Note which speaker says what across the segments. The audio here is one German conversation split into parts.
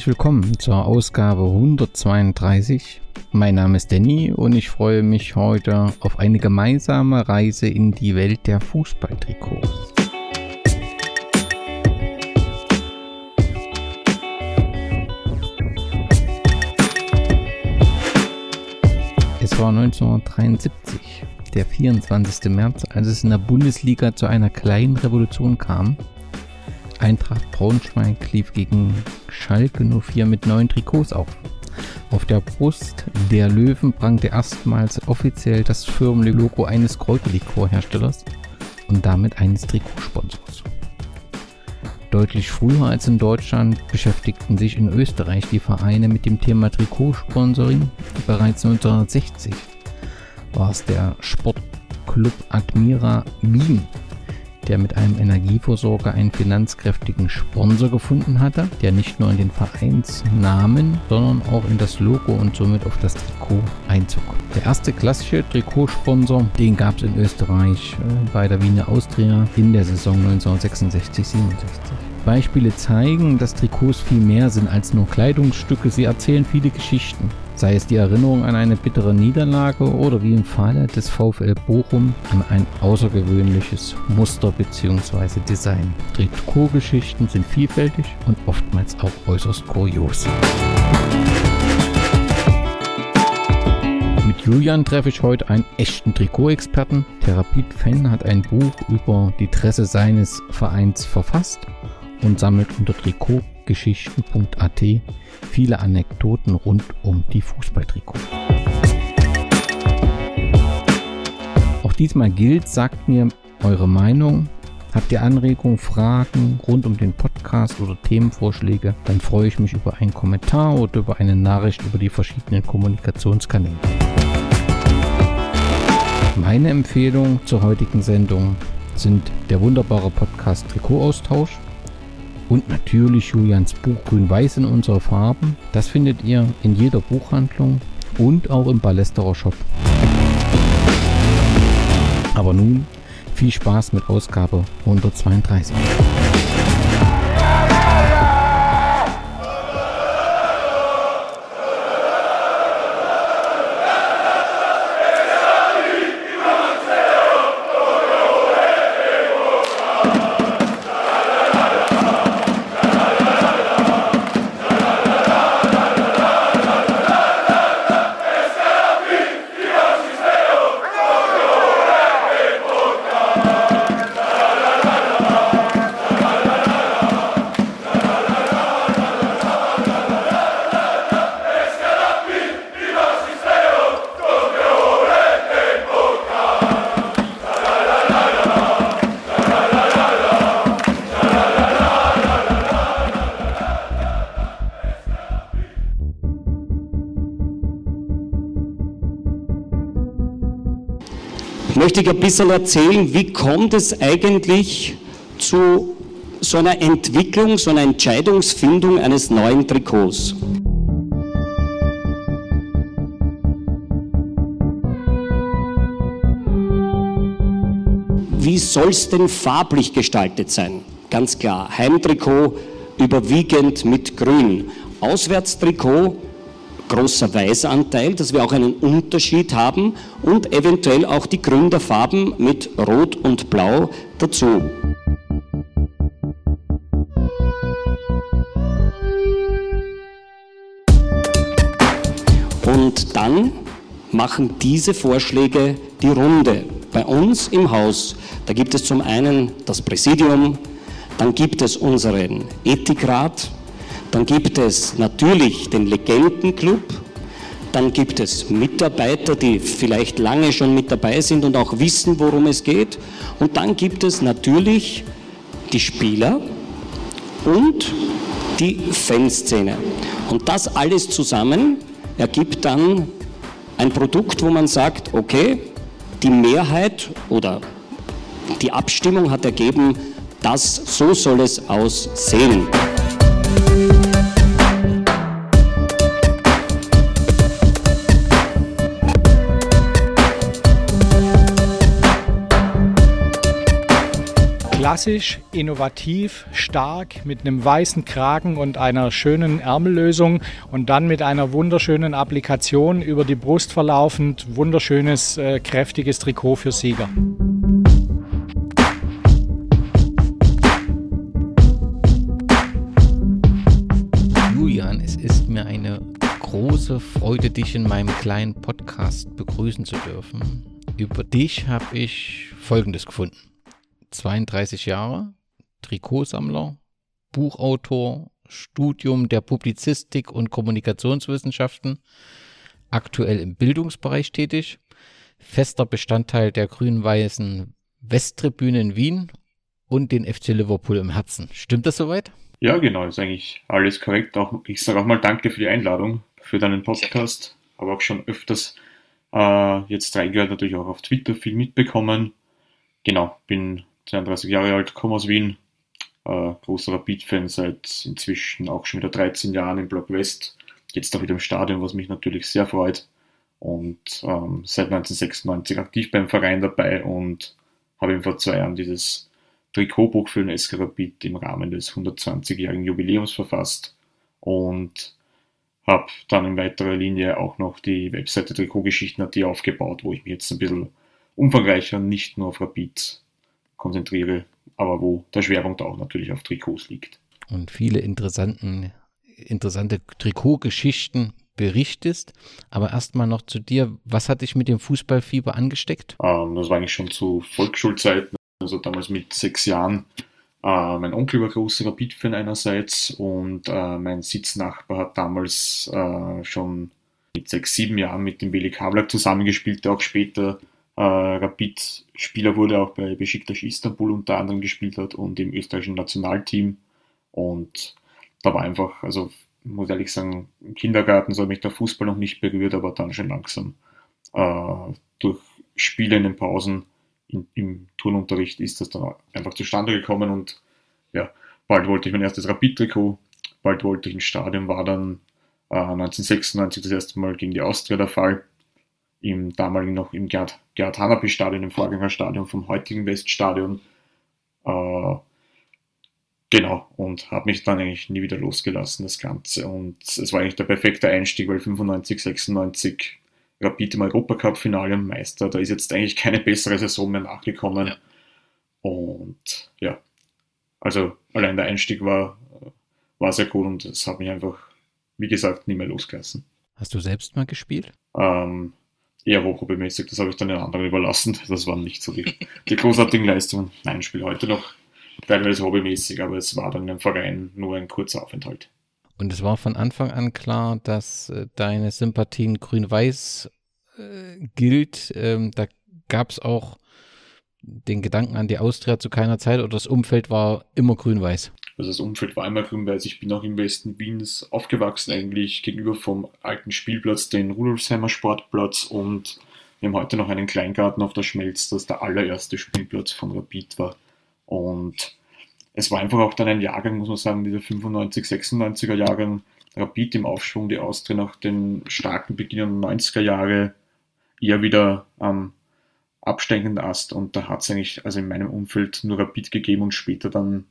Speaker 1: Herzlich willkommen zur Ausgabe 132. Mein Name ist Danny und ich freue mich heute auf eine gemeinsame Reise in die Welt der Fußballtrikots. Es war 1973, der 24. März, als es in der Bundesliga zu einer kleinen Revolution kam. Eintracht Braunschweig lief gegen Schalke 04 mit neuen Trikots auf. Auf der Brust der Löwen prangte erstmals offiziell das Firmenlogo eines Kräuterlikörherstellers und damit eines Trikotsponsors. Deutlich früher als in Deutschland beschäftigten sich in Österreich die Vereine mit dem Thema Trikotsponsoring. Bereits 1960 war es der Sportclub Admira Wien, der mit einem Energieversorger einen finanzkräftigen Sponsor gefunden hatte, der nicht nur in den Vereinsnamen, sondern auch in das Logo und somit auf das Trikot einzog. Der erste klassische Trikotsponsor, den gab es in Österreich äh, bei der Wiener Austria in der Saison 1966-67. Beispiele zeigen, dass Trikots viel mehr sind als nur Kleidungsstücke. Sie erzählen viele Geschichten sei es die Erinnerung an eine bittere Niederlage oder wie im Falle des VfL Bochum an ein außergewöhnliches Muster bzw. Design. Trikotgeschichten sind vielfältig und oftmals auch äußerst kurios. Mit Julian treffe ich heute einen echten Trikotexperten. Therapit Fan hat ein Buch über die Tresse seines Vereins verfasst und sammelt unter trikotgeschichten.at viele Anekdoten rund um die Fußballtrikots. Auch diesmal gilt, sagt mir eure Meinung. Habt ihr Anregungen, Fragen rund um den Podcast oder Themenvorschläge, dann freue ich mich über einen Kommentar oder über eine Nachricht über die verschiedenen Kommunikationskanäle. Meine Empfehlung zur heutigen Sendung sind der wunderbare Podcast Trikotaustausch und natürlich Julians Buch Grün-Weiß in unserer Farben. Das findet ihr in jeder Buchhandlung und auch im Ballesterer Shop. Aber nun viel Spaß mit Ausgabe 132.
Speaker 2: möchte ich ein bisschen erzählen, wie kommt es eigentlich zu so einer Entwicklung, so einer Entscheidungsfindung eines neuen Trikots. Wie soll es denn farblich gestaltet sein? Ganz klar, Heimtrikot überwiegend mit Grün. Auswärtstrikot großer Weißanteil, dass wir auch einen Unterschied haben und eventuell auch die Gründerfarben mit Rot und Blau dazu. Und dann machen diese Vorschläge die Runde. Bei uns im Haus, da gibt es zum einen das Präsidium, dann gibt es unseren Ethikrat, dann gibt es natürlich den Legendenclub, dann gibt es Mitarbeiter, die vielleicht lange schon mit dabei sind und auch wissen, worum es geht. Und dann gibt es natürlich die Spieler und die Fanszene. Und das alles zusammen ergibt dann ein Produkt, wo man sagt, okay, die Mehrheit oder die Abstimmung hat ergeben, das so soll es aussehen.
Speaker 3: Klassisch, innovativ, stark, mit einem weißen Kragen und einer schönen Ärmellösung und dann mit einer wunderschönen Applikation über die Brust verlaufend. Wunderschönes, äh, kräftiges Trikot für Sieger.
Speaker 1: Julian, es ist mir eine große Freude, dich in meinem kleinen Podcast begrüßen zu dürfen. Über dich habe ich Folgendes gefunden. 32 Jahre, Trikotsammler, Buchautor, Studium der Publizistik und Kommunikationswissenschaften, aktuell im Bildungsbereich tätig, fester Bestandteil der grün-weißen Westtribüne in Wien und den FC Liverpool im Herzen. Stimmt das soweit?
Speaker 4: Ja, genau, ist eigentlich alles korrekt. Auch, ich sage auch mal danke für die Einladung, für deinen Podcast. Habe auch schon öfters äh, jetzt reingehört, natürlich auch auf Twitter viel mitbekommen. Genau, bin 32 Jahre alt, komme aus Wien, äh, großer Rapid-Fan seit inzwischen auch schon wieder 13 Jahren im Block West. Jetzt auch wieder im Stadion, was mich natürlich sehr freut. Und ähm, seit 1996 aktiv beim Verein dabei und habe ihm vor zwei Jahren dieses Trikotbuch für den SK Rapid im Rahmen des 120-jährigen Jubiläums verfasst und habe dann in weiterer Linie auch noch die Webseite Trikotgeschichten.at aufgebaut, wo ich mich jetzt ein bisschen umfangreicher nicht nur auf Rapid konzentriere, aber wo der Schwerpunkt auch natürlich auf Trikots liegt.
Speaker 1: Und viele interessanten, interessante Trikotgeschichten berichtest. Aber erstmal noch zu dir. Was hat dich mit dem Fußballfieber angesteckt?
Speaker 4: Ähm, das war eigentlich schon zu Volksschulzeiten, also damals mit sechs Jahren. Äh, mein Onkel war großer Rapid-Fan einerseits und äh, mein Sitznachbar hat damals äh, schon mit sechs, sieben Jahren mit dem Willi Kablak zusammengespielt, der auch später äh, Rapid-Spieler wurde, auch bei Besiktas Istanbul unter anderem gespielt hat und im österreichischen Nationalteam. Und da war einfach, also muss ehrlich sagen, im Kindergarten so hat mich der Fußball noch nicht berührt, aber dann schon langsam äh, durch Spiele in den Pausen in, im Turnunterricht ist das dann einfach zustande gekommen und ja, bald wollte ich mein erstes Rapid-Trikot, bald wollte ich ins Stadion, war dann äh, 1996 das erste Mal gegen die Austria der Fall im damaligen noch im Gerd, Gerd Hanapi Stadion, im Vorgängerstadion vom heutigen Weststadion. Äh, genau, und habe mich dann eigentlich nie wieder losgelassen, das Ganze. Und es war eigentlich der perfekte Einstieg, weil 95, 96 Rapid im Europacup-Finale Meister, da ist jetzt eigentlich keine bessere Saison mehr nachgekommen. Ja. Und ja, also allein der Einstieg war, war sehr gut und es hat mich einfach, wie gesagt, nie mehr losgelassen.
Speaker 1: Hast du selbst mal gespielt?
Speaker 4: Ähm, eher hobbymäßig, das habe ich dann den anderen überlassen. Das waren nicht so die, die großartigen Leistungen. Nein, ich spiele heute noch teilweise hobbymäßig, aber es war dann im Verein nur ein kurzer Aufenthalt.
Speaker 1: Und es war von Anfang an klar, dass äh, deine Sympathien grün-weiß äh, gilt. Ähm, da gab es auch den Gedanken an die Austria zu keiner Zeit oder das Umfeld war immer grün-weiß.
Speaker 4: Also das Umfeld war immer grün-weiß. Ich bin auch im Westen Wiens aufgewachsen, eigentlich gegenüber vom alten Spielplatz, den Rudolfsheimer Sportplatz und wir haben heute noch einen Kleingarten auf der Schmelz, das der allererste Spielplatz von Rapid war. Und es war einfach auch dann ein Jahrgang, muss man sagen, dieser 95, 96er Jahrgang, Rapid im Aufschwung, die Austria nach den starken Beginn der 90er Jahre eher wieder am absteigenden Ast und da hat es eigentlich also in meinem Umfeld nur Rapid gegeben und später dann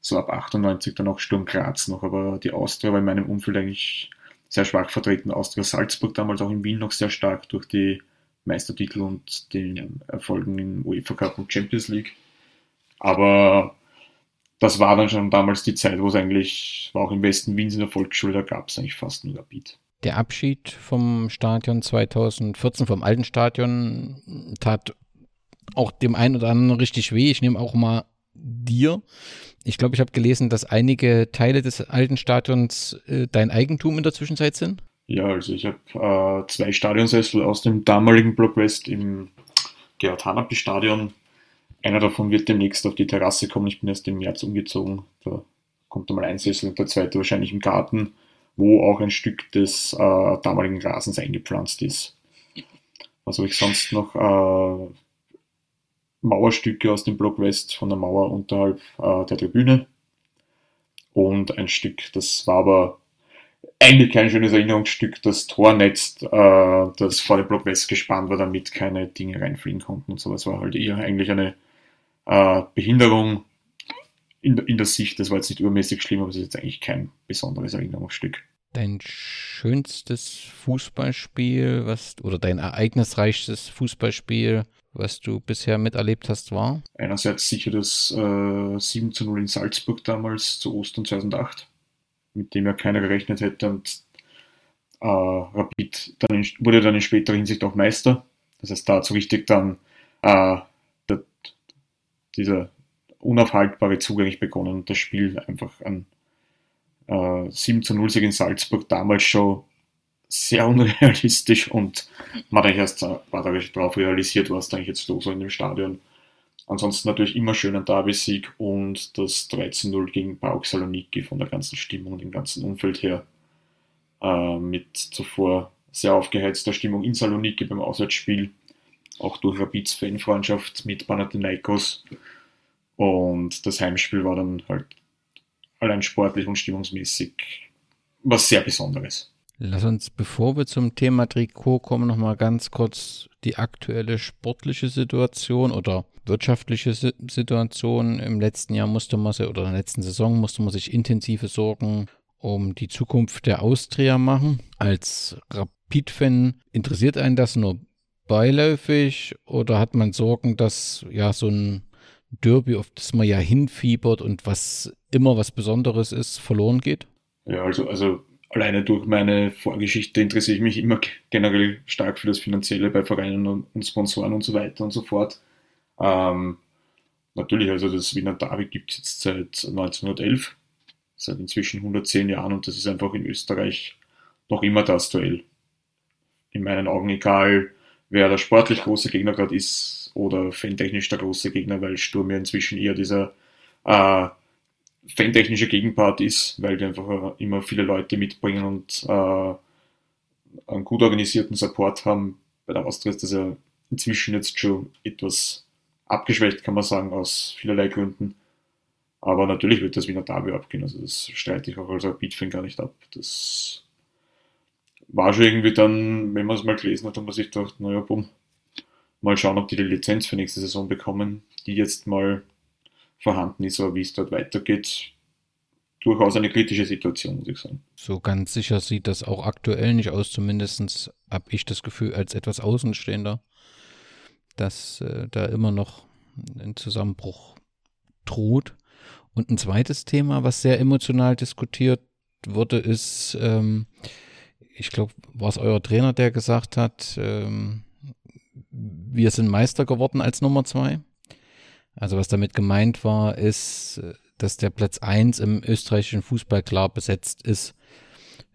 Speaker 4: so ab 98 dann auch Sturm Graz noch, aber die Austria war in meinem Umfeld eigentlich sehr schwach vertreten. Austria Salzburg damals auch in Wien noch sehr stark durch die Meistertitel und den Erfolgen im UEFA Cup und Champions League. Aber das war dann schon damals die Zeit, wo es eigentlich, war auch im Westen Wiens in der Volksschule, da gab es eigentlich fast nur Rapid.
Speaker 1: Der Abschied vom Stadion 2014, vom alten Stadion, tat auch dem einen oder anderen richtig weh. Ich nehme auch mal dir. Ich glaube, ich habe gelesen, dass einige Teile des alten Stadions äh, dein Eigentum in der Zwischenzeit sind.
Speaker 4: Ja, also ich habe äh, zwei Stadionsessel aus dem damaligen Block West im Gerhard Hanapi Stadion. Einer davon wird demnächst auf die Terrasse kommen. Ich bin erst im März umgezogen. Da kommt einmal ein Sessel und der zweite wahrscheinlich im Garten, wo auch ein Stück des äh, damaligen Rasens eingepflanzt ist. Was habe ich sonst noch? Mauerstücke aus dem Block West von der Mauer unterhalb äh, der Tribüne. Und ein Stück, das war aber eigentlich kein schönes Erinnerungsstück, das Tornetz, äh, das vor dem Block West gespannt war, damit keine Dinge reinfliegen konnten und so. Es war halt eher eigentlich eine, äh, Behinderung in, in der Sicht. Das war jetzt nicht urmäßig schlimm, aber es ist jetzt eigentlich kein besonderes Erinnerungsstück.
Speaker 1: Dein schönstes Fußballspiel, was oder dein ereignisreichstes Fußballspiel, was du bisher miterlebt hast, war?
Speaker 4: Einerseits sicher das äh, 7 zu 0 in Salzburg damals zu Ostern 2008, mit dem ja keiner gerechnet hätte und äh, Rapid dann in, wurde dann in späterer Hinsicht auch Meister. Das heißt, da hat so richtig dann äh, der, dieser unaufhaltbare Zug eigentlich begonnen und das Spiel einfach an äh, 7 zu 0 Sieg in Salzburg damals schon sehr unrealistisch und man hat eigentlich erst paar Tage darauf realisiert, was da eigentlich jetzt los so in dem Stadion. Ansonsten natürlich immer schön ein Derby-Sieg und das 13-0 gegen Pauk Saloniki von der ganzen Stimmung und dem ganzen Umfeld her. Äh, mit zuvor sehr aufgeheizter Stimmung in Saloniki beim Auswärtsspiel, auch durch Rapids Fanfreundschaft mit Panathinaikos. Und das Heimspiel war dann halt allein sportlich und stimmungsmäßig was sehr Besonderes.
Speaker 1: Lass uns, bevor wir zum Thema Trikot kommen, nochmal ganz kurz die aktuelle sportliche Situation oder wirtschaftliche Situation. Im letzten Jahr musste man sich, oder in der letzten Saison musste man sich intensive Sorgen um die Zukunft der Austria machen. Als Rapid-Fan interessiert einen das nur beiläufig oder hat man Sorgen, dass ja so ein Derby, auf das man ja hinfiebert und was immer was Besonderes ist, verloren geht?
Speaker 4: Ja, also, also alleine durch meine Vorgeschichte interessiere ich mich immer generell stark für das Finanzielle bei Vereinen und, Sponsoren und so weiter und so fort. Ähm, natürlich, also das Wiener Derby gibt es jetzt seit 1911, seit inzwischen 110 Jahren und das ist einfach in Österreich noch immer das Duell. In meinen Augen egal, wer der sportlich große Gegner gerade ist, oder fantechnisch der große Gegner, weil Sturm ja inzwischen eher dieser äh, fantechnische Gegenpart ist, weil die einfach immer viele Leute mitbringen und äh, einen gut organisierten Support haben. Bei der Austria ist das ja inzwischen jetzt schon etwas abgeschwächt, kann man sagen, aus vielerlei Gründen. Aber natürlich wird das Wiener Derby abgehen, also das streite ich auch als Rapid-Fan gar nicht ab. Das war schon irgendwie dann, wenn man es mal gelesen hat, hat man sich gedacht, naja, bumm, Mal schauen, ob die die Lizenz für nächste Saison bekommen, die jetzt mal vorhanden ist, aber wie es dort weitergeht, durchaus eine kritische Situation, muss ich sagen.
Speaker 1: So ganz sicher sieht das auch aktuell nicht aus, zumindest habe ich das Gefühl als etwas Außenstehender, dass äh, da immer noch ein Zusammenbruch droht. Und ein zweites Thema, was sehr emotional diskutiert wurde, ist, ähm, ich glaube, war es euer Trainer, der gesagt hat, ähm, wir sind Meister geworden als Nummer zwei. Also was damit gemeint war, ist, dass der Platz eins im österreichischen Fußball klar besetzt ist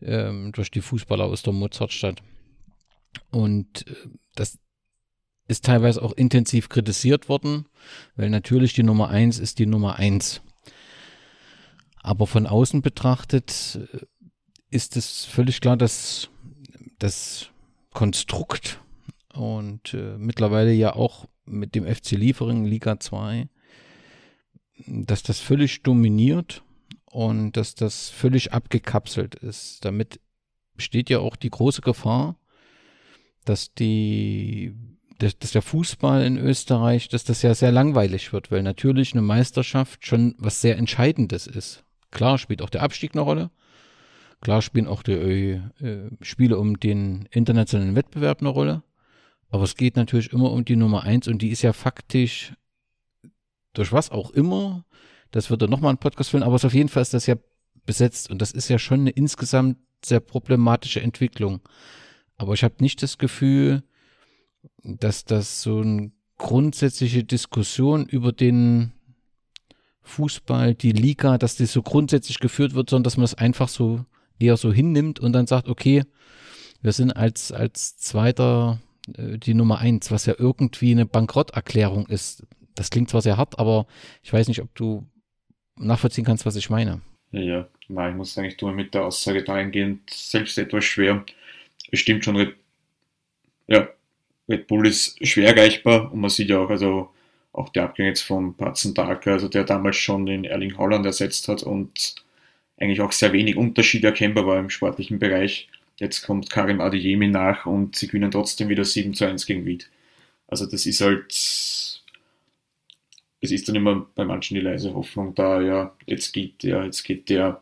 Speaker 1: ähm, durch die Fußballer aus der Mozartstadt. Und äh, das ist teilweise auch intensiv kritisiert worden, weil natürlich die Nummer eins ist die Nummer eins. Aber von außen betrachtet äh, ist es völlig klar, dass das Konstrukt und äh, mittlerweile ja auch mit dem FC Liefering Liga 2, dass das völlig dominiert und dass das völlig abgekapselt ist. Damit besteht ja auch die große Gefahr, dass die dass, der Fußball in Österreich, dass das ja sehr langweilig wird, weil natürlich eine Meisterschaft schon was sehr Entscheidendes ist. Klar spielt auch der Abstieg eine Rolle. Klar spielen auch die äh, Spiele um den internationalen Wettbewerb eine Rolle. Aber es geht natürlich immer um die Nummer eins und die ist ja faktisch durch was auch immer. Das wird dann nochmal ein Podcast füllen, aber auf jeden Fall ist das ja besetzt und das ist ja schon eine insgesamt sehr problematische Entwicklung. Aber ich habe nicht das Gefühl, dass das so eine grundsätzliche Diskussion über den Fußball, die Liga, dass das so grundsätzlich geführt wird, sondern dass man es einfach so eher so hinnimmt und dann sagt, okay, wir sind als, als zweiter die Nummer eins, was ja irgendwie eine Bankrotterklärung ist. Das klingt zwar sehr hart, aber ich weiß nicht, ob du nachvollziehen kannst, was ich meine.
Speaker 4: Ja. Nein, ich muss sagen, ich tue mit der Aussage dahingehend selbst etwas schwer. Es stimmt schon, Red, ja, Red Bull ist schwer erreichbar und man sieht ja auch, also auch der Abgang jetzt von Patzentag, also der damals schon den Erling Holland ersetzt hat und eigentlich auch sehr wenig Unterschied erkennbar war im sportlichen Bereich. Jetzt kommt Karim Adeyemi nach und sie gewinnen trotzdem wieder 7 zu 1 gegen Wied. Also das ist halt es ist dann immer bei manchen die leise Hoffnung da, ja, jetzt geht der, jetzt geht der,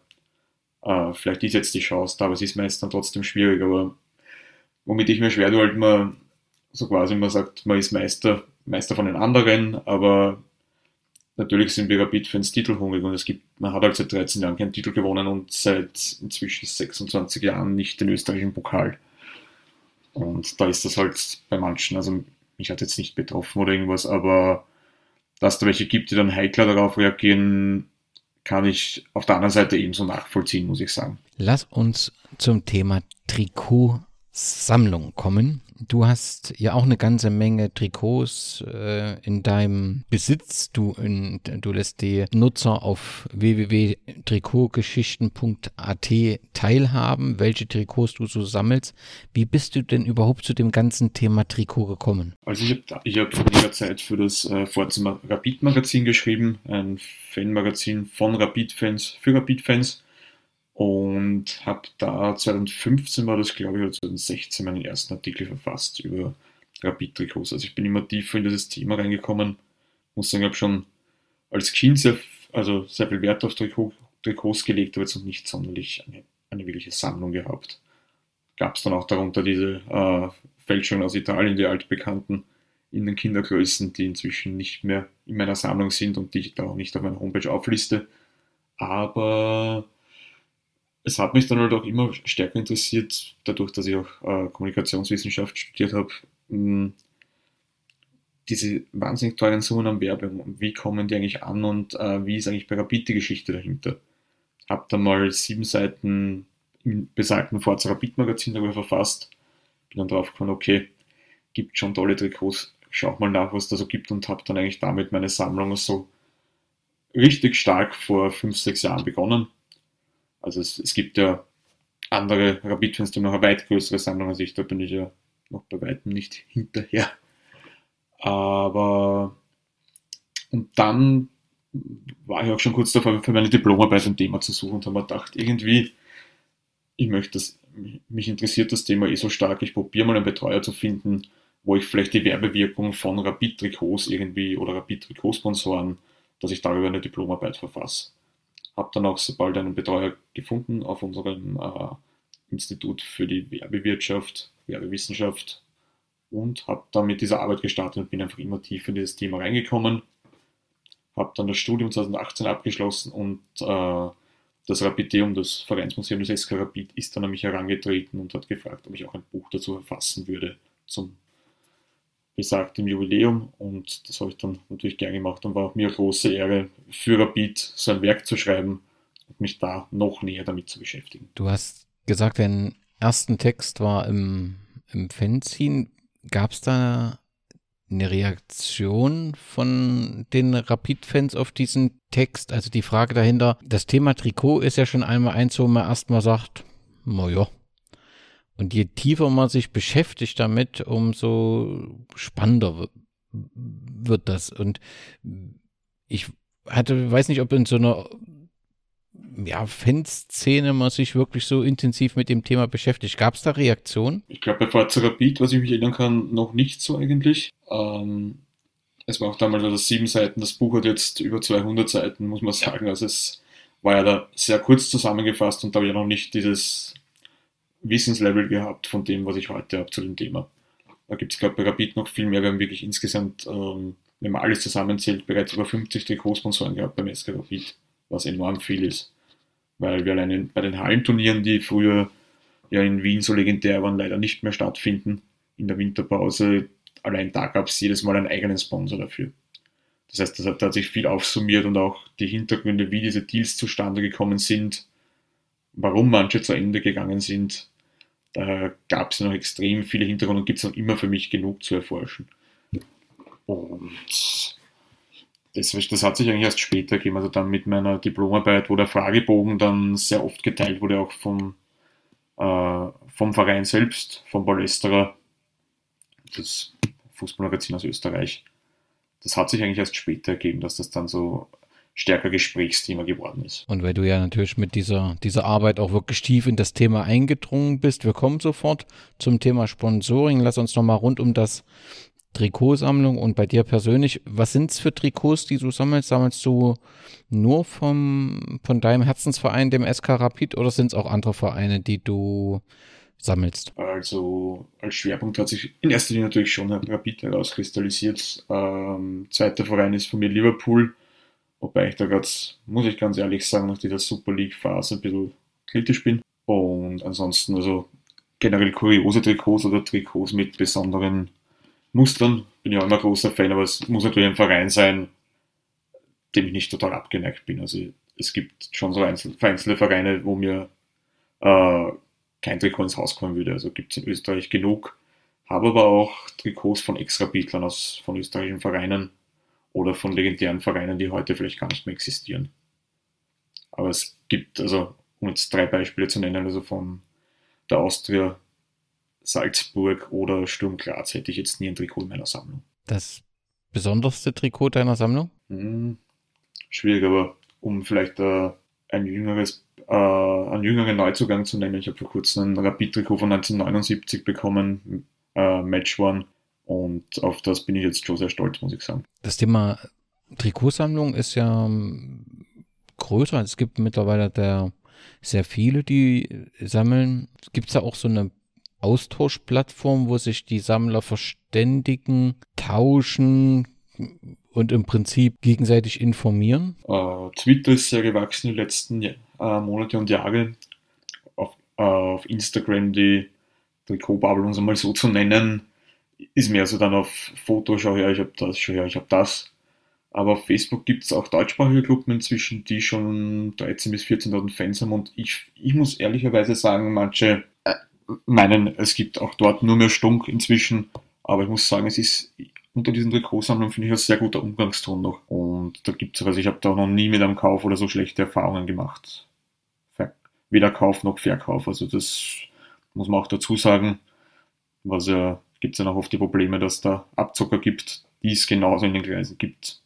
Speaker 4: äh, vielleicht ist jetzt die Chance da, aber es ist meist dann trotzdem schwierig. Aber womit ich mir schwer tue, halt man so quasi, man sagt, man ist Meister, Meister von den anderen, aber natürlich sind wir Rapid-Fans titelhungrig und es gibt, man hat halt seit 13 Jahren keinen Titel gewonnen und seit inzwischen 26 Jahren nicht den österreichischen Pokal. Und da ist das halt bei manchen, also mich hat jetzt nicht betroffen oder irgendwas, aber dass da welche gibt, die dann heikler darauf reagieren, kann ich auf der anderen Seite ebenso nachvollziehen, muss ich sagen.
Speaker 1: Lass uns zum Thema Trikotsammlung kommen. Du hast ja auch eine ganze Menge Trikots äh, in deinem Besitz. Du, in, du lässt die Nutzer auf www.trikotgeschichten.at teilhaben, welche Trikots du so sammelst. Wie bist du denn überhaupt zu dem ganzen Thema Trikot gekommen?
Speaker 4: Also ich habe ich hab vor einiger Zeit für das äh, Vorzimmer Rapid Magazin geschrieben, ein Fanmagazin von Rapid-Fans für Rapid-Fans und habe da 2015 war das, glaube ich, oder 2016 meinen ersten Artikel verfasst über Rapid-Trikots. Also ich bin immer tiefer in dieses Thema reingekommen. Muss sagen, ich habe schon als Kind sehr, also sehr viel Wert auf Trikot, Trikots gelegt, aber jetzt noch nicht sonderlich eine, eine wirkliche Sammlung gehabt. Gab es dann auch darunter diese äh, Fälschungen aus Italien, die altbekannten in den Kindergrößen, die inzwischen nicht mehr in meiner Sammlung sind und die ich da auch nicht auf meiner Homepage aufliste. Aber es hat mich dann halt auch immer stärker interessiert, dadurch, dass ich auch äh, Kommunikationswissenschaft studiert habe, diese wahnsinnig teuren Summen an Werbung, wie kommen die eigentlich an und äh, wie ist eigentlich bei Rapid die Geschichte dahinter. Habe dann mal sieben Seiten im besagten Forza Rapid Magazin darüber verfasst, bin dann drauf gekommen, okay, gibt schon tolle Trikots, schau mal nach, was da so gibt und habe dann eigentlich damit meine Sammlung so richtig stark vor fünf, sechs Jahren begonnen also es, es gibt ja andere Rapid-Fans, die noch eine weit größere Sammlung als ich, da bin ich ja noch bei weitem nicht hinterher. Aber und dann war ich auch schon kurz davor, für meine Diplomarbeit ein Thema zu suchen und habe mir gedacht, irgendwie, ich möchte das, mich interessiert das Thema eh so stark, ich probiere mal einen Betreuer zu finden, wo ich vielleicht die Werbewirkung von Rapid-Trikots irgendwie oder Rapid-Trikotsponsoren, dass ich darüber eine Diplomarbeit verfasse habe dann auch so bald einen Betreuer gefunden auf unserem äh, Institut für die Werbewirtschaft, Werbewissenschaft und habe dann mit dieser Arbeit gestartet und bin einfach immer tiefer in dieses Thema reingekommen. Habe dann das Studium 2018 abgeschlossen und äh, das Rapideum, das Vereinsmuseum des SK Rapid, ist dann an mich herangetreten und hat gefragt, ob ich auch ein Buch dazu verfassen würde zum besagtem Jubiläum und das habe ich dann natürlich gern gemacht und war auch mir große Ehre, für Rapid so ein Werk zu schreiben und mich da noch näher damit zu beschäftigen.
Speaker 1: Du hast gesagt, dein ersten Text war im, im Fanzine. Gab es da eine Reaktion von den Rapid-Fans auf diesen Text? Also die Frage dahinter, das Thema Trikot ist ja schon einmal eins, wo man erstmal sagt, naja, und je tiefer man sich beschäftigt damit, umso spannender wird das. Und ich hatte, weiß nicht, ob in so einer ja, Fanszene man sich wirklich so intensiv mit dem Thema beschäftigt. Gab es da Reaktionen?
Speaker 4: Ich glaube, bei Rapid, was ich mich erinnern kann, noch nicht so eigentlich. Ähm, es war auch damals also sieben Seiten, das Buch hat jetzt über 200 Seiten, muss man sagen. Also es war ja da sehr kurz zusammengefasst und da habe ich ja noch nicht dieses Wissenslevel gehabt von dem, was ich heute habe zu dem Thema. Da gibt es, glaube ich, bei Rapid noch viel mehr. Wir haben wirklich insgesamt, ähm, wenn man alles zusammenzählt, bereits über 50 Trikotsponsoren gehabt beim SK Rapid, was enorm viel ist. Weil wir allein bei den Hallenturnieren, die früher ja in Wien so legendär waren, leider nicht mehr stattfinden, in der Winterpause, allein da gab es jedes Mal einen eigenen Sponsor dafür. Das heißt, das hat, da hat sich viel aufsummiert und auch die Hintergründe, wie diese Deals zustande gekommen sind, warum manche zu Ende gegangen sind, da gab es noch extrem viele Hintergründe und gibt es noch immer für mich genug zu erforschen. Und das, das, hat sich eigentlich erst später gegeben, also dann mit meiner Diplomarbeit, wo der Fragebogen dann sehr oft geteilt wurde, auch vom, äh, vom Verein selbst, vom Ballesterer, das Fußballmagazin aus Österreich. Das hat sich eigentlich erst später ergeben, dass das dann so stärker Gesprächsthema geworden ist.
Speaker 1: Und weil du ja natürlich mit dieser, dieser Arbeit auch wirklich tief in das Thema eingedrungen bist, wir kommen sofort zum Thema Sponsoring. Lass uns nochmal rund um das Trikotsammlung und bei dir persönlich, was sind es für Trikots, die du sammelst? Sammelst du nur vom, von deinem Herzensverein, dem SK Rapid, oder sind es auch andere Vereine, die du sammelst?
Speaker 4: Also als Schwerpunkt hat sich in erster Linie natürlich schon Rapid herauskristallisiert. Ähm, zweiter Verein ist von mir Liverpool, wobei ich da gerade, muss ich ganz ehrlich sagen, nach dieser Super League-Phase ein bisschen kritisch bin. Und ansonsten, also generell kuriose Trikots oder Trikots mit besonderen Mustern. Bin ja immer großer Fan, aber es muss natürlich ein Verein sein, dem ich nicht total abgeneigt bin. Also es gibt schon so einzelne Vereine, wo mir äh, kein Trikot ins Haus kommen würde. Also gibt es in Österreich genug. Habe aber auch Trikots von Extrabitlern aus von österreichischen Vereinen oder von legendären Vereinen, die heute vielleicht gar nicht mehr existieren. Aber es gibt, also um jetzt drei Beispiele zu nennen, also von der Austria, Salzburg oder Sturm Graz hätte ich jetzt nie ein Trikot in meiner Sammlung.
Speaker 1: Das besonderste Trikot deiner Sammlung?
Speaker 4: Hm, schwierig, aber um vielleicht äh, ein jüngeres, äh, einen jüngeren Neuzugang zu nennen, ich habe vor kurzem ein Rapid-Trikot von 1979 bekommen, äh, Match One, und auf das bin ich jetzt schon sehr stolz, muss ich sagen.
Speaker 1: Das Thema Trikotsammlung ist ja ähm, größer. Es gibt mittlerweile der sehr viele, die sammeln. Gibt es da auch so eine Austauschplattform, wo sich die Sammler verständigen, tauschen und im Prinzip gegenseitig informieren?
Speaker 4: Uh, Twitter ist sehr gewachsen die letzten uh, Monate und Jahre. Auf, uh, auf Instagram die Trikotbubble, um es mal so zu nennen, ist mehr so dann auf Foto, schau her, ich habe das, schau her, ich habe das. Aber auf Facebook gibt es auch deutschsprachige Gruppen inzwischen, die schon 13.000 bis 14.000 Fans haben. Und ich, ich muss ehrlicherweise sagen, manche äh, meinen, es gibt auch dort nur mehr Stunk inzwischen. Aber ich muss sagen, es ist unter diesen Trikotsammlungen finde ich ein sehr guter Umgangston noch. Und da gibt es, also ich habe da noch nie mit einem Kauf oder so schlechte Erfahrungen gemacht. Weder Kauf noch Verkauf. Also das muss man auch dazu sagen. Was ja, gibt es ja noch oft die Probleme, dass da Abzocker gibt, die es genauso in den Kreisen gibt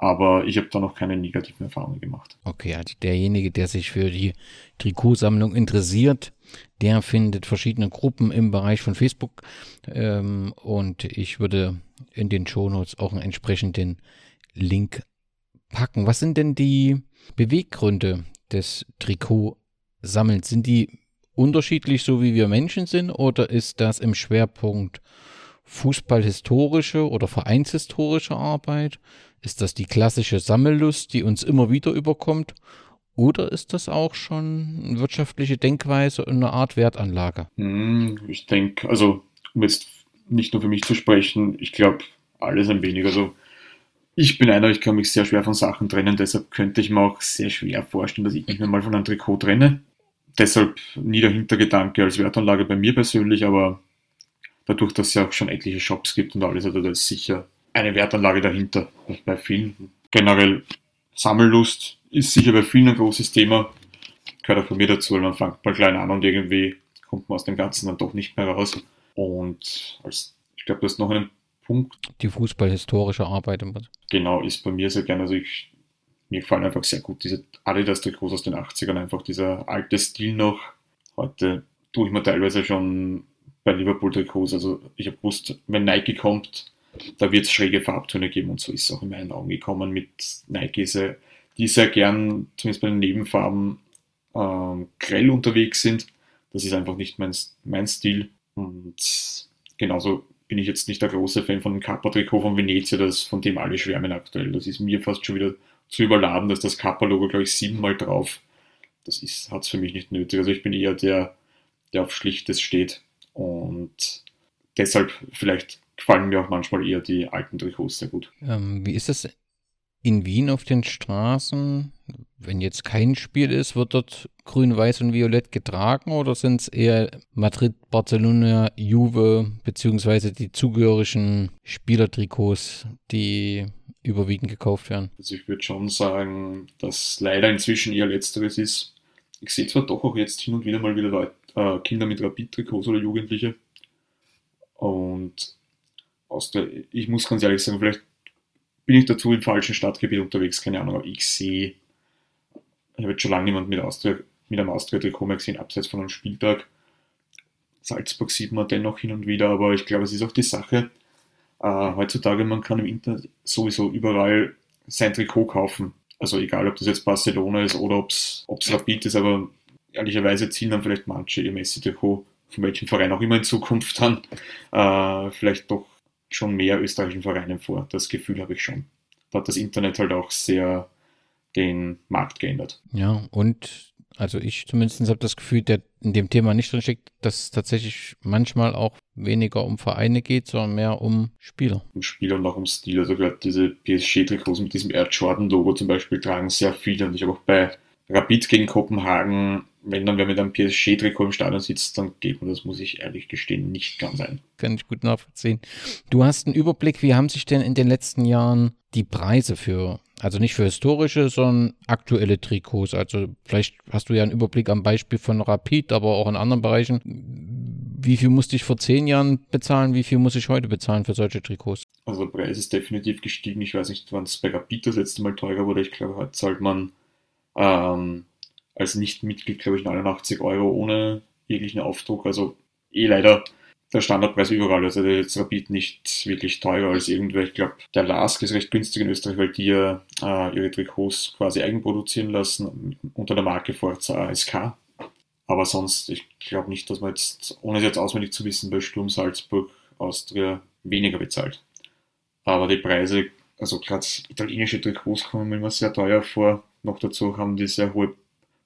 Speaker 4: aber ich habe da noch keine negativen Erfahrungen gemacht.
Speaker 1: Okay, also derjenige, der sich für die Trikotsammlung interessiert, der findet verschiedene Gruppen im Bereich von Facebook ähm, und ich würde in den Shownotes auch einen entsprechenden Link packen. Was sind denn die Beweggründe des Trikotsammelns? Sind die unterschiedlich, so wie wir Menschen sind, oder ist das im Schwerpunkt fußballhistorische oder vereinshistorische Arbeit? Ist das die klassische Sammellust, die uns immer wieder überkommt? Oder ist das auch schon wirtschaftliche Denkweise und eine Art Wertanlage?
Speaker 4: Hm, ich denke, also um jetzt nicht nur für mich zu sprechen, ich glaube alles ein wenig. Also ich bin einer, ich kann mich sehr schwer von Sachen trennen, deshalb könnte ich mir auch sehr schwer vorstellen, dass ich mich mal von einem Trikot trenne. Deshalb nie der Hintergedanke als Wertanlage bei mir persönlich, aber dadurch, dass es ja auch schon etliche Shops gibt und alles, also da ist sicher eine Wertanlage dahinter. Bei vielen generell Sammellust ist sicher bei vielen ein großes Thema. Gehört auch bei mir dazu, weil man fängt mal klein an und irgendwie kommt man aus dem Ganzen dann doch nicht mehr raus. Und als, ich glaube, das ist noch ein Punkt.
Speaker 1: Die fußballhistorische Arbeit.
Speaker 4: Genau, ist bei mir sehr gerne. Also ich, mir gefallen einfach sehr gut diese Adidas-Trikots aus den 80ern, einfach dieser alte Stil noch. Heute tue ich mir teilweise schon bei Liverpool-Trikots. Also ich habe gewusst, wenn Nike kommt, da wird es schräge Farbtöne geben und so ist es auch in meinen Augen gekommen mit Nike, die sehr gern, zumindest bei den Nebenfarben, ähm, grell unterwegs sind. Das ist einfach nicht mein, mein Stil. Und genauso bin ich jetzt nicht der große Fan von dem Kappa-Trikot von Venezia, das, von dem alle schwärmen aktuell. Das ist mir fast schon wieder zu überladen, dass das Kappa-Logo, glaube ich, siebenmal drauf. Das hat es für mich nicht nötig. Also ich bin eher der, der auf Schlichtes steht. Und deshalb vielleicht gefallen mir auch manchmal eher die alten Trikots sehr gut.
Speaker 1: Ähm, wie ist das in Wien auf den Straßen? Wenn jetzt kein Spiel ist, wird dort grün, weiß und violett getragen oder sind es eher Madrid, Barcelona, Juve beziehungsweise die zugehörigen Spielertrikots, die überwiegend gekauft werden?
Speaker 4: Also ich würde schon sagen, dass leider inzwischen eher letzteres ist. Ich sehe zwar doch auch jetzt hin und wieder mal wieder Leute, äh, Kinder mit Rapid-Trikots oder Jugendliche und aus der, ich muss ganz ehrlich sagen, vielleicht bin ich dazu im falschen Stadtgebiet unterwegs, keine Ahnung, aber ich sehe, ich habe jetzt schon lange niemand mit, Austria, mit einem Austria-Trikot mehr gesehen, abseits von einem Spieltag. Salzburg sieht man dennoch hin und wieder, aber ich glaube, es ist auch die Sache, Äh, heutzutage, man kann im Internet sowieso überall sein Trikot kaufen. Also egal, ob das jetzt Barcelona ist oder ob es Rapid ist, aber ehrlicherweise ziehen dann vielleicht manche ihr Messi-Trikot, von welchem Verein auch immer in Zukunft dann, äh, vielleicht doch schon mehr österreichischen Vereinen vor. Das Gefühl habe ich schon. Da hat das Internet halt auch sehr den Markt geändert.
Speaker 1: Ja, und also ich zumindest habe das Gefühl, der in dem Thema nicht drin steckt, dass es tatsächlich manchmal auch weniger um Vereine geht, sondern mehr um Spieler.
Speaker 4: Um Spieler und auch um Stil. Also gerade diese PSG-Trikots mit diesem Air Jordan-Logo zum Beispiel tragen sehr viele. Und ich habe auch bei Rapid gegen Kopenhagen, wenn dann wer mit einem PSG-Trikot im Stadion sitzt, dann geht mir das, muss ich ehrlich gestehen, nicht ganz ein.
Speaker 1: Kann ich gut nachvollziehen. Du hast einen Überblick, wie haben sich denn in den letzten Jahren die Preise für, also nicht für historische, sondern aktuelle Trikots, also vielleicht hast du ja einen Überblick am Beispiel von Rapid, aber auch in anderen Bereichen. Wie viel musste ich vor zehn Jahren bezahlen, wie viel muss ich heute bezahlen für solche Trikots?
Speaker 4: Also der Preis ist definitiv gestiegen. Ich weiß nicht, wann es bei Rapid das letzte Mal teurer wurde. Ich glaube, heute zahlt man ähm, als Nicht-Mitglied, glaube ich, 89 Euro ohne jeglichen Aufdruck. Also eh leider der Standardpreis überall. Also der jetzt Rapid nicht wirklich teurer als irgendwer. Ich glaube, der Lask ist recht günstig in Österreich, weil die ja äh, ihre Trikots quasi eigenproduzieren lassen unter der Marke Forza ASK. Aber sonst, ich glaube nicht, dass man jetzt, ohne es jetzt auswendig zu wissen, bei Sturm Salzburg Austria weniger bezahlt. Aber die Preise, also gerade italienische Trikots kommen mir immer sehr teuer vor. Noch dazu haben die sehr hohe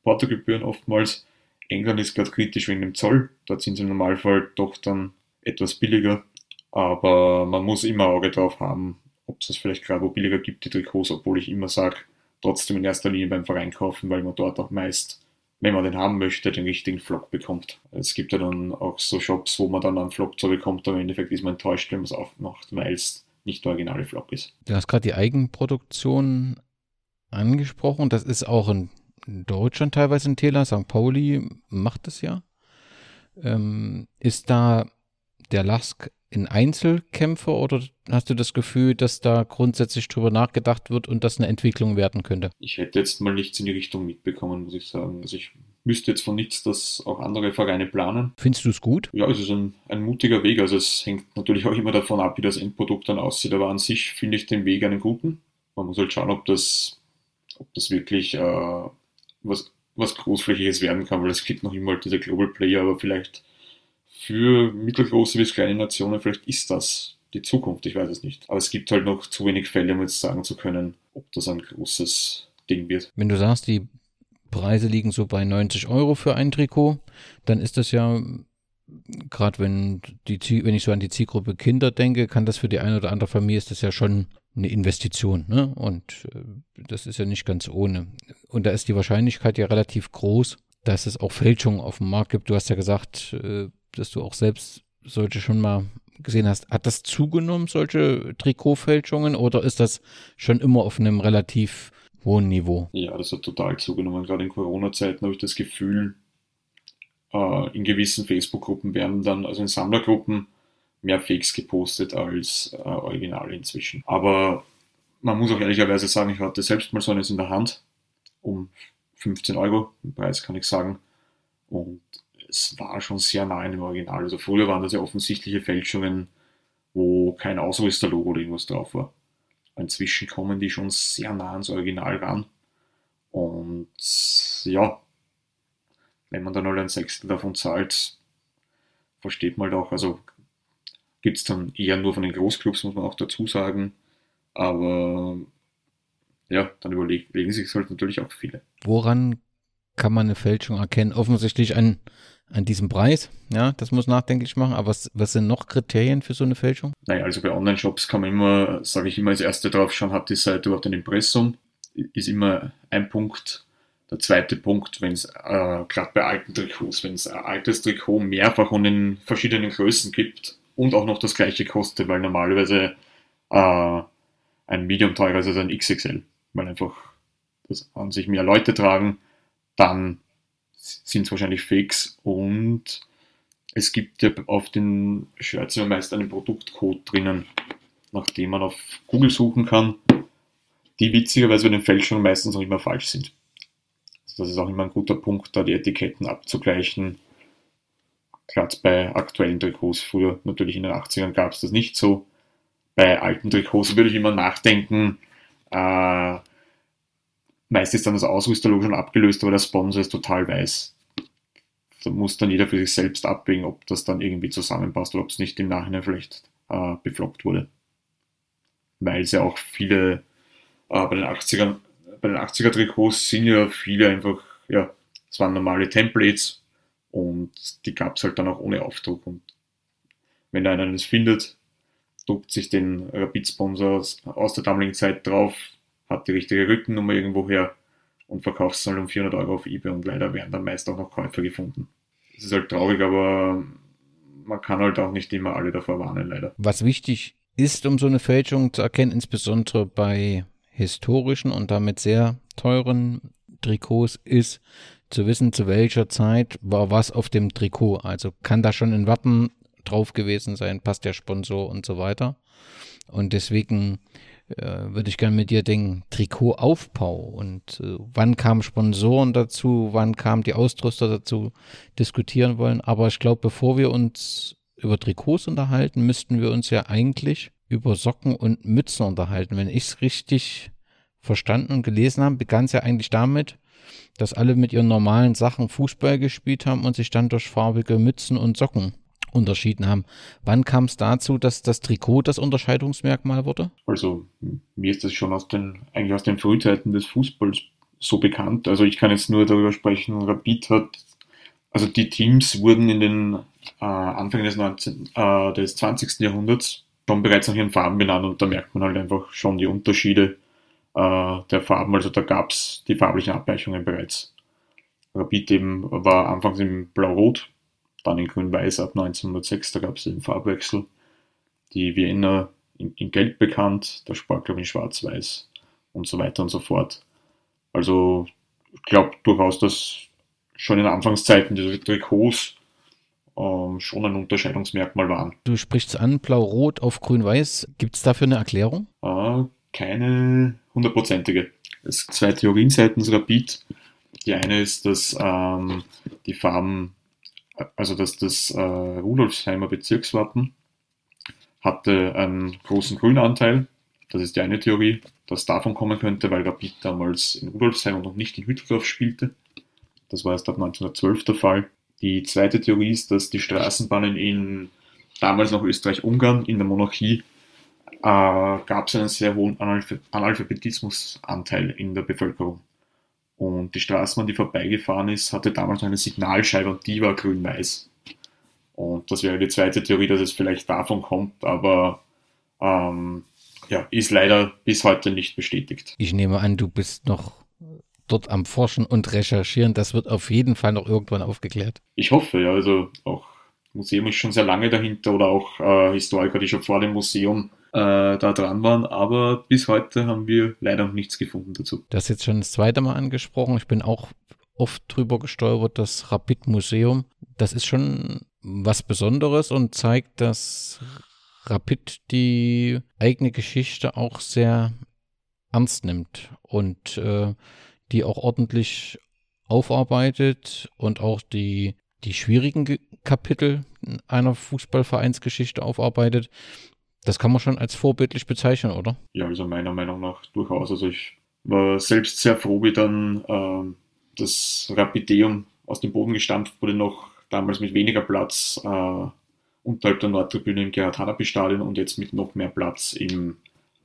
Speaker 4: Portogebühren oftmals. England ist gerade kritisch wegen dem Zoll. Dort sind sie im Normalfall doch dann etwas billiger. Aber man muss immer Auge drauf haben, ob es vielleicht gerade wo billiger gibt, die Trikots, obwohl ich immer sage, trotzdem in erster Linie beim Verein kaufen, weil man dort auch meist, wenn man den haben möchte, den richtigen Flock bekommt. Es gibt ja dann auch so Shops, wo man dann einen Flock so bekommt, aber im Endeffekt ist man enttäuscht, wenn man es aufmacht, weil es nicht der originale Flock ist.
Speaker 1: Du hast gerade die Eigenproduktion angesprochen. Das ist auch in Deutschland teilweise ein Thema. St. Pauli macht das ja. Ähm, ist da der Lask in Einzelkämpfer oder hast du das Gefühl, dass da grundsätzlich drüber nachgedacht wird und das eine Entwicklung werden könnte?
Speaker 4: Ich hätte jetzt mal nichts in die Richtung mitbekommen, muss ich sagen. Also ich wüsste jetzt von nichts, dass auch andere Vereine planen.
Speaker 1: Findest du es gut?
Speaker 4: Ja, es ist ein, ein mutiger Weg. Also es hängt natürlich auch immer davon ab, wie das Endprodukt dann aussieht. Aber an sich finde ich den Weg einen guten. Man muss halt schauen, ob das, ob das wirklich äh, was, was Großflächiges werden kann, weil es gibt noch immer diese Global Player, aber vielleicht für mittelgroße bis kleine Nationen, vielleicht ist das die Zukunft, ich weiß es nicht. Aber es gibt halt noch zu wenig Fälle, um jetzt sagen zu können, ob das ein großes Ding wird.
Speaker 1: Wenn du sagst, die Preise liegen so bei 90 Euro für ein Trikot, dann ist das ja, gerade wenn, die, wenn ich so an die Zielgruppe Kinder denke, kann das für die eine oder andere Familie, ist das ja schon eine Investition. Ne? Und äh, das ist ja nicht ganz ohne. Und da ist die Wahrscheinlichkeit ja relativ groß, dass es auch Fälschungen auf dem Markt gibt. Du hast ja gesagt, äh, dass du auch selbst solche schon mal gesehen hast. Hat das zugenommen, solche Trikotfälschungen, oder ist das schon immer auf einem relativ hohen Niveau?
Speaker 4: Ja, das hat total zugenommen. Gerade in Corona-Zeiten habe ich das Gefühl, äh, in gewissen Facebook-Gruppen werden dann, also in Sammlergruppen, mehr Fakes gepostet als äh, Originale inzwischen. Aber man muss auch ehrlicherweise sagen, ich hatte selbst mal so eines in der Hand um 15 Euro, den Preis kann ich sagen. Und es war schon sehr nah an dem Original. Also früher waren das ja offensichtliche Fälschungen, wo kein Ausrüsterlogo oder irgendwas drauf war. Inzwischen kommen die schon sehr nah ans Original ran. Und ja, wenn man dann halt ein Sechstel davon zahlt, versteht man auch, also gibt es dann eher nur von den Großclubs, muss man auch dazu sagen. Aber ja, dann überlegen sich halt natürlich auch viele.
Speaker 1: Woran kann man eine Fälschung erkennen? Offensichtlich an, an diesem Preis, ja, das muss nachdenklich machen. Aber was, was sind noch Kriterien für so eine Fälschung?
Speaker 4: Naja, also bei Online-Shops kann man immer, sage ich immer als erste drauf schauen, hat die Seite überhaupt ein Impressum? Ist immer ein Punkt. Der zweite Punkt, wenn es äh, gerade bei alten Trikots, wenn es ein altes Trikot mehrfach und in verschiedenen Größen gibt, und auch noch das gleiche kostet, weil normalerweise äh, ein Medium teurer ist als ein XXL, weil einfach das an sich mehr Leute tragen, dann sind es wahrscheinlich Fakes und es gibt ja auf den Shirts ja meist einen Produktcode drinnen, nach dem man auf Google suchen kann, die witzigerweise bei den Fälschungen meistens auch immer falsch sind. Also das ist auch immer ein guter Punkt, da die Etiketten abzugleichen Gerade bei aktuellen Trikots, früher natürlich in den 80ern gab es das nicht so. bei alten Trikots würde ich immer nachdenken, äh, meist ist dann das Ausrüsterlogo schon abgelöst, aber der Sponsor ist total weiß. Da muss dann jeder für sich selbst abwägen, ob das dann irgendwie zusammenpasst oder ob es nicht im Nachhinein vielleicht äh, befloppt wurde. Weil es ja auch viele äh, bei den 80ern, bei den 80er Trikots sind ja viele einfach, ja, es waren normale Templates und die gab es halt dann auch ohne Aufdruck. Und wenn einer eines findet, druckt sich den Rapid-Sponsor aus, der damaligen Zeit drauf, hat die richtige Rückennummer irgendwo her und verkauft es halt um 400 Euro auf eBay und leider werden dann meist auch noch Käufer gefunden. Das ist halt traurig, aber man kann halt auch nicht immer alle davor warnen, leider.
Speaker 1: Was wichtig ist, um so eine Fälschung zu erkennen, insbesondere bei historischen und damit sehr teuren Trikots, ist zu wissen, zu welcher Zeit war was auf dem Trikot. Also kann da schon ein Wappen drauf gewesen sein, passt der Sponsor und so weiter. Und deswegen äh, würde ich gerne mit dir den Trikotaufbau und äh, wann kamen Sponsoren dazu, wann kamen die Ausrüster dazu diskutieren wollen. Aber ich glaube, bevor wir uns über Trikots unterhalten, müssten wir uns ja eigentlich über Socken und Mützen unterhalten. Wenn ich es richtig verstanden und gelesen habe, begann es ja eigentlich damit, dass alle mit ihren normalen Sachen Fußball gespielt haben und sich dann durch farbige Mützen und Socken unterschieden haben. Wann kam es dazu, dass das Trikot das Unterscheidungsmerkmal wurde?
Speaker 4: Also mir ist das schon aus den, eigentlich aus den Frühzeiten des Fußballs so bekannt. Also ich kann jetzt nur darüber sprechen, Rapid hat, also die Teams wurden in den äh, Anfang des, 19, äh, des 20. Jahrhunderts schon bereits nach ihren Farben benannt und da merkt man halt einfach schon die Unterschiede der Farben. Also da gab es die farblichen Abweichungen bereits. Rapid eben war anfangs im Blau-Rot, dann in Grün-Weiß ab 1906, da gab es den Farbwechsel. Die Vienna in, in Gelb bekannt, der Sparkler in Schwarz-Weiß und so weiter und so fort. Also ich glaube durchaus, dass schon in Anfangszeiten diese Trikots ähm, schon ein Unterscheidungsmerkmal waren.
Speaker 1: Du sprichst an, Blau-Rot auf Grün-Weiß. Gibt es dafür eine Erklärung?
Speaker 4: Äh, keine hundertprozentige. Es gibt zwei Theorien seitens Rapid. Die eine ist, dass ähm, die Farben also dass das äh, Rudolfsheimer Bezirkswappen hatte einen großen Grünanteil. Das ist die eine Theorie, dass davon kommen könnte, weil Rapid damals in Rudolfsheim und noch nicht in Hütteldorf spielte. Das war erst ab 1912 der Fall. Die zweite Theorie ist, dass die Straßenbahnen in damals noch Österreich-Ungarn in der Monarchie gab es einen sehr hohen Analph Analphabetismusanteil in der Bevölkerung. Und die Straßenbahn, die vorbeigefahren ist, hatte damals noch eine Signalscheibe und die war grün-weiß. Und das wäre die zweite Theorie, dass es vielleicht davon kommt, aber ähm, ja, ist leider bis heute nicht bestätigt.
Speaker 1: Ich nehme an, du bist noch dort am Forschen und Recherchieren. Das wird auf jeden Fall noch irgendwann aufgeklärt.
Speaker 4: Ich hoffe, ja. Also auch Museum ist schon sehr lange dahinter oder auch äh, Historiker, die schon vor dem Museum äh, da dran waren, aber bis heute haben wir leider noch nichts gefunden dazu.
Speaker 1: Das ist jetzt schon das zweite Mal angesprochen. Ich bin auch oft drüber gestolpert, das Rapid Museum. Das ist schon was Besonderes und zeigt, dass Rapid die eigene Geschichte auch sehr ernst nimmt und äh, die auch ordentlich aufarbeitet und auch die, die schwierigen Kapitel einer Fußballvereinsgeschichte aufarbeitet. Das kann man schon als vorbildlich bezeichnen, oder?
Speaker 4: Ja, also meiner Meinung nach durchaus. Also ich war selbst sehr froh, wie dann äh, das Rapideum aus dem Boden gestampft wurde, noch damals mit weniger Platz äh, unterhalb der Nordtribüne im Gerhard Hanapi Stadion und jetzt mit noch mehr Platz im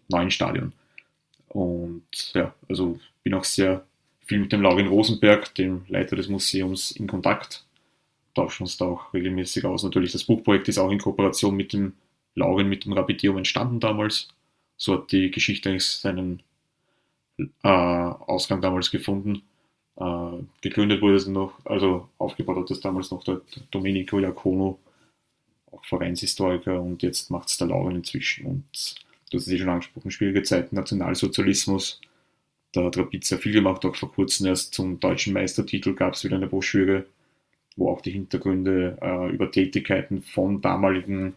Speaker 4: neuen Stadion. Und ja, also bin auch sehr viel mit dem Laurin Rosenberg, dem Leiter des Museums, in Kontakt. Tauschen uns da auch regelmäßig aus. Natürlich, das Buchprojekt ist auch in Kooperation mit dem Lauren mit dem Rapidium entstanden damals. So hat die Geschichte eigentlich seinen äh, Ausgang damals gefunden. Äh, gegründet wurde es noch, also aufgebaut hat es damals noch der Domenico Iacono, auch Vereinshistoriker, und jetzt macht es der Lauren inzwischen. Und du hast es eh schon angesprochen, schwierige Zeiten, Nationalsozialismus. Da hat Rapid sehr viel gemacht, auch vor kurzem erst zum deutschen Meistertitel gab es wieder eine Broschüre, wo auch die Hintergründe äh, über Tätigkeiten von damaligen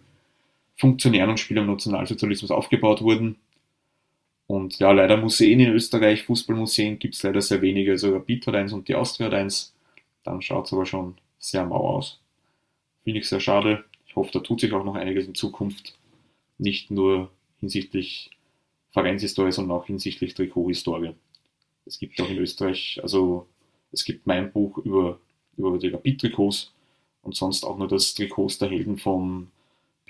Speaker 4: Funktionären und Spielern im Nationalsozialismus aufgebaut wurden. Und ja, leider Museen in Österreich, Fußballmuseen gibt es leider sehr wenige. Also Rapid hat eins und die Austria hat eins. Dann schaut es aber schon sehr mau aus. Finde ich sehr schade. Ich hoffe, da tut sich auch noch einiges in Zukunft. Nicht nur hinsichtlich Vereinshistorie, sondern auch hinsichtlich Trikothistorie. Es gibt auch in Österreich, also es gibt mein Buch über, über die Rapid-Trikots und sonst auch nur das Trikots der Helden von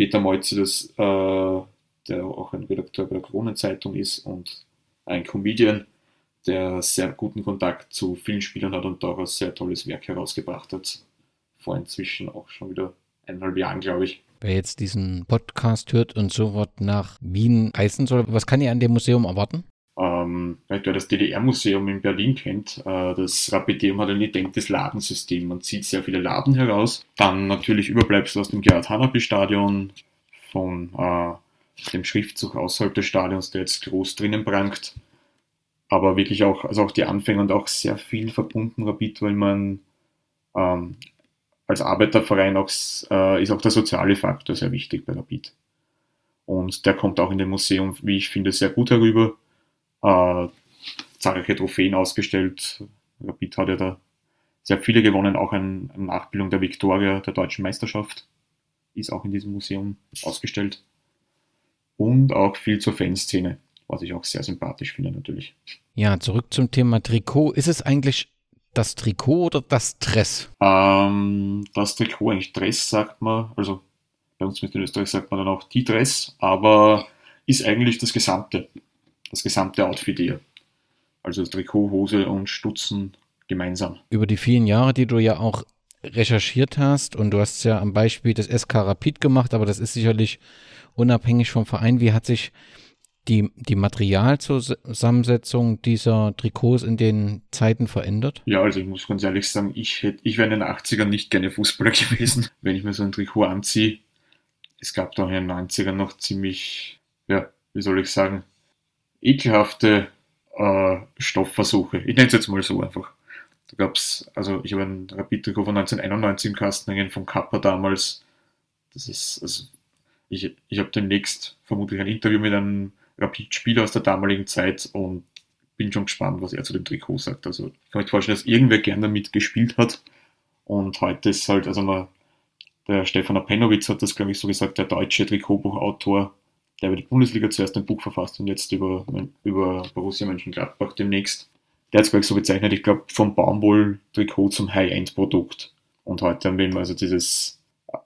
Speaker 4: Peter Meutze, das, äh, der auch ein Redakteur bei der Kronenzeitung ist und ein Comedian, der sehr guten Kontakt zu vielen Spielern hat und daraus sehr tolles Werk herausgebracht hat. Vor inzwischen auch schon wieder eineinhalb Jahren, glaube ich.
Speaker 1: Wer jetzt diesen Podcast hört und sofort nach Wien reisen soll, was kann er an dem Museum erwarten?
Speaker 4: Ähm, wer das DDR-Museum in Berlin kennt, äh, das Rapideum hat ein identes Ladensystem. Man zieht sehr viele Laden heraus. Dann natürlich Überbleibsel aus dem Gerhard Hanapi-Stadion, von äh, dem Schriftzug außerhalb des Stadions, der jetzt groß drinnen prangt. Aber wirklich auch, also auch die Anfänge und auch sehr viel verbunden Rapid, weil man ähm, als Arbeiterverein auch, äh, ist auch der soziale Faktor sehr wichtig bei Rapid. Und der kommt auch in dem Museum, wie ich finde, sehr gut herüber. Äh, zahlreiche Trophäen ausgestellt. Rapid hat ja da sehr viele gewonnen, auch eine ein Nachbildung der Viktoria der deutschen Meisterschaft ist auch in diesem Museum ausgestellt. Und auch viel zur Fanszene, was ich auch sehr sympathisch finde natürlich.
Speaker 1: Ja, zurück zum Thema Trikot. Ist es eigentlich das Trikot oder das Dress?
Speaker 4: Ähm, das Trikot, eigentlich Dress sagt man, also bei uns mit Österreich sagt man dann auch die Dress, aber ist eigentlich das gesamte, das gesamte Outfit eher. Also Trikot, Hose und Stutzen gemeinsam.
Speaker 1: Über die vielen Jahre, die du ja auch recherchiert hast und du hast ja am Beispiel des SK Rapid gemacht, aber das ist sicherlich unabhängig vom Verein. Wie hat sich die, die Materialzusammensetzung dieser Trikots in den Zeiten verändert?
Speaker 4: Ja, also ich muss ganz ehrlich sagen, ich, hätte, ich wäre in den 80ern nicht gerne Fußballer gewesen, wenn ich mir so ein Trikot anziehe. Es gab da in den 90ern noch ziemlich, ja, wie soll ich sagen, ekelhafte äh, Stoffversuche. Ich nenne es jetzt mal so einfach. Da gab es, also ich habe ein Rapid-Trikot von 1991 im Kasten hängen, von Kappa damals. Das ist, also ich, ich habe demnächst vermutlich ein Interview mit einem Rapid-Spieler aus der damaligen Zeit und bin schon gespannt, was er zu dem Trikot sagt. Also ich kann mir vorstellen, dass irgendwer gern damit gespielt hat. Und heute ist halt, also man, der Stefan Apenowitz hat das, glaube ich, so gesagt, der deutsche Trikotbuchautor, der über die Bundesliga zuerst ein Buch verfasst und jetzt über, über Borussia Mönchengladbach demnächst. Der hat es, glaube ich, so bezeichnet, ich glaube, vom Baumwoll-Trikot zum High-End-Produkt. Und heute haben wir also dieses,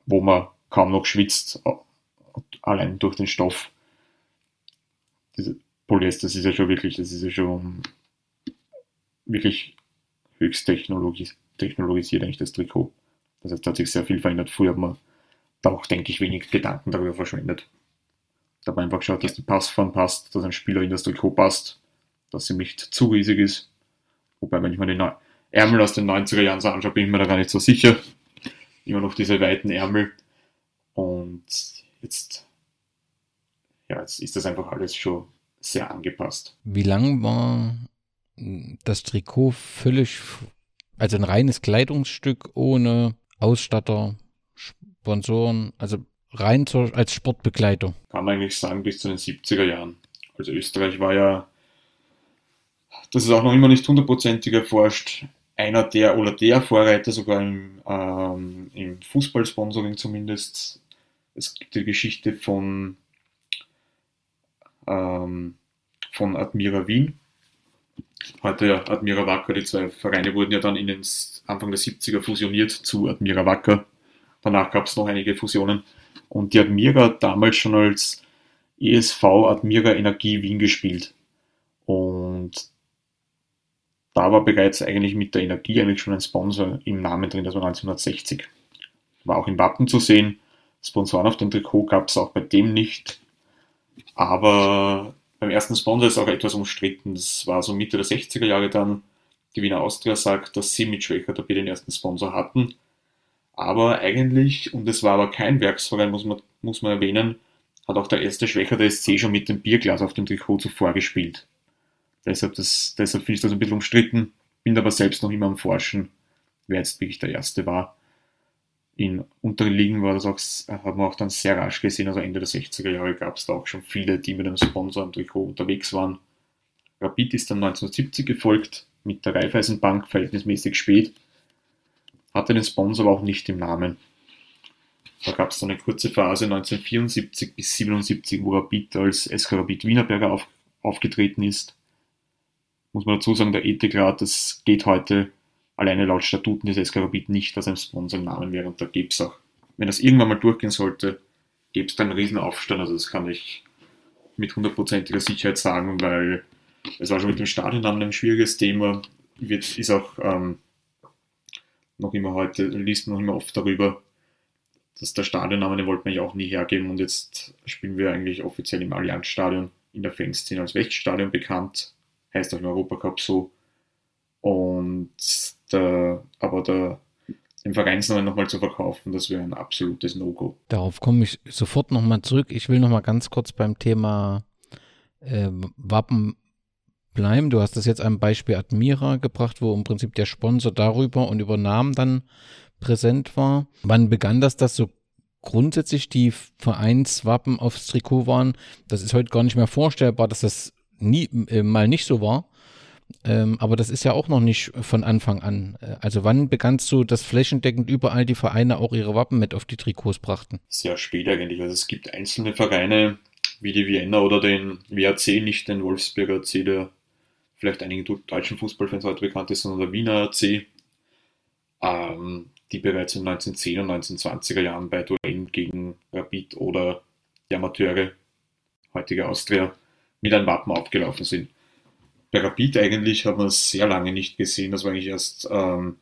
Speaker 4: wo man kaum noch schwitzt, allein durch den Stoff diese Polyester, das ist ja schon wirklich, das ist ja schon wirklich höchst technologis technologisiert eigentlich das Trikot. Das heißt, da hat sich sehr viel verändert. Früher hat man da auch, denke ich, wenig Gedanken darüber verschwendet. Da hat man einfach geschaut, dass die Passform passt, dass ein Spieler in das Trikot passt, dass sie nicht zu riesig ist. Wobei, wenn ich mir die Ärmel aus den 90er Jahren so anschaue, bin ich mir da gar nicht so sicher. Immer noch diese weiten Ärmel. Und jetzt ja, jetzt ist das einfach alles schon sehr angepasst.
Speaker 1: Wie lang war das Trikot völlig, also ein reines Kleidungsstück ohne Ausstatter, Sponsoren, also rein zur, als Sportbegleitung?
Speaker 4: Kann man eigentlich sagen, bis zu den 70er Jahren. Also Österreich war ja, das ist auch noch immer nicht hundertprozentig erforscht, einer der oder der Vorreiter sogar im, ähm, im Fußballsponsoring zumindest. Es gibt die Geschichte von ähm, von Admira Wien. Heute ja Admira Wacker, die zwei Vereine wurden ja dann in den Anfang der 70er fusioniert zu Admira Wacker. Danach gab es noch einige Fusionen. Und die Admira damals schon als ESV Admira Energie Wien gespielt. Und da war bereits eigentlich mit der Energie eigentlich schon ein Sponsor im Namen drin, das war 1960. War auch im Wappen zu sehen. Sponsoren auf dem Trikot gab es auch bei dem nicht. Aber beim ersten Sponsor ist auch etwas umstritten. Das war so Mitte der 60er Jahre dann. Die Wiener Austria sagt, dass sie mit Schwächer dabei den ersten Sponsor hatten. Aber eigentlich, und es war aber kein Werksverein, muss man, muss man erwähnen, hat auch der erste Schwächer der SC schon mit dem Bierglas auf dem Trikot zuvor gespielt. Deshalb, deshalb finde ich das ein bisschen umstritten, bin aber selbst noch immer am Forschen, wer jetzt wirklich der Erste war in unteren Ligen war das auch, hat man auch dann sehr rasch gesehen, also Ende der 60er Jahre gab es da auch schon viele, die mit einem Sponsor am Trikot unterwegs waren. Rapid ist dann 1970 gefolgt, mit der Raiffeisenbank verhältnismäßig spät, hatte den Sponsor aber auch nicht im Namen. Da gab es dann eine kurze Phase 1974 bis 77, wo Rapid als SK Rapid Wienerberger auf, aufgetreten ist. Muss man dazu sagen, der Ethikrat, das geht heute alleine laut Statuten des SK Rapid nicht, dass ein Sponsor im Namen wäre und da gäbe es auch, wenn das irgendwann mal durchgehen sollte, gäbe es da einen riesen Aufstand, also das kann ich mit hundertprozentiger Sicherheit sagen, weil es war schon mit dem Stadionnamen ein schwieriges Thema, wird, ist auch ähm, noch immer heute, liest man noch immer oft darüber, dass der Stadionname, den wollten wir ja auch nie hergeben und jetzt spielen wir eigentlich offiziell im Allianzstadion in der Fanszene als Wächtstadion bekannt, heißt auch im Europacup so. Und der, aber der, den Vereinsnamen nochmal zu verkaufen, das wäre ein absolutes No-Go.
Speaker 1: Darauf komme ich sofort nochmal zurück. Ich will nochmal ganz kurz beim Thema äh, Wappen bleiben. Du hast das jetzt am Beispiel Admira gebracht, wo im Prinzip der Sponsor darüber und über Namen dann präsent war. Wann begann das, dass so grundsätzlich die Vereinswappen aufs Trikot waren? Das ist heute gar nicht mehr vorstellbar, dass das nie, äh, mal nicht so war. Ähm, aber das ist ja auch noch nicht von Anfang an. Äh, also wann begannst du, dass flächendeckend überall die Vereine auch ihre Wappen mit auf die Trikots brachten?
Speaker 4: Sehr spät eigentlich. Also es gibt einzelne Vereine wie die Vienna oder den WAC, nicht den Wolfsberger AC, der vielleicht einigen deutschen Fußballfans heute bekannt ist, sondern der Wiener AC, ähm, die bereits in den 1910er und 1920er Jahren bei Duellen gegen Rapid oder die Amateure, heutige Austria, mit einem Wappen aufgelaufen sind. Bei Rapid eigentlich hat man es sehr lange nicht gesehen. Das war eigentlich erst ähm,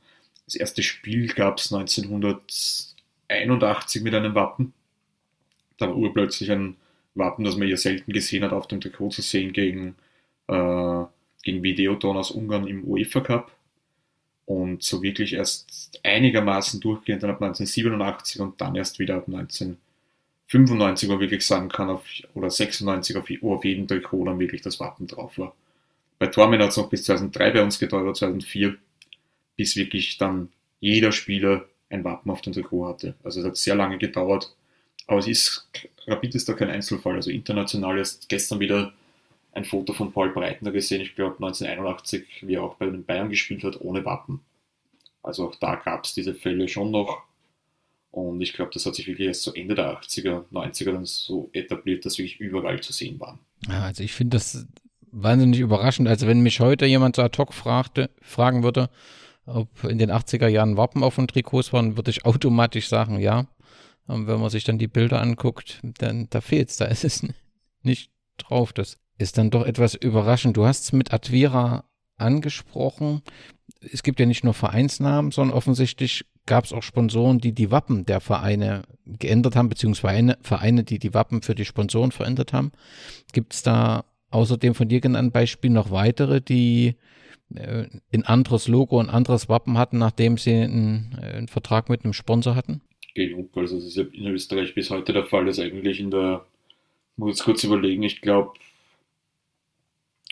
Speaker 4: das erste Spiel gab es 1981 mit einem Wappen. Da war urplötzlich ein Wappen, das man ja selten gesehen hat, auf dem Trikot zu sehen gegen, äh, gegen Videoton aus Ungarn im UEFA Cup. Und so wirklich erst einigermaßen durchgehend dann ab 1987 und dann erst wieder ab 1995, wo man wirklich sagen kann, auf, oder 96, auf, wo auf jedem Trikot dann wirklich das Wappen drauf war. Bei Tormen hat es noch bis 2003 bei uns gedauert, 2004, bis wirklich dann jeder Spieler ein Wappen auf dem Trikot hatte. Also es hat sehr lange gedauert. Aber es ist, Rapid ist da kein Einzelfall. Also international ist gestern wieder ein Foto von Paul Breitner gesehen, ich glaube 1981, wie er auch bei den Bayern gespielt hat, ohne Wappen. Also auch da gab es diese Fälle schon noch. Und ich glaube, das hat sich wirklich erst so Ende der 80er, 90er dann so etabliert, dass wirklich überall zu sehen waren.
Speaker 1: Ja, also ich finde das wahnsinnig überraschend. Also wenn mich heute jemand so ad hoc fragte, fragen würde, ob in den 80er Jahren Wappen auf den Trikots waren, würde ich automatisch sagen, ja. Und wenn man sich dann die Bilder anguckt, dann da fehlt es, da ist es nicht drauf. Das ist dann doch etwas überraschend. Du hast es mit Advira angesprochen. Es gibt ja nicht nur Vereinsnamen, sondern offensichtlich gab es auch Sponsoren, die die Wappen der Vereine geändert haben, beziehungsweise Vereine, die die Wappen für die Sponsoren verändert haben. Gibt es da außerdem von dir genannten Beispiel noch weitere, die äh, ein anderes Logo, ein anderes Wappen hatten, nachdem sie einen, äh, einen Vertrag mit einem Sponsor hatten?
Speaker 4: Genug, also das ist in Österreich bis heute der Fall, dass eigentlich in der, muss kurz überlegen, ich glaube,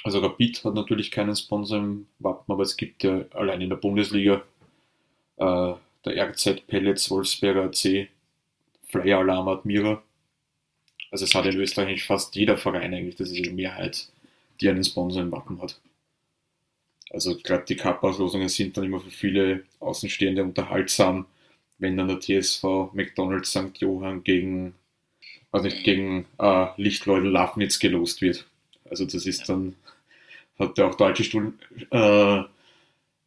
Speaker 4: also Rapid hat natürlich keinen Sponsor im Wappen, aber es gibt ja allein in der Bundesliga äh, der RZ Pellets, Wolfsberger AC, Flyer Alarm Admira, also es hat in Österreich fast jeder Verein eigentlich, das ist die Mehrheit, die einen Sponsor im Wappen hat. Also gerade die Cup-Auslosungen sind dann immer für viele Außenstehende unterhaltsam, wenn dann der TSV McDonalds St. Johann gegen, also nicht gegen äh, Lichtleute Lafnitz gelost wird. Also das ist dann, hat ja auch deutsche Stud äh,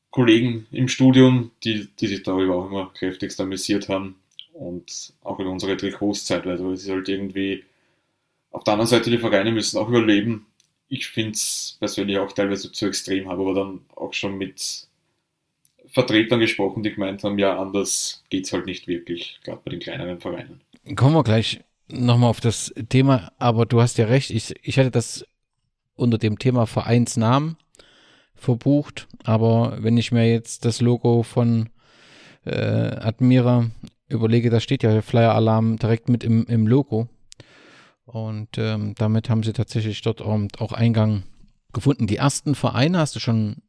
Speaker 4: Kollegen im Studium, die, die sich darüber auch immer kräftigst amüsiert haben. Und auch in unserer Trikots zeitweise, weil ist halt irgendwie auf der anderen Seite, die Vereine müssen auch überleben. Ich finde es persönlich auch teilweise zu extrem, habe aber dann auch schon mit Vertretern gesprochen, die gemeint haben, ja, anders geht es halt nicht wirklich, gerade bei den kleineren Vereinen.
Speaker 1: Kommen wir gleich nochmal auf das Thema, aber du hast ja recht, ich, ich hatte das unter dem Thema Vereinsnamen verbucht, aber wenn ich mir jetzt das Logo von äh, Admira überlege, da steht ja Flyer Alarm direkt mit im, im Logo. Und ähm, damit haben sie tatsächlich dort auch Eingang gefunden. Die ersten Vereine hast du schon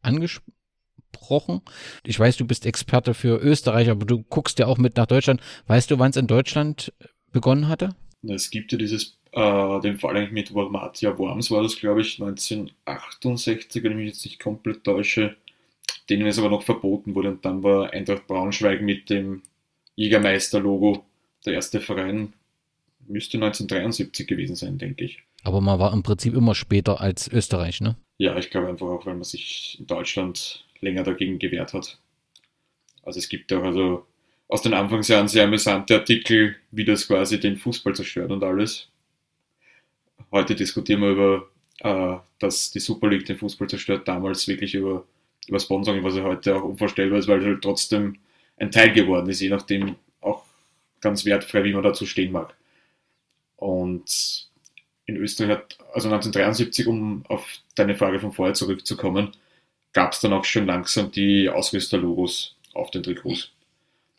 Speaker 1: angesprochen. Ich weiß, du bist Experte für Österreich, aber du guckst ja auch mit nach Deutschland. Weißt du, wann es in Deutschland begonnen hatte?
Speaker 4: Es gibt ja dieses, äh, den Fall eigentlich mit Wormatia Worms war das, glaube ich, 1968, wenn ich mich jetzt nicht komplett täusche, denen es aber noch verboten wurde. Und dann war Eintracht Braunschweig mit dem Jägermeister-Logo der erste Verein müsste 1973 gewesen sein, denke ich.
Speaker 1: Aber man war im Prinzip immer später als Österreich, ne?
Speaker 4: Ja, ich glaube einfach auch, weil man sich in Deutschland länger dagegen gewehrt hat. Also es gibt auch also aus den Anfangsjahren sehr amüsante Artikel, wie das quasi den Fußball zerstört und alles. Heute diskutieren wir über, äh, dass die Super League den Fußball zerstört, damals wirklich über, über Sponsoring, was ja heute auch unvorstellbar ist, weil es halt trotzdem ein Teil geworden ist, je nachdem auch ganz wertfrei, wie man dazu stehen mag. Und in Österreich hat, also 1973, um auf deine Frage von vorher zurückzukommen, gab es dann auch schon langsam die Ausrüsterlogos auf den Trikots.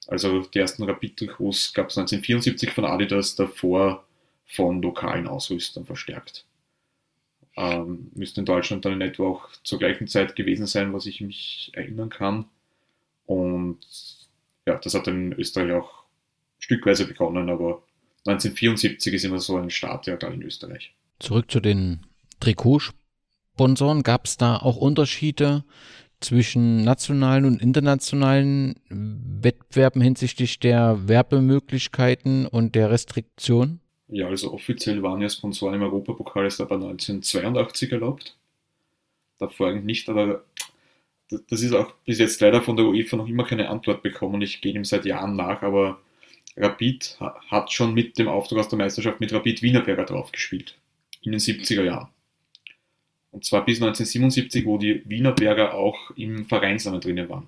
Speaker 4: Also die ersten Rapid-Trikots gab es 1974 von Adidas, davor von lokalen Ausrüstern verstärkt. Ähm, müsste in Deutschland dann in etwa auch zur gleichen Zeit gewesen sein, was ich mich erinnern kann. Und ja, das hat in Österreich auch stückweise begonnen, aber 1974 ist immer so ein Startjahr da in Österreich.
Speaker 1: Zurück zu den Trikotsponsoren. Gab es da auch Unterschiede zwischen nationalen und internationalen Wettbewerben hinsichtlich der Werbemöglichkeiten und der Restriktion?
Speaker 4: Ja, also offiziell waren ja Sponsoren im Europapokal erst aber 1982 erlaubt. Davor eigentlich nicht, aber das ist auch bis jetzt leider von der UEFA noch immer keine Antwort bekommen. Ich gehe ihm seit Jahren nach, aber Rapid hat schon mit dem Auftrag aus der Meisterschaft mit Rapid Wienerberger drauf gespielt. In den 70er Jahren. Und zwar bis 1977, wo die Wienerberger auch im Vereinsnamen drinnen waren.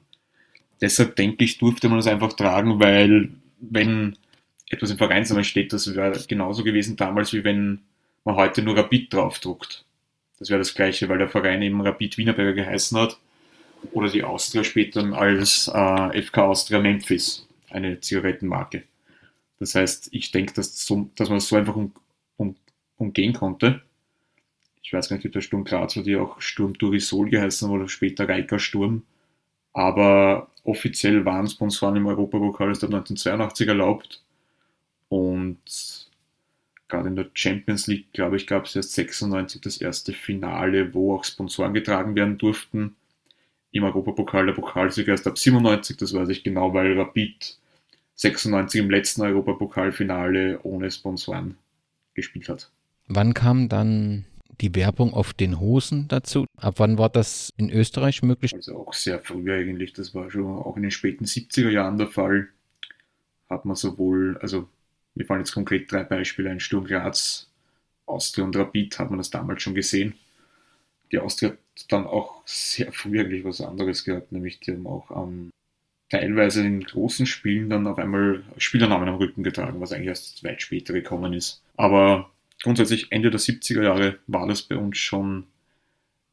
Speaker 4: Deshalb denke ich, durfte man das einfach tragen, weil wenn etwas im Vereinsnamen steht, das wäre genauso gewesen damals, wie wenn man heute nur Rapid draufdruckt. Das wäre das gleiche, weil der Verein eben Rapid Wienerberger geheißen hat. Oder die Austria später als äh, FK Austria Memphis, eine Zigarettenmarke. Das heißt, ich denke, dass, so, dass man das so einfach um, um, umgehen konnte. Ich weiß gar nicht, ob der Sturm Graz oder die auch Sturm Turisol geheißen oder später Reiker Sturm. Aber offiziell waren Sponsoren im Europapokal erst ab 1982 erlaubt. Und gerade in der Champions League, glaube ich, gab es erst 96 das erste Finale, wo auch Sponsoren getragen werden durften. Im Europapokal der Pokalsieger erst ab 97, das weiß ich genau, weil Rapid 96 im letzten Europapokalfinale ohne Sponsoren gespielt hat.
Speaker 1: Wann kam dann die Werbung auf den Hosen dazu? Ab wann war das in Österreich möglich?
Speaker 4: Also auch sehr früh eigentlich. Das war schon auch in den späten 70er Jahren der Fall. Hat man sowohl, also mir fallen jetzt konkret drei Beispiele ein, Sturm Graz, Austria und Rapid hat man das damals schon gesehen. Die Austria hat dann auch sehr früh eigentlich was anderes gehabt, nämlich die haben auch am teilweise in großen Spielen dann auf einmal Spielernamen am Rücken getragen, was eigentlich erst weit später gekommen ist. Aber grundsätzlich Ende der 70er Jahre war das bei uns schon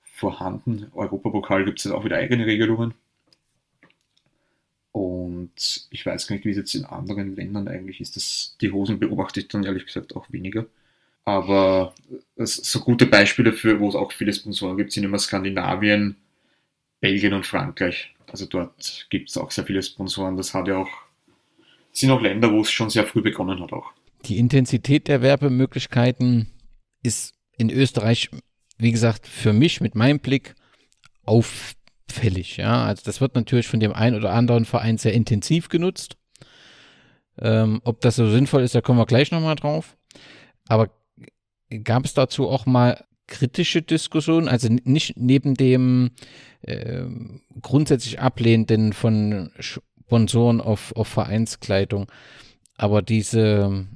Speaker 4: vorhanden. Europapokal gibt es jetzt auch wieder eigene Regelungen. Und ich weiß gar nicht, wie es jetzt in anderen Ländern eigentlich ist. Das, die Hosen beobachte ich dann ehrlich gesagt auch weniger. Aber so gute Beispiele für, wo es auch viele Sponsoren gibt, sind immer Skandinavien, Belgien und Frankreich. Also dort gibt es auch sehr viele Sponsoren. Das hat ja auch, sind auch Länder, wo es schon sehr früh begonnen hat auch.
Speaker 1: Die Intensität der Werbemöglichkeiten ist in Österreich, wie gesagt, für mich mit meinem Blick auffällig. Ja, also das wird natürlich von dem einen oder anderen Verein sehr intensiv genutzt. Ähm, ob das so sinnvoll ist, da kommen wir gleich nochmal drauf. Aber gab es dazu auch mal kritische Diskussionen, also nicht neben dem äh, grundsätzlich ablehnenden von Sponsoren auf, auf Vereinskleidung, aber diese,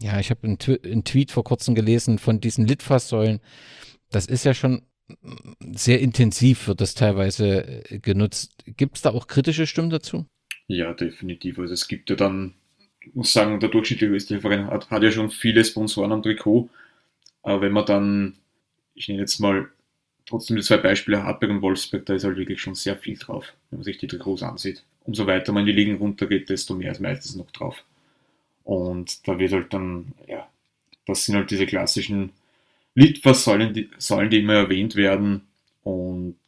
Speaker 1: ja, ich habe einen, Tweet vor kurzem gelesen von diesen Litfaßsäulen, das ist ja schon sehr intensiv, wird das teilweise äh, genutzt. Gibt es da auch kritische Stimmen dazu?
Speaker 4: Ja, definitiv. Also es gibt ja dann, ich muss sagen, der durchschnittliche österreichische Verein hat, hat ja schon viele Sponsoren am Trikot. Aber wenn man dann, ich nenne jetzt mal trotzdem die zwei Beispiele, Hartberg und Wolfsberg, da ist halt wirklich schon sehr viel drauf, wenn man sich die Trikots ansieht. Umso weiter man in die Ligen runtergeht, desto mehr ist meistens noch drauf. Und da wird halt dann, ja, das sind halt diese klassischen Litfaßsäulen, die, Säulen, die immer erwähnt werden. Und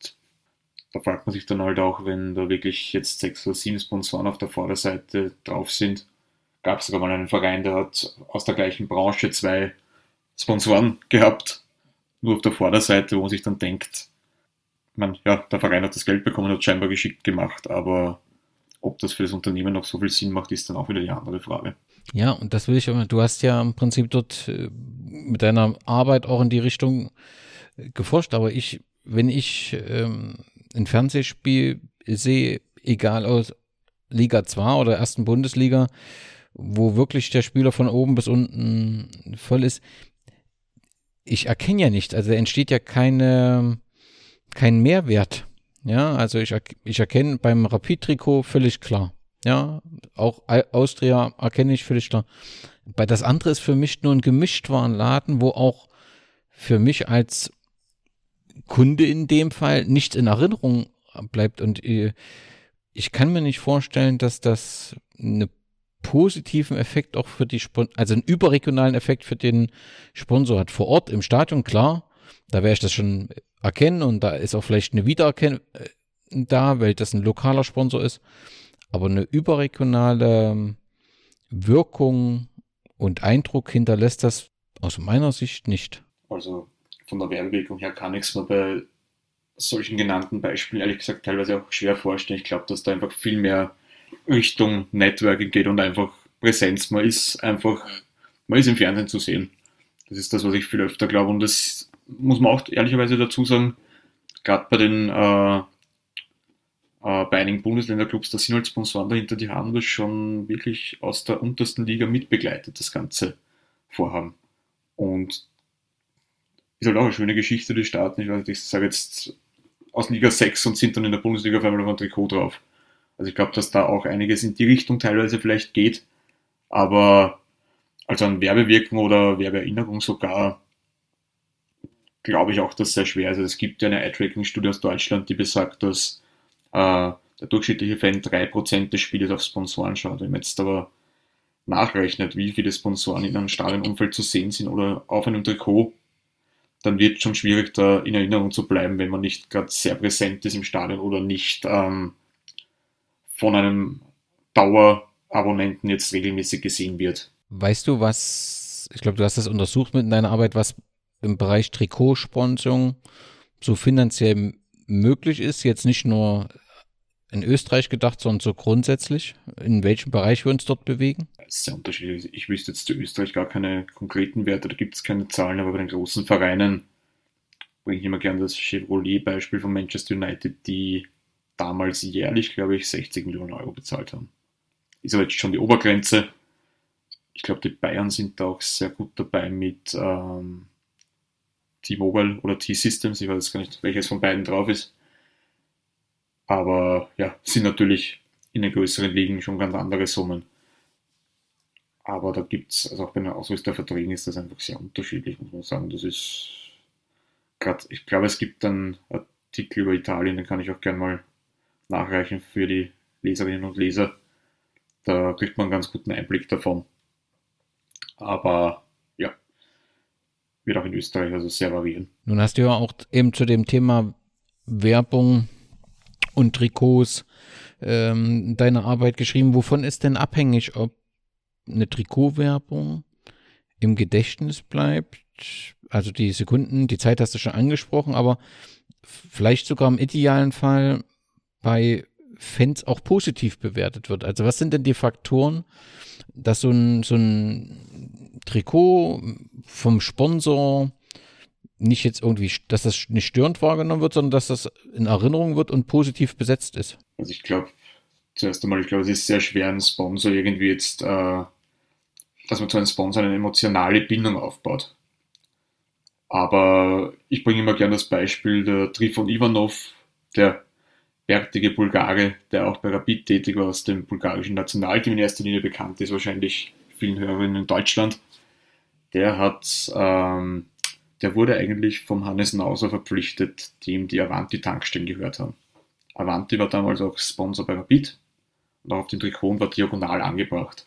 Speaker 4: da fragt man sich dann halt auch, wenn da wirklich jetzt sechs oder sieben Sponsoren auf der Vorderseite drauf sind, gab es sogar mal einen Verein, der hat aus der gleichen Branche zwei Sponsoren gehabt, nur auf der Vorderseite, wo man sich dann denkt, man, ja, der Verein hat das Geld bekommen, hat scheinbar geschickt gemacht, aber ob das für das Unternehmen noch so viel Sinn macht, ist dann auch wieder die andere Frage.
Speaker 1: Ja, und das will ich aber. Du hast ja im Prinzip dort äh, mit deiner Arbeit auch in die Richtung äh, geforscht, aber ich, wenn ich ähm, ein Fernsehspiel sehe, egal aus Liga 2 oder ersten Bundesliga, wo wirklich der Spieler von oben bis unten voll ist, ich erkenne ja nicht, also entsteht ja keine, kein Mehrwert. Ja, also ich, ich erkenne beim Rapid-Trikot völlig klar. Ja, auch Austria erkenne ich völlig klar. Bei das andere ist für mich nur ein Gemischtwarenladen, wo auch für mich als Kunde in dem Fall nichts in Erinnerung bleibt. Und äh, ich kann mir nicht vorstellen, dass das einen positiven Effekt auch für die, Spon also einen überregionalen Effekt für den Sponsor hat. Vor Ort im Stadion, klar, da werde ich das schon erkennen und da ist auch vielleicht eine Wiedererkennung äh, da, weil das ein lokaler Sponsor ist. Aber eine überregionale ähm, Wirkung und Eindruck hinterlässt das aus meiner Sicht nicht.
Speaker 4: Also von der Werbewirkung her kann ich es mir bei solchen genannten Beispielen ehrlich gesagt teilweise auch schwer vorstellen. Ich glaube, dass da einfach viel mehr Richtung Networking geht und einfach Präsenz. Man ist einfach, man ist im Fernsehen zu sehen. Das ist das, was ich viel öfter glaube. Und das muss man auch ehrlicherweise dazu sagen, gerade bei den äh, äh, bei einigen Bundesländerclubs, da sind halt Sponsoren dahinter, die haben das schon wirklich aus der untersten Liga mitbegleitet, das ganze Vorhaben. Und ist halt auch eine schöne Geschichte, die starten. Ich, weiß, ich sage jetzt aus Liga 6 und sind dann in der Bundesliga auf einmal auf ein Trikot drauf. Also ich glaube, dass da auch einiges in die Richtung teilweise vielleicht geht. Aber also an Werbewirkung oder Werbeerinnerung sogar glaube ich auch, dass sehr schwer ist. Also es gibt ja eine Eye-Tracking-Studie aus Deutschland, die besagt, dass äh, der durchschnittliche Fan 3% des Spieles auf Sponsoren schaut. Wenn man jetzt aber nachrechnet, wie viele Sponsoren in einem Stadionumfeld zu sehen sind oder auf einem Trikot, dann wird es schon schwierig, da in Erinnerung zu bleiben, wenn man nicht gerade sehr präsent ist im Stadion oder nicht ähm, von einem Dauerabonnenten jetzt regelmäßig gesehen wird.
Speaker 1: Weißt du, was, ich glaube, du hast das untersucht mit deiner Arbeit, was im Bereich Trikotsponsoring so finanziell möglich ist, jetzt nicht nur in Österreich gedacht, sondern so grundsätzlich, in welchem Bereich wir uns dort bewegen?
Speaker 4: Sehr unterschiedlich. Ich wüsste jetzt zu Österreich gar keine konkreten Werte, da gibt es keine Zahlen, aber bei den großen Vereinen bringe ich immer gerne das Chevrolet-Beispiel von Manchester United, die damals jährlich, glaube ich, 60 Millionen Euro bezahlt haben. Ist aber jetzt schon die Obergrenze. Ich glaube, die Bayern sind da auch sehr gut dabei mit ähm, T-Mobile oder T-Systems, ich weiß gar nicht, welches von beiden drauf ist. Aber ja, sind natürlich in den größeren Ligen schon ganz andere Summen. Aber da gibt es, also auch bei den Ausrüsterverträgen ist das einfach sehr unterschiedlich, muss man sagen. Das ist gerade, ich glaube, es gibt einen Artikel über Italien, den kann ich auch gerne mal nachreichen für die Leserinnen und Leser. Da kriegt man einen ganz guten Einblick davon. Aber wird auch in Österreich also sehr variieren.
Speaker 1: Nun hast du ja auch eben zu dem Thema Werbung und Trikots ähm, deine Arbeit geschrieben. Wovon ist denn abhängig, ob eine Trikotwerbung im Gedächtnis bleibt? Also die Sekunden, die Zeit hast du schon angesprochen, aber vielleicht sogar im idealen Fall bei Fans auch positiv bewertet wird. Also was sind denn die Faktoren, dass so ein, so ein Trikot vom Sponsor nicht jetzt irgendwie, dass das nicht störend wahrgenommen wird, sondern dass das in Erinnerung wird und positiv besetzt ist?
Speaker 4: Also ich glaube, zuerst einmal, ich glaube, es ist sehr schwer, einen Sponsor irgendwie jetzt, äh, dass man zu einem Sponsor eine emotionale Bindung aufbaut. Aber ich bringe immer gerne das Beispiel der Trifon Ivanov, der bärtige Bulgare, der auch bei Rapid tätig war, aus dem bulgarischen Nationalteam in erster Linie bekannt ist, wahrscheinlich vielen Hörerinnen in Deutschland der hat, ähm, der wurde eigentlich vom Hannes Nauser verpflichtet, die ihm die Avanti-Tankstellen gehört haben. Avanti war damals auch Sponsor bei Rapid und auch auf den Trikot war diagonal angebracht.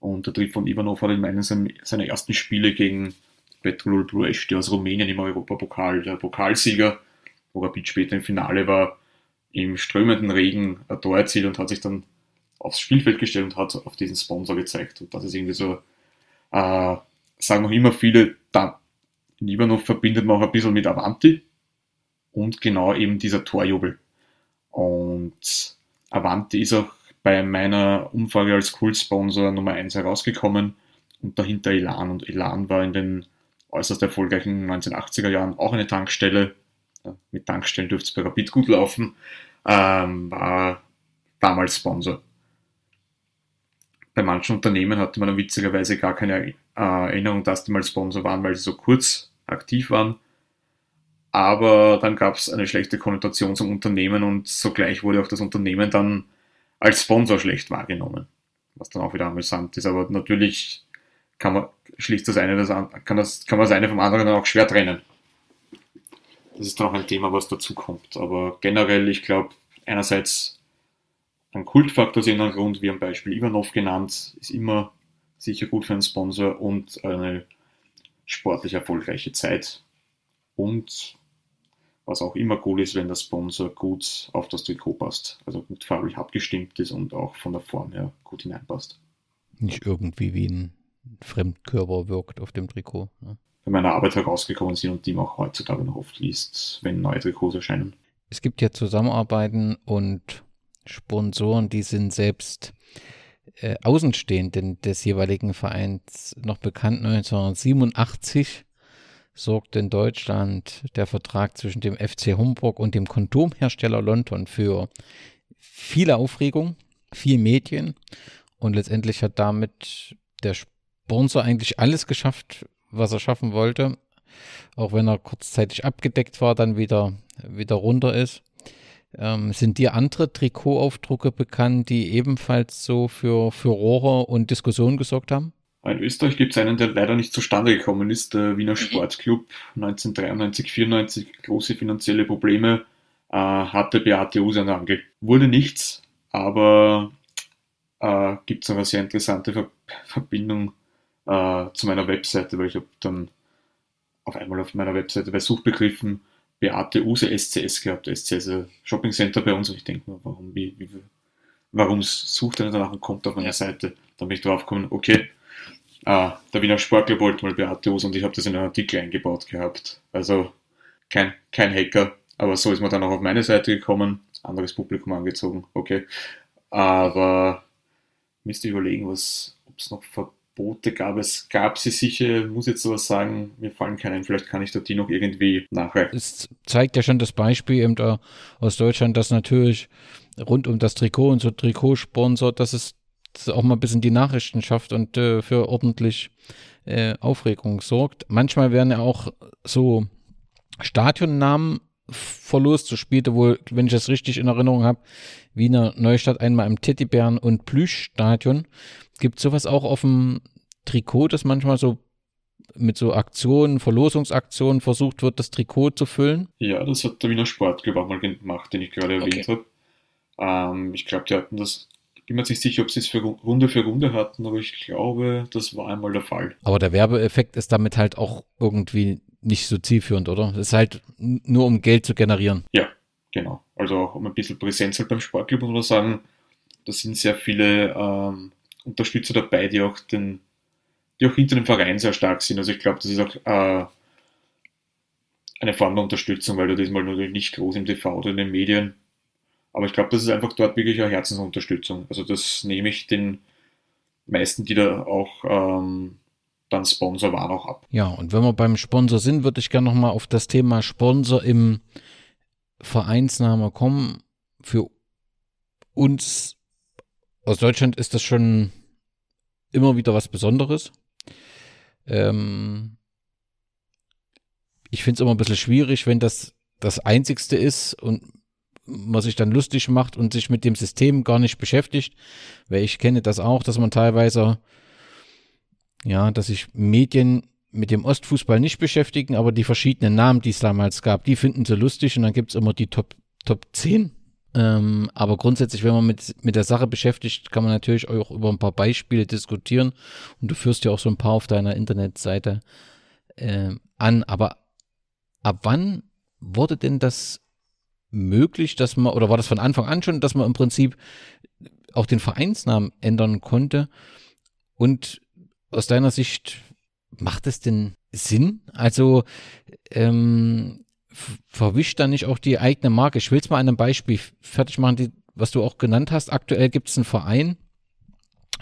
Speaker 4: Und der Trifon Ivanov hat in einem seiner ersten Spiele gegen Petrol Bruești aus Rumänien im Europapokal, der Pokalsieger, wo Rapid später im Finale war, im strömenden Regen ein Tor erzielt und hat sich dann aufs Spielfeld gestellt und hat auf diesen Sponsor gezeigt. Und das ist irgendwie so äh, sagen auch immer viele, da, in Ivanov verbindet man auch ein bisschen mit Avanti und genau eben dieser Torjubel. Und Avanti ist auch bei meiner Umfrage als Kultsponsor Nummer 1 herausgekommen und dahinter Elan. Und Elan war in den äußerst erfolgreichen 1980er Jahren auch eine Tankstelle. Mit Tankstellen dürfte es bei Rapid gut laufen. Ähm, war damals Sponsor. Bei manchen Unternehmen hatte man dann witzigerweise gar keine Erinnerung, dass die mal Sponsor waren, weil sie so kurz aktiv waren. Aber dann gab es eine schlechte Konnotation zum Unternehmen und sogleich wurde auch das Unternehmen dann als Sponsor schlecht wahrgenommen. Was dann auch wieder amüsant ist. Aber natürlich kann man, schließt das eine, das an, kann, das, kann man das eine vom anderen dann auch schwer trennen. Das ist dann auch ein Thema, was dazu kommt. Aber generell, ich glaube, einerseits ein Kultfaktor aus irgendeinem Grund, wie am Beispiel Ivanov genannt, ist immer sicher gut für einen Sponsor und eine sportlich erfolgreiche Zeit. Und was auch immer cool ist, wenn der Sponsor gut auf das Trikot passt. Also gut farblich abgestimmt ist und auch von der Form her gut hineinpasst.
Speaker 1: Nicht irgendwie wie ein Fremdkörper wirkt auf dem Trikot. Ne?
Speaker 4: Bei meiner Arbeit herausgekommen sind und die man auch heutzutage noch oft liest, wenn neue Trikots erscheinen.
Speaker 1: Es gibt ja Zusammenarbeiten und Sponsoren, die sind selbst äh, Außenstehenden des jeweiligen Vereins noch bekannt 1987 sorgte in Deutschland der Vertrag zwischen dem FC Homburg und dem Kondomhersteller London für viele Aufregung, viel Medien und letztendlich hat damit der Sponsor eigentlich alles geschafft, was er schaffen wollte, auch wenn er kurzzeitig abgedeckt war, dann wieder, wieder runter ist. Ähm, sind dir andere Trikotaufdrucke bekannt, die ebenfalls so für Furore und Diskussion gesorgt haben?
Speaker 4: In Österreich gibt es einen, der leider nicht zustande gekommen ist, der Wiener mhm. Sportclub 1993, 94, große finanzielle Probleme, äh, hatte Beate Usanangel. Wurde nichts, aber äh, gibt es eine sehr interessante Ver Verbindung äh, zu meiner Webseite, weil ich habe dann auf einmal auf meiner Webseite bei Suchbegriffen Beate Use SCS gehabt, SCS Shopping Center bei uns ich denke mir, warum, wie, wie, warum sucht er danach und kommt auf meiner Seite? Dann bin ich drauf gekommen, okay, Ah, der Wiener Sportclub wollte mal Beatus und ich habe das in einen Artikel eingebaut gehabt. Also kein, kein Hacker, aber so ist man dann auch auf meine Seite gekommen, anderes Publikum angezogen, okay. Aber müsste überlegen, was, ob es noch Verbote gab. Es gab sie sicher, muss jetzt sowas sagen, mir fallen keine ein, vielleicht kann ich da die noch irgendwie nachreichen.
Speaker 1: Es zeigt ja schon das Beispiel eben da aus Deutschland, dass natürlich rund um das Trikot und so Trikotsponsor, dass es auch mal ein bisschen die Nachrichten schafft und äh, für ordentlich äh, Aufregung sorgt. Manchmal werden ja auch so Stadionnamen verlost. So spielte wohl, wenn ich das richtig in Erinnerung habe, Wiener Neustadt einmal im Teddybären- und Plüschstadion. Gibt sowas auch auf dem Trikot, dass manchmal so mit so Aktionen, Verlosungsaktionen versucht wird, das Trikot zu füllen?
Speaker 4: Ja, das hat der Wiener Sportclub auch mal gemacht, den ich gerade erwähnt okay. habe. Ähm, ich glaube, die hatten das bin mir nicht sicher, ob sie es für Runde für Runde hatten, aber ich glaube, das war einmal der Fall.
Speaker 1: Aber der Werbeeffekt ist damit halt auch irgendwie nicht so zielführend, oder? Es ist halt nur um Geld zu generieren.
Speaker 4: Ja, genau. Also auch um ein bisschen Präsenz halt beim Sportclub, muss man sagen. Da sind sehr viele ähm, Unterstützer dabei, die auch den, die auch hinter dem Verein sehr stark sind. Also ich glaube, das ist auch äh, eine Form der Unterstützung, weil du diesmal natürlich nicht groß im TV oder in den Medien aber ich glaube, das ist einfach dort wirklich eine Herzensunterstützung. Also das nehme ich den meisten, die da auch ähm, dann Sponsor waren, auch ab.
Speaker 1: Ja, und wenn wir beim Sponsor sind, würde ich gerne nochmal auf das Thema Sponsor im Vereinsname kommen. Für uns aus Deutschland ist das schon immer wieder was Besonderes. Ähm, ich finde es immer ein bisschen schwierig, wenn das das Einzigste ist und man sich dann lustig macht und sich mit dem System gar nicht beschäftigt, weil ich kenne das auch, dass man teilweise, ja, dass sich Medien mit dem Ostfußball nicht beschäftigen, aber die verschiedenen Namen, die es damals gab, die finden sie lustig und dann gibt es immer die Top, Top 10. Ähm, aber grundsätzlich, wenn man mit, mit der Sache beschäftigt, kann man natürlich auch über ein paar Beispiele diskutieren und du führst ja auch so ein paar auf deiner Internetseite äh, an. Aber ab wann wurde denn das möglich, dass man, oder war das von Anfang an schon, dass man im Prinzip auch den Vereinsnamen ändern konnte? Und aus deiner Sicht, macht es denn Sinn? Also ähm, verwischt da nicht auch die eigene Marke? Ich will es mal an einem Beispiel fertig machen. Die, was du auch genannt hast, aktuell gibt es einen Verein,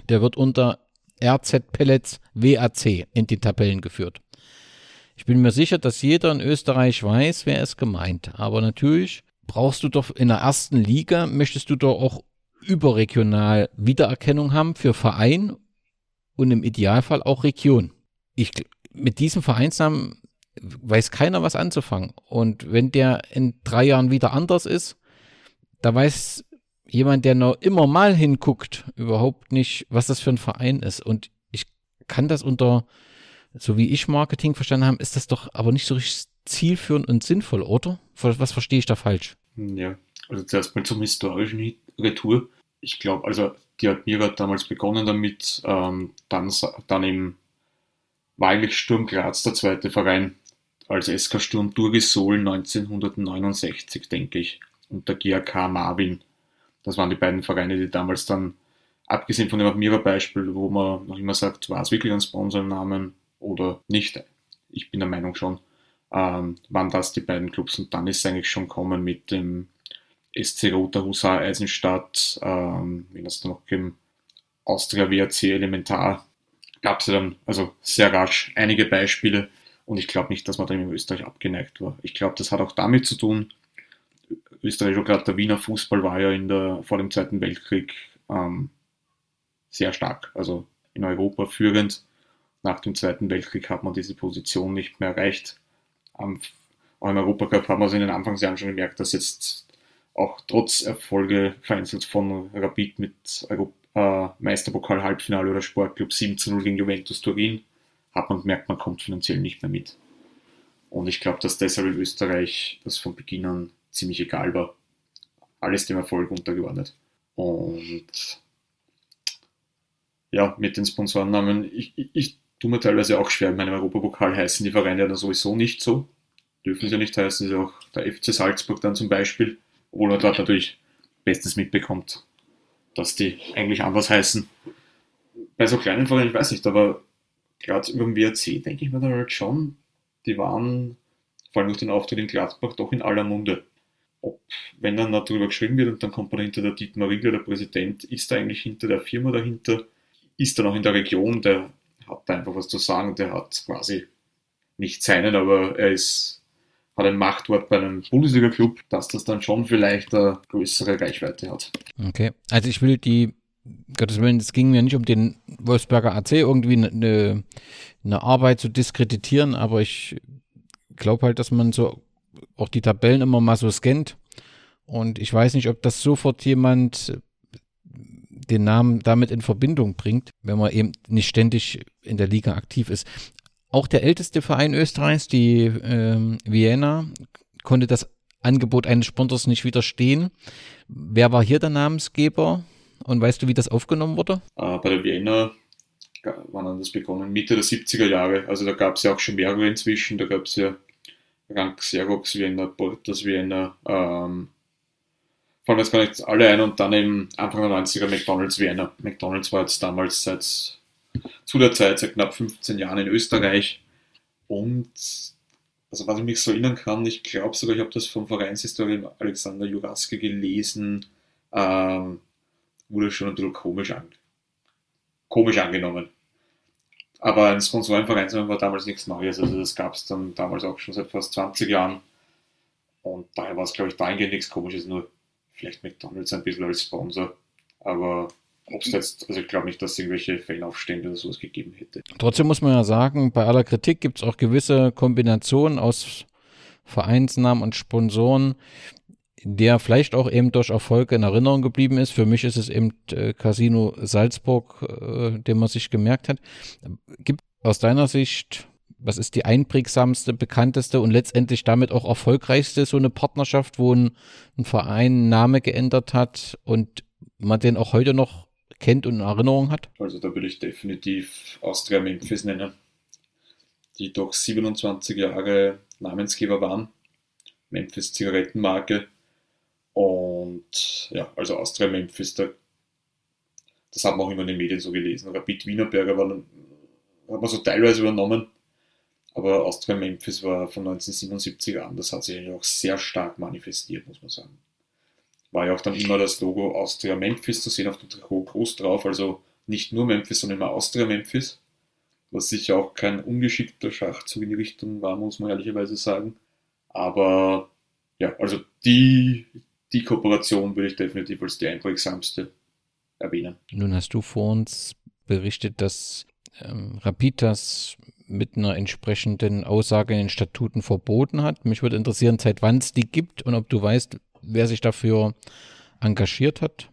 Speaker 1: der wird unter RZ Pellets WAC in die Tabellen geführt. Ich bin mir sicher, dass jeder in Österreich weiß, wer es gemeint. Aber natürlich brauchst du doch in der ersten Liga, möchtest du doch auch überregional Wiedererkennung haben für Verein und im Idealfall auch Region. Ich, mit diesem Vereinsnamen weiß keiner was anzufangen. Und wenn der in drei Jahren wieder anders ist, da weiß jemand, der noch immer mal hinguckt, überhaupt nicht, was das für ein Verein ist. Und ich kann das unter, so wie ich Marketing verstanden habe, ist das doch aber nicht so richtig zielführend und sinnvoll, oder? Was verstehe ich da falsch?
Speaker 4: Ja, also zuerst mal zum historischen Retour. Ich glaube, also die hat Mira damals begonnen damit, ähm, dann, dann eben war Sturm Graz der zweite Verein, als SK Sturm Durgesol 1969, denke ich, und der GAK Marvin. Das waren die beiden Vereine, die damals dann, abgesehen von dem Admira-Beispiel, wo man noch immer sagt, war es wirklich ein Sponsornamen oder nicht, ich bin der Meinung schon, ähm, waren das die beiden Clubs und dann ist es eigentlich schon kommen mit dem SC Roter Husar Eisenstadt, ähm, wie das dann noch gegeben, Austria WRC Elementar, gab es ja dann also sehr rasch einige Beispiele, und ich glaube nicht, dass man da in Österreich abgeneigt war. Ich glaube, das hat auch damit zu tun, Österreich, auch gerade der Wiener Fußball war ja in der, vor dem Zweiten Weltkrieg ähm, sehr stark, also in Europa führend. Nach dem Zweiten Weltkrieg hat man diese Position nicht mehr erreicht. Ähm, auch im Europacup haben wir es in den Anfangsjahren schon gemerkt, dass jetzt auch trotz Erfolge vereinzelt von Rapid mit Europa, äh, Meisterpokal-Halbfinale oder Sportclub 7 zu 0 gegen Juventus Turin hat man gemerkt, man kommt finanziell nicht mehr mit. Und ich glaube, dass deshalb in Österreich das von Beginn an ziemlich egal war. Alles dem Erfolg untergeordnet. Und ja, mit den Sponsorennamen, ich, ich, ich tue mir teilweise auch schwer. In meinem Europapokal heißen die Vereine dann sowieso nicht so. Dürfen sie nicht heißen, ist auch der FC Salzburg dann zum Beispiel, obwohl man dort natürlich bestens mitbekommt, dass die eigentlich anders heißen. Bei so kleinen Vereinen, ich weiß nicht, aber gerade über den WRC denke ich mir dann halt schon, die waren vor allem durch den Auftritt in Gladbach doch in aller Munde. Ob, wenn dann darüber geschrieben wird und dann kommt man hinter der Dietmar Riegler, der Präsident, ist da eigentlich hinter der Firma dahinter, ist er noch in der Region, der hat da einfach was zu sagen, der hat quasi nicht seinen, aber er ist, hat ein Machtwort bei einem Bundesliga-Club, dass das dann schon vielleicht eine größere Reichweite hat.
Speaker 1: Okay, also ich will die Gottes Willen, es ging mir nicht um den Wolfsberger AC irgendwie eine, ne, eine Arbeit zu diskreditieren, aber ich glaube halt, dass man so auch die Tabellen immer mal so scannt. Und ich weiß nicht, ob das sofort jemand den Namen damit in Verbindung bringt, wenn man eben nicht ständig in der Liga aktiv ist. Auch der älteste Verein Österreichs, die ähm, Vienna, konnte das Angebot eines Sponsors nicht widerstehen. Wer war hier der Namensgeber? Und weißt du, wie das aufgenommen wurde?
Speaker 4: Äh, bei der Vienna wann hat das begonnen? Mitte der 70er Jahre. Also da gab es ja auch schon mehrere inzwischen. Da gab es ja Rank Xerox Vienna, Portas Vienna, ähm, fallen jetzt gar nicht alle ein und dann eben Anfang der 90er McDonalds Vienna. McDonalds war jetzt damals seit zu der Zeit, seit knapp 15 Jahren in Österreich. Und also was ich mich so erinnern kann, ich glaube sogar, ich habe das vom Vereinshistoriker Alexander Juraske gelesen, ähm, wurde schon ein bisschen komisch, an, komisch angenommen. Aber ein Sponsorenverein war damals nichts Neues. Also das gab es dann damals auch schon seit fast 20 Jahren. Und daher war es, glaube ich, dahingehend nichts Komisches, nur vielleicht McDonalds ein bisschen als Sponsor. Aber ob es jetzt, also ich glaube nicht, dass es irgendwelche Fanaufstände oder sowas gegeben hätte.
Speaker 1: Trotzdem muss man ja sagen, bei aller Kritik gibt es auch gewisse Kombinationen aus Vereinsnamen und Sponsoren, der vielleicht auch eben durch Erfolge in Erinnerung geblieben ist. Für mich ist es eben äh, Casino Salzburg, äh, den man sich gemerkt hat. Gibt aus deiner Sicht, was ist die einprägsamste, bekannteste und letztendlich damit auch erfolgreichste so eine Partnerschaft, wo ein, ein Verein einen Name geändert hat und man den auch heute noch kennt und in Erinnerung hat?
Speaker 4: Also da würde ich definitiv Austria Memphis nennen, die doch 27 Jahre Namensgeber waren. Memphis Zigarettenmarke und ja, also Austria Memphis, da, das hat man auch immer in den Medien so gelesen. Rapid Wienerberger war, hat man so teilweise übernommen, aber Austria Memphis war von 1977 an, das hat sich eigentlich auch sehr stark manifestiert, muss man sagen. war ja auch dann immer das Logo Austria Memphis zu sehen auf dem Trikot groß drauf, also nicht nur Memphis, sondern immer Austria Memphis, was sicher auch kein ungeschickter Schachzug in die Richtung war, muss man ehrlicherweise sagen. Aber ja, also die, die Kooperation würde ich definitiv als die einprägsamste erwähnen.
Speaker 1: Nun hast du vor uns berichtet, dass ähm, Rapid das mit einer entsprechenden Aussage in den Statuten verboten hat. Mich würde interessieren, seit wann es die gibt und ob du weißt, wer sich dafür engagiert hat.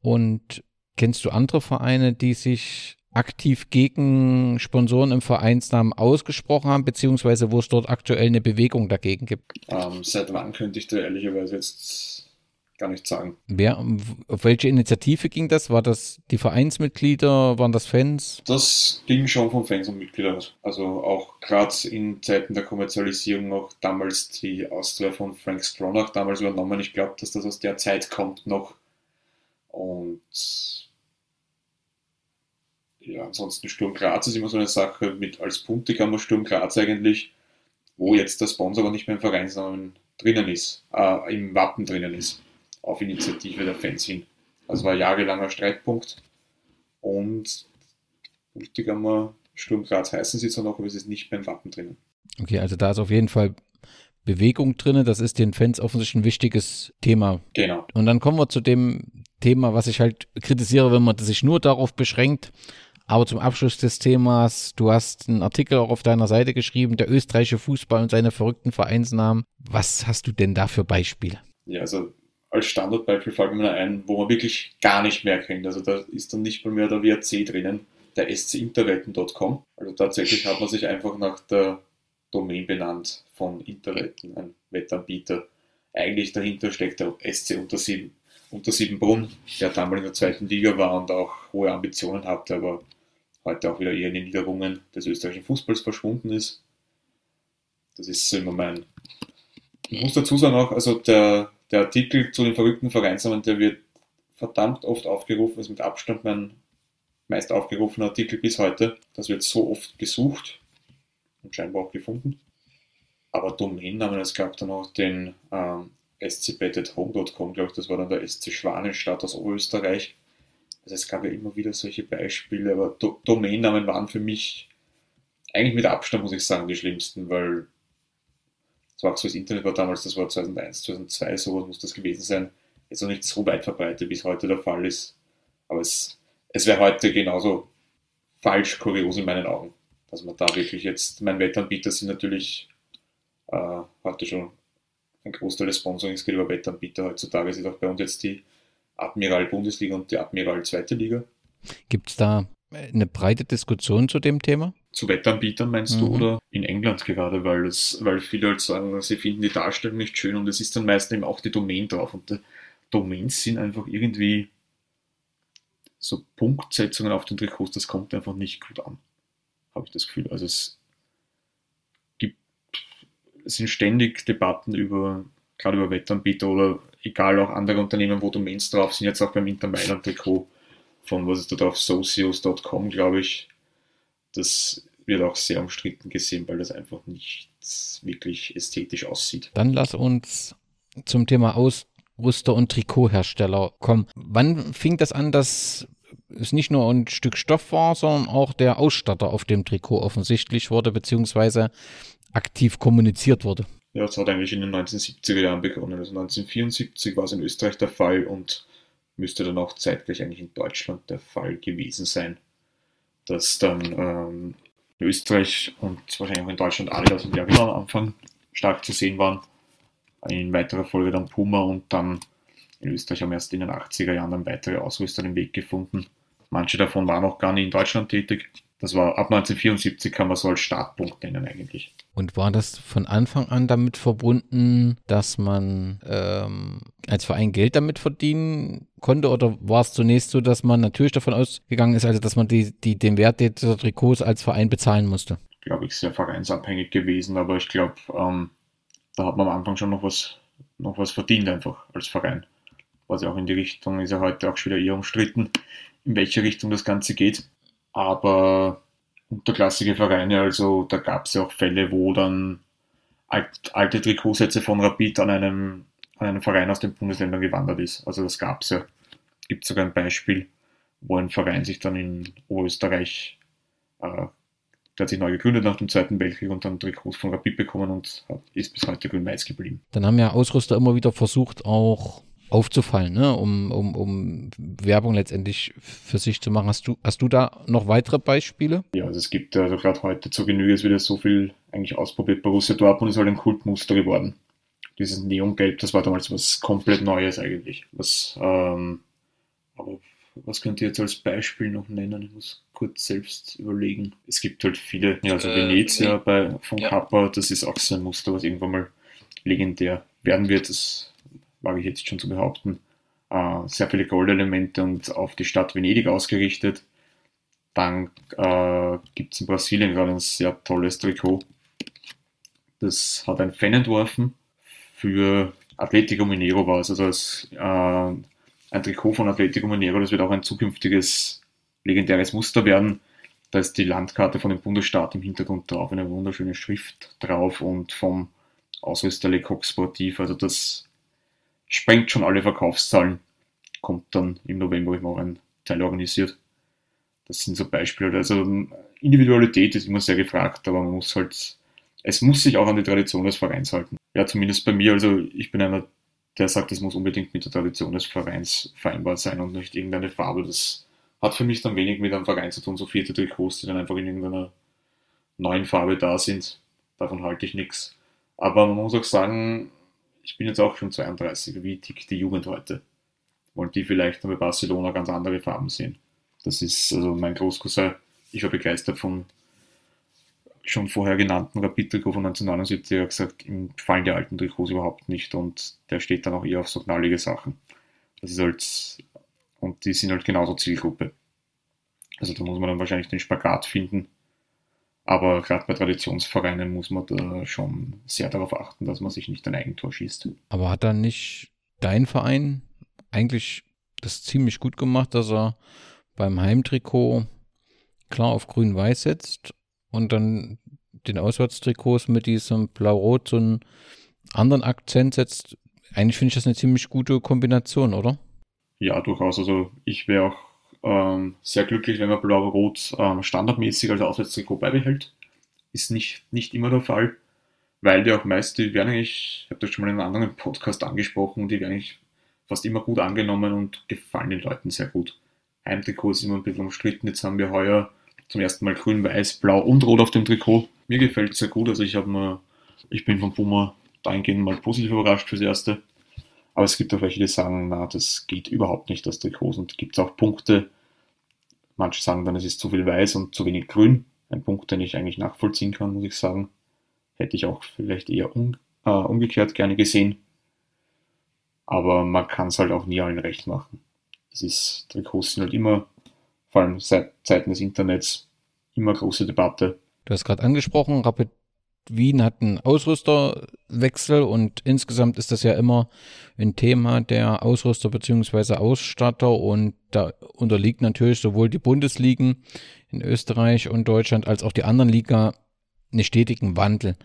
Speaker 1: Und kennst du andere Vereine, die sich aktiv gegen Sponsoren im Vereinsnamen ausgesprochen haben, beziehungsweise wo es dort aktuell eine Bewegung dagegen gibt?
Speaker 4: Ähm, seit wann könnte ich da ehrlicherweise jetzt gar nicht sagen.
Speaker 1: Wer, auf welche Initiative ging das? War das die Vereinsmitglieder? Waren das Fans?
Speaker 4: Das ging schon von Fans und Mitgliedern aus. Also auch gerade in Zeiten der Kommerzialisierung noch damals die Austria von Frank Stronach damals übernommen. Ich glaube, dass das aus der Zeit kommt noch. Und ja, ansonsten Sturm Graz ist immer so eine Sache mit als Punktekammer Sturm Graz eigentlich, wo jetzt der Sponsor aber nicht mehr im Vereinsnamen drinnen ist, äh, im Wappen drinnen ist auf Initiative der Fans hin. Also war jahrelanger Streitpunkt und Multigammer Sturm Graz heißen sie zwar noch, aber es ist nicht beim Wappen drinnen.
Speaker 1: Okay, also da ist auf jeden Fall Bewegung drin. Das ist den Fans offensichtlich ein wichtiges Thema.
Speaker 4: Genau.
Speaker 1: Und dann kommen wir zu dem Thema, was ich halt kritisiere, wenn man sich nur darauf beschränkt. Aber zum Abschluss des Themas, du hast einen Artikel auch auf deiner Seite geschrieben, der österreichische Fußball und seine verrückten Vereinsnamen. Was hast du denn da für Beispiele?
Speaker 4: Ja, also als Standardbeispiel fällt mir ein, wo man wirklich gar nicht mehr kennt. Also da ist dann nicht mal mehr der WRC drinnen, der scinterwetten.com. Also tatsächlich hat man sich einfach nach der Domain benannt von Interwetten, ein Wettanbieter. Eigentlich dahinter steckt der SC unter, sieben, unter Siebenbrunn, der damals in der zweiten Liga war und auch hohe Ambitionen hatte, aber heute auch wieder eher in den Niederungen des österreichischen Fußballs verschwunden ist. Das ist so immer mein. Ich muss dazu sagen auch, also der der Artikel zu den verrückten Vereinsnamen, der wird verdammt oft aufgerufen, ist mit Abstand mein meist aufgerufener Artikel bis heute. Das wird so oft gesucht und scheinbar auch gefunden. Aber Domainnamen, es gab dann auch den ähm, scbet.home.com, glaube ich, das war dann der SC Schwanenstadt aus Oberösterreich. Also es gab ja immer wieder solche Beispiele, aber Do Domainnamen waren für mich eigentlich mit Abstand, muss ich sagen, die schlimmsten, weil das war auch so, das Internet war damals, das war 2001, 2002, sowas muss das gewesen sein. Jetzt noch nicht so weit verbreitet, wie es heute der Fall ist. Aber es, es wäre heute genauso falsch kurios in meinen Augen, dass man da wirklich jetzt, mein Wettanbieter sind natürlich äh, heute schon ein Großteil des Sponsorings geht über Wettanbieter. Heutzutage sind auch bei uns jetzt die Admiral Bundesliga und die Admiral Zweite Liga.
Speaker 1: Gibt es da eine breite Diskussion zu dem Thema?
Speaker 4: Zu Wettanbietern meinst mhm. du oder in England gerade, weil, es, weil viele halt sagen, sie finden die Darstellung nicht schön und es ist dann meistens eben auch die Domain drauf und die Domains sind einfach irgendwie so Punktsetzungen auf den Trikots, das kommt einfach nicht gut an, habe ich das Gefühl. Also es gibt, es sind ständig Debatten über, gerade über Wettanbieter oder egal auch andere Unternehmen, wo Domains drauf sind, jetzt auch beim Inter Mailand Trikot von, was ist da drauf, socios.com, glaube ich. Das wird auch sehr umstritten gesehen, weil das einfach nicht wirklich ästhetisch aussieht.
Speaker 1: Dann lass uns zum Thema Ausrüster und Trikothersteller kommen. Wann fing das an, dass es nicht nur ein Stück Stoff war, sondern auch der Ausstatter auf dem Trikot offensichtlich wurde, beziehungsweise aktiv kommuniziert wurde?
Speaker 4: Ja, es hat eigentlich in den 1970er Jahren begonnen. Also 1974 war es in Österreich der Fall und müsste dann auch zeitgleich eigentlich in Deutschland der Fall gewesen sein, dass dann ähm, in Österreich und wahrscheinlich auch in Deutschland Adidas und Jagger am Anfang stark zu sehen waren. In weiterer Folge dann Puma und dann in Österreich haben erst in den 80er Jahren dann weitere Ausrüster den Weg gefunden. Manche davon waren auch gar nicht in Deutschland tätig. Das war ab 1974 kann man so als Startpunkt nennen eigentlich.
Speaker 1: Und war das von Anfang an damit verbunden, dass man ähm, als Verein Geld damit verdienen konnte? Oder war es zunächst so, dass man natürlich davon ausgegangen ist, also dass man die, die, den Wert dieser Trikots als Verein bezahlen musste?
Speaker 4: Glaube ich, sehr vereinsabhängig gewesen, aber ich glaube, ähm, da hat man am Anfang schon noch was, noch was verdient einfach als Verein. Was ja auch in die Richtung ist ja heute auch schon wieder eher umstritten, in welche Richtung das Ganze geht. Aber unterklassige Vereine, also da gab es ja auch Fälle, wo dann alt, alte Trikotsätze von Rapid an einem an einen Verein aus den Bundesländern gewandert ist. Also das gab es ja. Gibt sogar ein Beispiel, wo ein Verein sich dann in Oberösterreich, äh, der hat sich neu gegründet nach dem Zweiten Weltkrieg und dann Trikots von Rapid bekommen und ist bis heute grün-weiß geblieben.
Speaker 1: Dann haben ja Ausrüster immer wieder versucht, auch aufzufallen, ne? um, um, um Werbung letztendlich für sich zu machen. Hast du, hast du da noch weitere Beispiele?
Speaker 4: Ja, also es gibt also gerade heute zur Genüge, es wird ja so viel eigentlich ausprobiert. Borussia Dortmund ist halt ein Kultmuster geworden. Dieses Neongelb, das war damals was komplett Neues eigentlich. Was, ähm, aber was könnt ihr jetzt als Beispiel noch nennen? Ich muss kurz selbst überlegen. Es gibt halt viele, ja, also äh, Venezia nee. bei, von ja. Kappa, das ist auch so ein Muster, was irgendwann mal legendär werden wird. Das wage ich jetzt schon zu behaupten, äh, sehr viele Goldelemente und auf die Stadt Venedig ausgerichtet. Dann äh, gibt es in Brasilien gerade ein sehr tolles Trikot. Das hat ein Fan entworfen für Atletico Mineiro war es. Also als, äh, ein Trikot von Atletico Mineiro, das wird auch ein zukünftiges legendäres Muster werden. Da ist die Landkarte von dem Bundesstaat im Hintergrund drauf, eine wunderschöne Schrift drauf und vom Ausrüster Le Coq Sportif. Also das sprengt schon alle Verkaufszahlen. Kommt dann im November immer ein Teil organisiert. Das sind so Beispiele. Also Individualität ist immer sehr gefragt, aber man muss halt, es muss sich auch an die Tradition des Vereins halten. Ja, zumindest bei mir. Also ich bin einer, der sagt, es muss unbedingt mit der Tradition des Vereins vereinbart sein und nicht irgendeine Farbe. Das hat für mich dann wenig mit einem Verein zu tun, so vierte Trikots, die dann einfach in irgendeiner neuen Farbe da sind. Davon halte ich nichts. Aber man muss auch sagen, ich bin jetzt auch schon 32, wie tickt die Jugend heute? Wollen die vielleicht bei Barcelona ganz andere Farben sehen? Das ist also mein Großcousin. Ich war begeistert von schon vorher genannten Rapid-Trikot von 1979. Er hat gesagt, ihm gefallen die alten Trikots überhaupt nicht und der steht dann auch eher auf so knallige Sachen. Das ist halt, und die sind halt genauso Zielgruppe. Also da muss man dann wahrscheinlich den Spagat finden aber gerade bei Traditionsvereinen muss man da schon sehr darauf achten, dass man sich nicht ein Eigentor schießt.
Speaker 1: Aber hat dann nicht dein Verein eigentlich das ziemlich gut gemacht, dass er beim Heimtrikot klar auf grün-weiß setzt und dann den Auswärtstrikots mit diesem blau-rot so einen anderen Akzent setzt? Eigentlich finde ich das eine ziemlich gute Kombination, oder?
Speaker 4: Ja, durchaus. Also ich wäre auch ähm, sehr glücklich, wenn man Blau-Rot ähm, standardmäßig als Auswärtstrikot beibehält. Ist nicht, nicht immer der Fall, weil die auch meist, die werden eigentlich, ich habe das schon mal in einem anderen Podcast angesprochen, die werden eigentlich fast immer gut angenommen und gefallen den Leuten sehr gut. Heimtrikot ist immer ein bisschen umstritten. Jetzt haben wir heuer zum ersten Mal grün, weiß, blau und rot auf dem Trikot. Mir gefällt es sehr gut. Also ich habe mir, ich bin vom Puma dahingehend mal positiv überrascht fürs Erste. Aber es gibt auch welche, die sagen, na, das geht überhaupt nicht, das Trikot. Und gibt es auch Punkte, manche sagen dann, es ist zu viel weiß und zu wenig grün. Ein Punkt, den ich eigentlich nachvollziehen kann, muss ich sagen. Hätte ich auch vielleicht eher um, äh, umgekehrt gerne gesehen. Aber man kann es halt auch nie allen recht machen. Es ist, Trikots sind halt immer, vor allem seit Zeiten des Internets, immer große Debatte.
Speaker 1: Du hast gerade angesprochen, Rapid Wien hat einen Ausrüsterwechsel und insgesamt ist das ja immer ein Thema der Ausrüster bzw. Ausstatter und da unterliegt natürlich sowohl die Bundesligen in Österreich und Deutschland als auch die anderen Liga einen stetigen Wandel.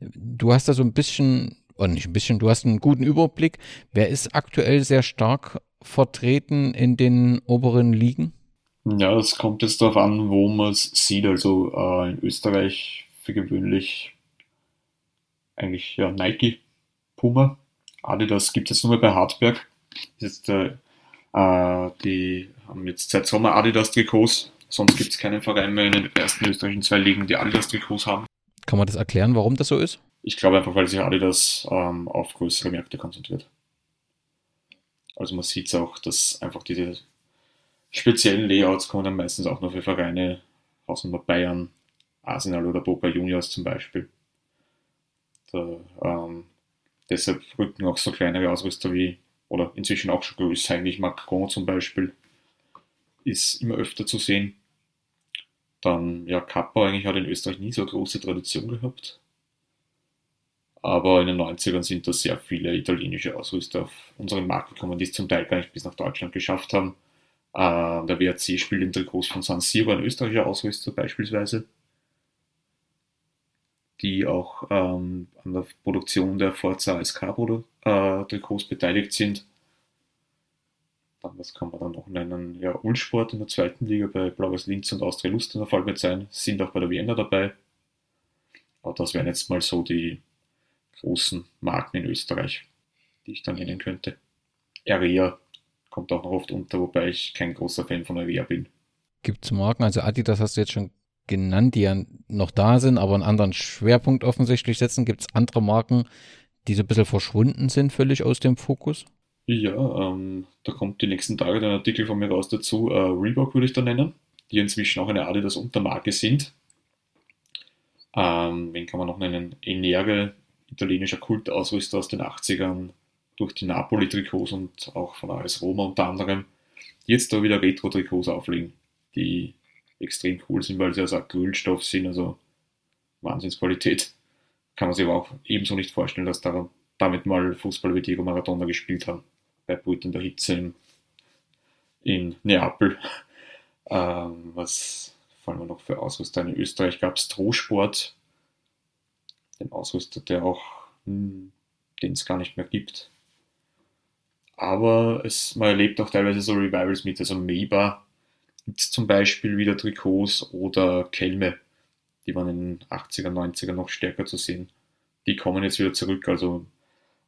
Speaker 1: Du hast da so ein bisschen, oder nicht ein bisschen, du hast einen guten Überblick. Wer ist aktuell sehr stark vertreten in den oberen Ligen?
Speaker 4: Ja, es kommt jetzt darauf an, wo man es sieht. Also äh, in Österreich für gewöhnlich eigentlich ja, Nike, Puma, Adidas gibt es jetzt nur bei Hartberg. Jetzt, äh, äh, die haben jetzt seit Sommer Adidas-Trikots, sonst gibt es keinen Verein mehr in den ersten österreichischen zwei Ligen, die Adidas-Trikots haben.
Speaker 1: Kann man das erklären, warum das so ist?
Speaker 4: Ich glaube einfach, weil sich Adidas ähm, auf größere Märkte konzentriert. Also man sieht es auch, dass einfach diese speziellen Layouts kommen dann meistens auch nur für Vereine, Hausnummer Bayern, Arsenal oder Boca Juniors zum Beispiel. Da, ähm, deshalb rücken auch so kleinere Ausrüster wie, oder inzwischen auch schon größer, eigentlich Macron zum Beispiel, ist immer öfter zu sehen. Dann, ja, Kappa eigentlich hat in Österreich nie so eine große Tradition gehabt. Aber in den 90ern sind da sehr viele italienische Ausrüster auf unseren Markt gekommen, die es zum Teil gar nicht bis nach Deutschland geschafft haben. Äh, der WRC spielt in Trikots von San Siro, ein österreichischer Ausrüster beispielsweise. Die auch ähm, an der Produktion der Forza SK-Trikots äh, beteiligt sind. Dann, was kann man dann noch nennen? Ja, Ulsport in der zweiten Liga bei Blaues Linz und Austria Lust in der mit sein, sind auch bei der Vienna dabei. Aber das wären jetzt mal so die großen Marken in Österreich, die ich dann nennen könnte. Area kommt auch noch oft unter, wobei ich kein großer Fan von Area bin.
Speaker 1: Gibt es Marken, also Adidas hast du jetzt schon genannt, die ja noch da sind, aber einen anderen Schwerpunkt offensichtlich setzen. Gibt es andere Marken, die so ein bisschen verschwunden sind, völlig aus dem Fokus?
Speaker 4: Ja, ähm, da kommt die nächsten Tage ein Artikel von mir raus dazu. Äh, Reebok würde ich da nennen, die inzwischen auch eine Adidas-Untermarke sind. Ähm, wen kann man noch nennen? Enere, italienischer Kultausrüster aus den 80ern, durch die Napoli-Trikots und auch von AS Roma unter anderem, jetzt da wieder Retro-Trikots auflegen, die extrem cool sind, weil sie aus Acrylstoff sind, also Wahnsinnsqualität. Kann man sich aber auch ebenso nicht vorstellen, dass da, damit mal Fußball wie Diego Maradona gespielt haben, bei brütender Hitze in, in Neapel. Ähm, was fallen wir noch für Ausrüster? In Österreich gab es Trosport, den Ausrüster, der auch, hm, den es gar nicht mehr gibt. Aber es, man erlebt auch teilweise so Revivals mit, also Meba gibt es zum Beispiel wieder Trikots oder Kelme, die waren in den 80er, 90er noch stärker zu sehen. Die kommen jetzt wieder zurück. Also,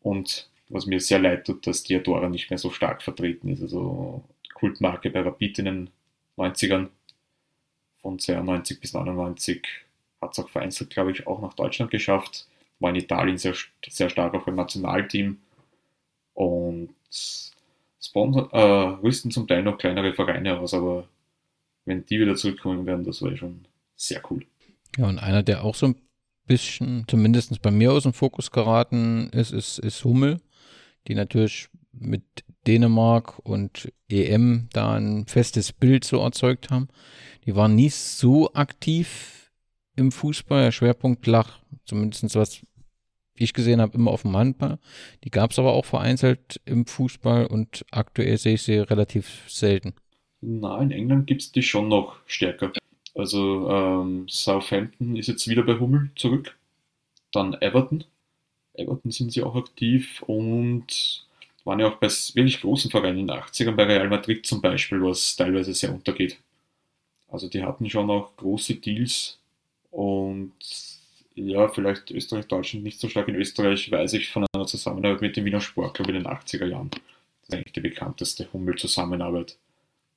Speaker 4: und was mir sehr leid tut, dass die Adora nicht mehr so stark vertreten ist. Also Kultmarke bei Rapid in den 90ern von 92 bis 99 hat es auch vereinzelt, glaube ich, auch nach Deutschland geschafft. War in Italien sehr, sehr stark auch im Nationalteam. Und Sponsor, äh, rüsten zum Teil noch kleinere Vereine aus, aber wenn die wieder zurückkommen werden, das wäre schon sehr cool.
Speaker 1: Ja, und einer, der auch so ein bisschen, zumindest bei mir aus dem Fokus geraten ist, ist, ist Hummel, die natürlich mit Dänemark und EM da ein festes Bild so erzeugt haben. Die waren nie so aktiv im Fußball. Der Schwerpunkt lag, zumindest was ich gesehen habe, immer auf dem Handball. Die gab es aber auch vereinzelt im Fußball und aktuell sehe ich sie relativ selten.
Speaker 4: Na, in England gibt es die schon noch stärker. Also ähm, Southampton ist jetzt wieder bei Hummel zurück. Dann Everton. Everton sind sie auch aktiv und waren ja auch bei wirklich großen Vereinen in den 80ern, bei Real Madrid zum Beispiel, was teilweise sehr untergeht. Also die hatten schon auch große Deals und ja, vielleicht Österreich, Deutschland nicht so stark. In Österreich weiß ich von einer Zusammenarbeit mit dem Wiener Sportclub in den 80er Jahren. Das ist eigentlich die bekannteste Hummel-Zusammenarbeit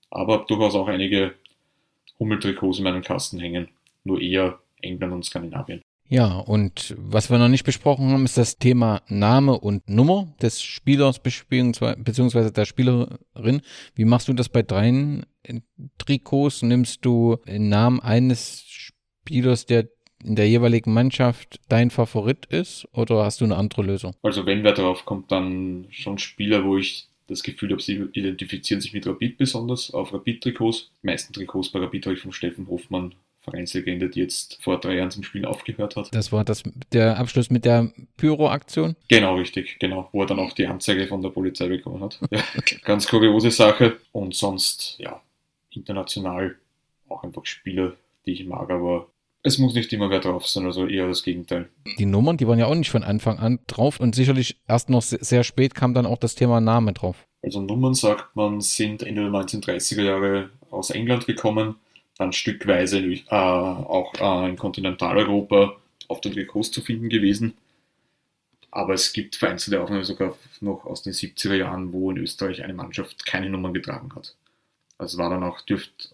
Speaker 4: aber durchaus auch einige Hummeltrikots in meinem Kasten hängen. Nur eher England und Skandinavien.
Speaker 1: Ja, und was wir noch nicht besprochen haben, ist das Thema Name und Nummer des Spielers beziehungsweise der Spielerin. Wie machst du das bei deinen Trikots? Nimmst du den Namen eines Spielers, der in der jeweiligen Mannschaft dein Favorit ist, oder hast du eine andere Lösung?
Speaker 4: Also wenn wer drauf kommt, dann schon Spieler, wo ich das Gefühl habe, sie identifizieren sich mit Rapid besonders auf Rapid-Trikots. Die meisten Trikots bei Rapid habe ich von Steffen Hofmann, Vereinslegende, die jetzt vor drei Jahren zum Spielen aufgehört hat.
Speaker 1: Das war das, der Abschluss mit der Pyro-Aktion?
Speaker 4: Genau, richtig, genau, wo er dann auch die Anzeige von der Polizei bekommen hat. Ja, ganz kuriose Sache. Und sonst, ja, international auch einfach Spieler, die ich mag, aber es muss nicht immer wer drauf sein, also eher das Gegenteil.
Speaker 1: Die Nummern, die waren ja auch nicht von Anfang an drauf und sicherlich erst noch sehr spät kam dann auch das Thema Name drauf.
Speaker 4: Also Nummern, sagt man, sind Ende der 1930er Jahre aus England gekommen, dann stückweise äh, auch äh, in Kontinentaleuropa auf den Trikots zu finden gewesen. Aber es gibt vereinzelte Aufnahmen sogar noch aus den 70er Jahren, wo in Österreich eine Mannschaft keine Nummern getragen hat. Also war dann auch, dürft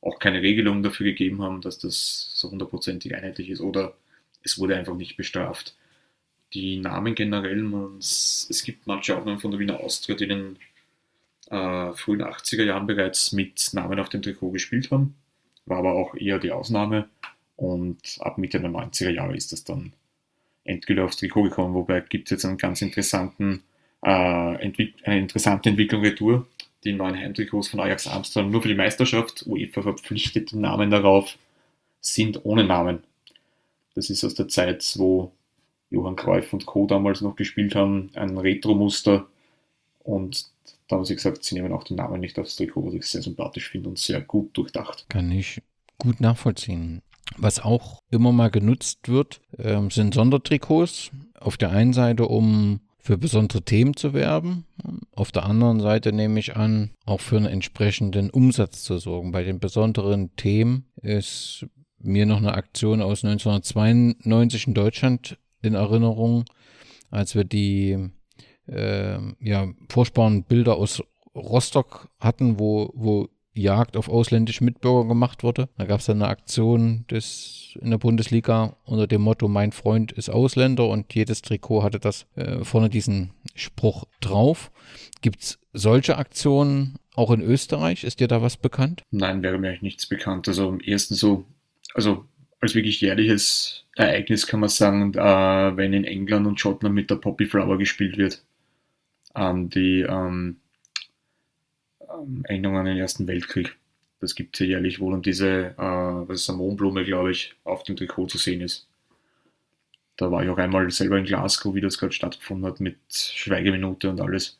Speaker 4: auch keine Regelung dafür gegeben haben, dass das so hundertprozentig einheitlich ist oder es wurde einfach nicht bestraft. Die Namen generell, es gibt manche Aufnahmen von der Wiener Austria, die in den äh, frühen 80er Jahren bereits mit Namen auf dem Trikot gespielt haben, war aber auch eher die Ausnahme. Und ab Mitte der 90er Jahre ist das dann endgültig aufs Trikot gekommen, wobei gibt es jetzt einen ganz interessanten, äh, eine interessante Entwicklung retour die neuen Heimtrikots von Ajax Amsterdam nur für die Meisterschaft, UEFA verpflichtet den Namen darauf, sind ohne Namen. Das ist aus der Zeit, wo Johann Cruyff und Co. damals noch gespielt haben, ein Retro-Muster. Und da haben sie gesagt, sie nehmen auch den Namen nicht aufs Trikot, was ich sehr sympathisch finde und sehr gut durchdacht.
Speaker 1: Kann ich gut nachvollziehen. Was auch immer mal genutzt wird, äh, sind Sondertrikots. Auf der einen Seite, um für besondere Themen zu werben. Auf der anderen Seite nehme ich an, auch für einen entsprechenden Umsatz zu sorgen. Bei den besonderen Themen ist mir noch eine Aktion aus 1992 in Deutschland in Erinnerung, als wir die äh, ja, furchtbaren Bilder aus Rostock hatten, wo, wo Jagd auf ausländische Mitbürger gemacht wurde. Da gab es dann eine Aktion des, in der Bundesliga unter dem Motto Mein Freund ist Ausländer und jedes Trikot hatte das äh, vorne diesen Spruch drauf. Gibt es solche Aktionen auch in Österreich? Ist dir da was bekannt?
Speaker 4: Nein, wäre mir eigentlich nichts bekannt. Also am ersten so, also als wirklich jährliches Ereignis kann man sagen, äh, wenn in England und Schottland mit der Poppy Flower gespielt wird. Ähm, die ähm, Erinnerungen an den Ersten Weltkrieg. Das gibt es ja jährlich wohl und diese, äh, was ist eine Mohnblume, glaube ich, auf dem Trikot zu sehen ist. Da war ich auch einmal selber in Glasgow, wie das gerade stattgefunden hat, mit Schweigeminute und alles.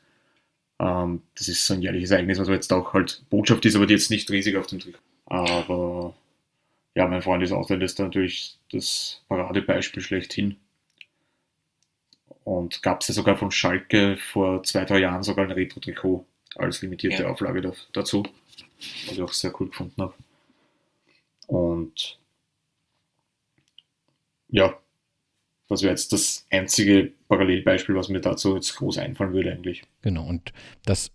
Speaker 4: Ähm, das ist so ein jährliches Ereignis, was jetzt auch halt Botschaft ist, aber die jetzt nicht riesig auf dem Trikot. Aber ja, mein Freund ist Ausländer, ist da natürlich das Paradebeispiel schlechthin. Und gab es ja sogar von Schalke vor zwei, drei Jahren sogar ein Retro-Trikot als limitierte ja. Auflage dazu, was ich auch sehr cool gefunden habe. Und ja, das wäre jetzt das einzige Parallelbeispiel, was mir dazu jetzt groß einfallen würde eigentlich.
Speaker 1: Genau, und das,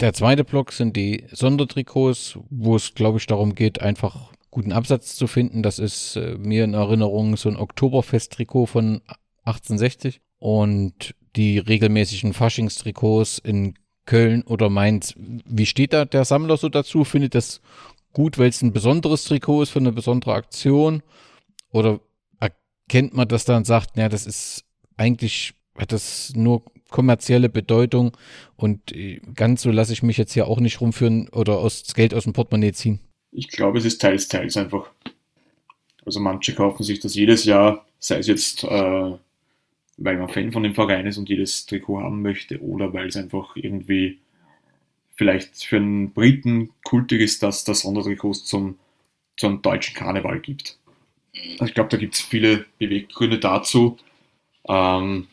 Speaker 1: der zweite Block sind die Sondertrikots, wo es, glaube ich, darum geht, einfach guten Absatz zu finden. Das ist äh, mir in Erinnerung so ein Oktoberfest-Trikot von 1860 und die regelmäßigen Faschingstrikots in Köln oder Mainz. Wie steht da der Sammler so dazu? Findet das gut, weil es ein besonderes Trikot ist für eine besondere Aktion? Oder erkennt man das dann und sagt, ja, das ist eigentlich, hat das nur kommerzielle Bedeutung und äh, ganz so lasse ich mich jetzt hier auch nicht rumführen oder aus, das Geld aus dem Portemonnaie ziehen?
Speaker 4: Ich glaube, es ist teils, teils einfach. Also manche kaufen sich das jedes Jahr, sei es jetzt äh, weil man Fan von dem Verein ist und jedes Trikot haben möchte oder weil es einfach irgendwie vielleicht für einen Briten kultig ist, dass das Sondertrikots zum, zum deutschen Karneval gibt. Also ich glaube, da gibt es viele Beweggründe dazu. Ähm,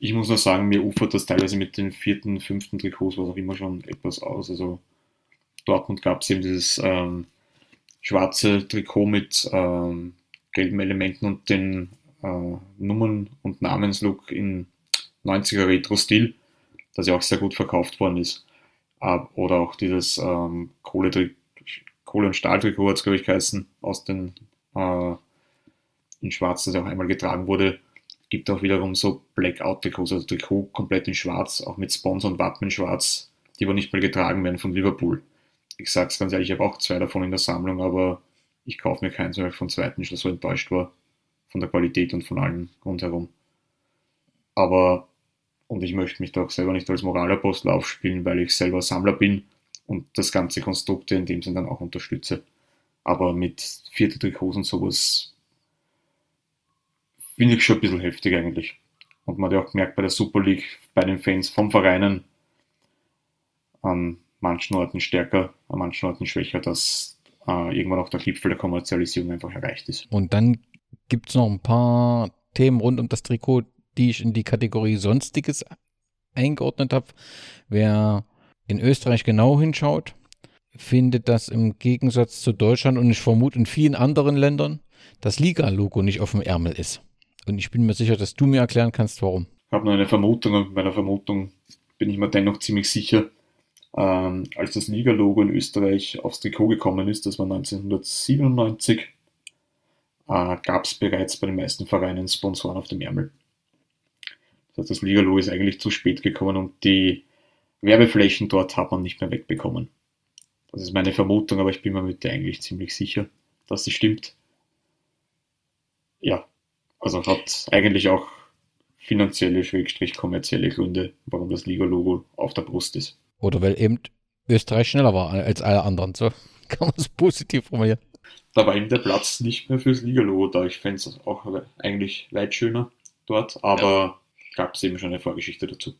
Speaker 4: ich muss nur sagen, mir ufert das teilweise mit den vierten, fünften Trikots, was auch immer schon etwas aus. Also Dortmund gab es eben dieses ähm, schwarze Trikot mit ähm, gelben Elementen und den äh, Nummern- und Namenslook in 90er Retro-Stil, das ja auch sehr gut verkauft worden ist. Äh, oder auch dieses ähm, Kohle, Kohle- und Stahltrikot hat es, glaube ich, geheißen, aus den äh, in Schwarz, das ja auch einmal getragen wurde. Gibt auch wiederum so Blackout-Trikots, also Trikot komplett in Schwarz, auch mit Sponsor und Wappen in Schwarz, die aber nicht mehr getragen werden von Liverpool. Ich sage es ganz ehrlich, ich habe auch zwei davon in der Sammlung, aber ich kaufe mir keins, weil ich von zweiten schon so enttäuscht war von der Qualität und von allem rundherum. Aber, und ich möchte mich da auch selber nicht als Moralapostel aufspielen, weil ich selber Sammler bin und das ganze Konstrukt in dem Sinne dann auch unterstütze. Aber mit vierte Trikots und sowas finde ich schon ein bisschen heftig eigentlich. Und man hat ja auch gemerkt bei der Super League, bei den Fans vom Vereinen, an manchen Orten stärker, an manchen Orten schwächer, dass äh, irgendwann auch der Gipfel der Kommerzialisierung einfach erreicht ist.
Speaker 1: Und dann gibt es noch ein paar Themen rund um das Trikot, die ich in die Kategorie Sonstiges eingeordnet habe. Wer in Österreich genau hinschaut, findet, dass im Gegensatz zu Deutschland und ich vermute in vielen anderen Ländern das Liga-Logo nicht auf dem Ärmel ist. Und ich bin mir sicher, dass du mir erklären kannst, warum.
Speaker 4: Ich habe nur eine Vermutung und bei der Vermutung bin ich mir dennoch ziemlich sicher. Ähm, als das Liga-Logo in Österreich aufs Trikot gekommen ist, das war 1997, äh, gab es bereits bei den meisten Vereinen Sponsoren auf dem Ärmel. Das heißt, das Liga-Logo ist eigentlich zu spät gekommen und die Werbeflächen dort hat man nicht mehr wegbekommen. Das ist meine Vermutung, aber ich bin mir mit der eigentlich ziemlich sicher, dass sie stimmt. Ja, also hat eigentlich auch finanzielle, schrägstrich kommerzielle Gründe, warum das Liga-Logo auf der Brust ist.
Speaker 1: Oder weil eben Österreich schneller war als alle anderen. So kann man es positiv formulieren
Speaker 4: da war eben der Platz nicht mehr fürs Liga-Logo da. Ich fände es auch eigentlich weit schöner dort, aber ja. gab es eben schon eine Vorgeschichte dazu.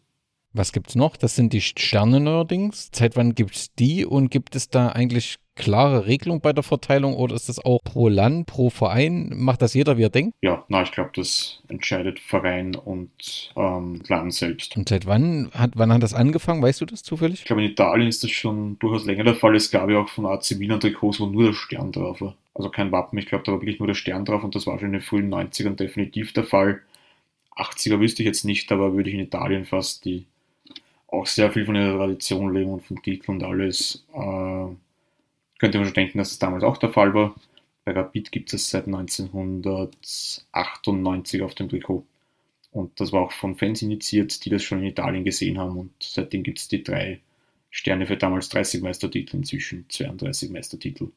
Speaker 1: Was gibt's noch? Das sind die Sterne neuerdings. Seit wann gibt's die und gibt es da eigentlich klare Regelung bei der Verteilung oder ist das auch pro Land, pro Verein? Macht das jeder, wie er denkt?
Speaker 4: Ja, na, ich glaube, das entscheidet Verein und ähm, Land selbst.
Speaker 1: Und seit wann hat, wann hat das angefangen? Weißt du das zufällig?
Speaker 4: Ich glaube, in Italien ist das schon durchaus länger der Fall. Es gab ja auch von AC Milan Trikots, wo nur der Stern drauf war. Also kein Wappen, ich glaube, da war wirklich nur der Stern drauf und das war schon in den frühen 90ern definitiv der Fall. 80er wüsste ich jetzt nicht, aber würde ich in Italien fast, die auch sehr viel von ihrer Tradition leben und vom Titel und alles, äh, könnte man schon denken, dass es damals auch der Fall war. Bei Rapid gibt es seit 1998 auf dem Trikot. Und das war auch von Fans initiiert, die das schon in Italien gesehen haben. Und seitdem gibt es die drei Sterne für damals 30 Meistertitel, inzwischen 32 Meistertitel.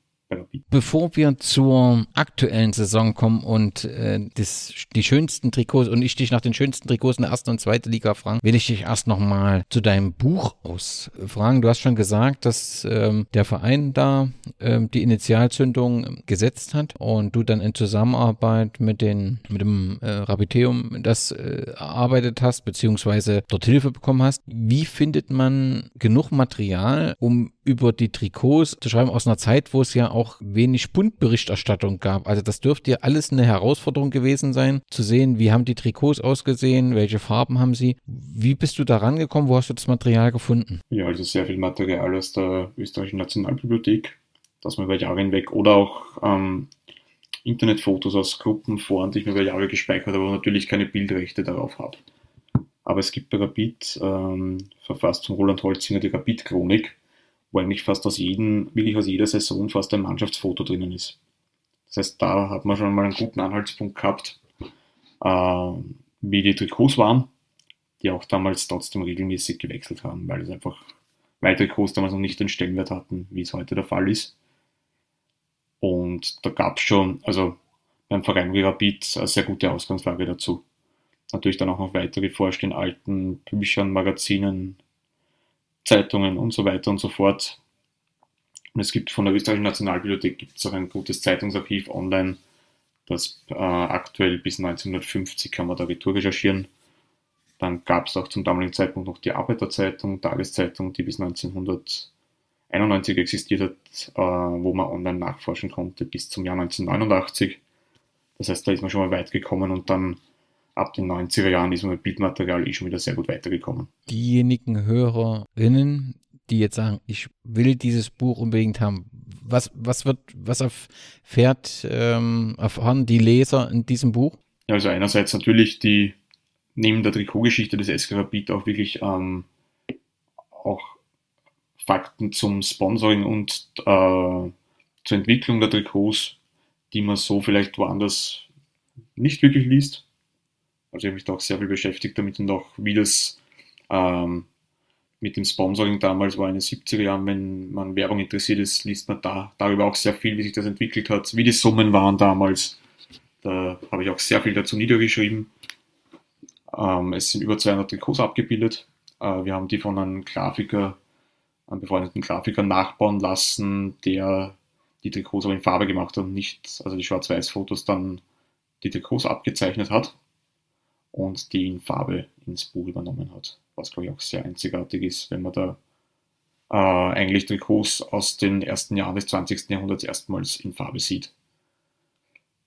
Speaker 1: Bevor wir zur aktuellen Saison kommen und äh, das, die schönsten Trikots und ich dich nach den schönsten Trikots in der ersten und zweiten Liga fragen, will ich dich erst nochmal zu deinem Buch ausfragen. Du hast schon gesagt, dass ähm, der Verein da ähm, die Initialzündung gesetzt hat und du dann in Zusammenarbeit mit, den, mit dem äh, Rabiteum das äh, erarbeitet hast, beziehungsweise dort Hilfe bekommen hast. Wie findet man genug Material, um über die Trikots zu schreiben aus einer Zeit, wo es ja auch wenig Bundberichterstattung gab. Also das dürfte ja alles eine Herausforderung gewesen sein, zu sehen, wie haben die Trikots ausgesehen, welche Farben haben sie. Wie bist du da rangekommen? Wo hast du das Material gefunden?
Speaker 4: Ja, also sehr viel Material aus der österreichischen Nationalbibliothek, das man über Jahre hinweg oder auch ähm, Internetfotos aus Gruppen, Foren, die ich mir über Jahre gespeichert habe, aber natürlich keine Bildrechte darauf habe. Aber es gibt bei Rapid, ähm, verfasst von Roland Holzinger, die Rapid-Chronik, wo eigentlich fast aus jedem, wirklich aus jeder Saison fast ein Mannschaftsfoto drinnen ist. Das heißt, da hat man schon mal einen guten Anhaltspunkt gehabt, äh, wie die Trikots waren, die auch damals trotzdem regelmäßig gewechselt haben, weil es einfach, weil Trikots damals noch nicht den Stellenwert hatten, wie es heute der Fall ist. Und da gab es schon, also beim Verein wie Rapid, eine sehr gute Ausgangslage dazu. Natürlich dann auch noch weitere geforscht in alten Büchern, Magazinen, Zeitungen und so weiter und so fort. Und es gibt von der Österreichischen Nationalbibliothek gibt auch ein gutes Zeitungsarchiv online, das äh, aktuell bis 1950 kann man da Retour recherchieren. Dann gab es auch zum damaligen Zeitpunkt noch die Arbeiterzeitung, Tageszeitung, die bis 1991 existiert hat, äh, wo man online nachforschen konnte bis zum Jahr 1989. Das heißt, da ist man schon mal weit gekommen und dann ab den 90er Jahren ist man mit Bildmaterial eh schon wieder sehr gut weitergekommen.
Speaker 1: Diejenigen Hörerinnen, die jetzt sagen, ich will dieses Buch unbedingt haben, was, was wird, was erfährt, ähm, erfahren die Leser in diesem Buch?
Speaker 4: Also einerseits natürlich die, neben der Trikotgeschichte des SK Rapid auch wirklich ähm, auch Fakten zum Sponsoring und äh, zur Entwicklung der Trikots, die man so vielleicht woanders nicht wirklich liest. Also ich habe mich da auch sehr viel beschäftigt damit und auch wie das ähm, mit dem Sponsoring damals war in den 70er Jahren, wenn man Werbung interessiert ist, liest man da darüber auch sehr viel, wie sich das entwickelt hat, wie die Summen waren damals. Da habe ich auch sehr viel dazu niedergeschrieben. Ähm, es sind über 200 Trikots abgebildet. Äh, wir haben die von einem Grafiker, einem befreundeten Grafiker nachbauen lassen, der die Trikots aber in Farbe gemacht hat und nicht, also die Schwarz-Weiß-Fotos dann die Trikots abgezeichnet hat und die in Farbe ins Buch übernommen hat. Was, glaube ich, auch sehr einzigartig ist, wenn man da äh, eigentlich Trikots aus den ersten Jahren des 20. Jahrhunderts erstmals in Farbe sieht.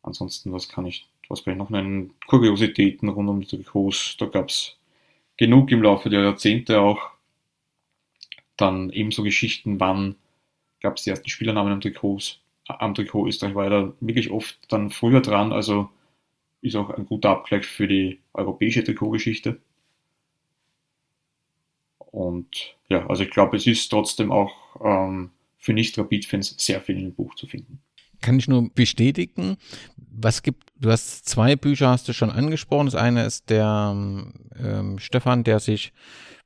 Speaker 4: Ansonsten, was kann ich, was kann ich noch nennen? Kuriositäten rund um die Trikots, da gab es genug im Laufe der Jahrzehnte auch. Dann ebenso Geschichten, wann gab es die ersten Spielernamen am Trikots. Am Trikot Österreich war ja da wirklich oft dann früher dran, also ist auch ein guter Abgleich für die europäische Trikotgeschichte. Und ja, also ich glaube, es ist trotzdem auch ähm, für Nicht-Rapid-Fans sehr viel dem Buch zu finden.
Speaker 1: Kann ich nur bestätigen. Was gibt, du hast zwei Bücher, hast du schon angesprochen. Das eine ist der ähm, Stefan, der sich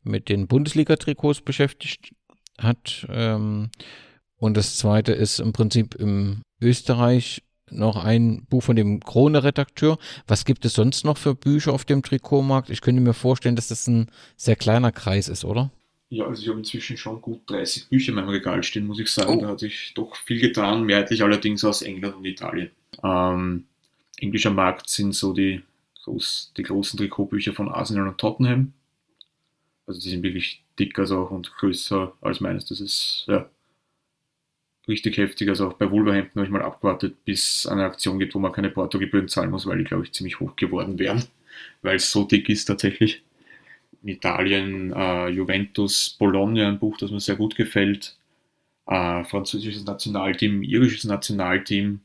Speaker 1: mit den Bundesliga-Trikots beschäftigt hat. Ähm, und das zweite ist im Prinzip im Österreich noch ein Buch von dem Krone-Redakteur. Was gibt es sonst noch für Bücher auf dem Trikotmarkt? Ich könnte mir vorstellen, dass das ein sehr kleiner Kreis ist, oder?
Speaker 4: Ja, also ich habe inzwischen schon gut 30 Bücher in meinem Regal stehen, muss ich sagen. Oh. Da hat sich doch viel getan, mehrheitlich allerdings aus England und Italien. Ähm, englischer Markt sind so die, groß, die großen Trikotbücher von Arsenal und Tottenham. Also die sind wirklich dick also auch und größer als meines. Das ist ja richtig heftig. Also auch bei Wolverhampton habe ich mal abgewartet, bis eine Aktion gibt, wo man keine Portogebühren zahlen muss, weil die, glaube ich, ziemlich hoch geworden wären, weil es so dick ist tatsächlich. In Italien äh, Juventus Bologna, ein Buch, das mir sehr gut gefällt. Äh, französisches Nationalteam, irisches Nationalteam.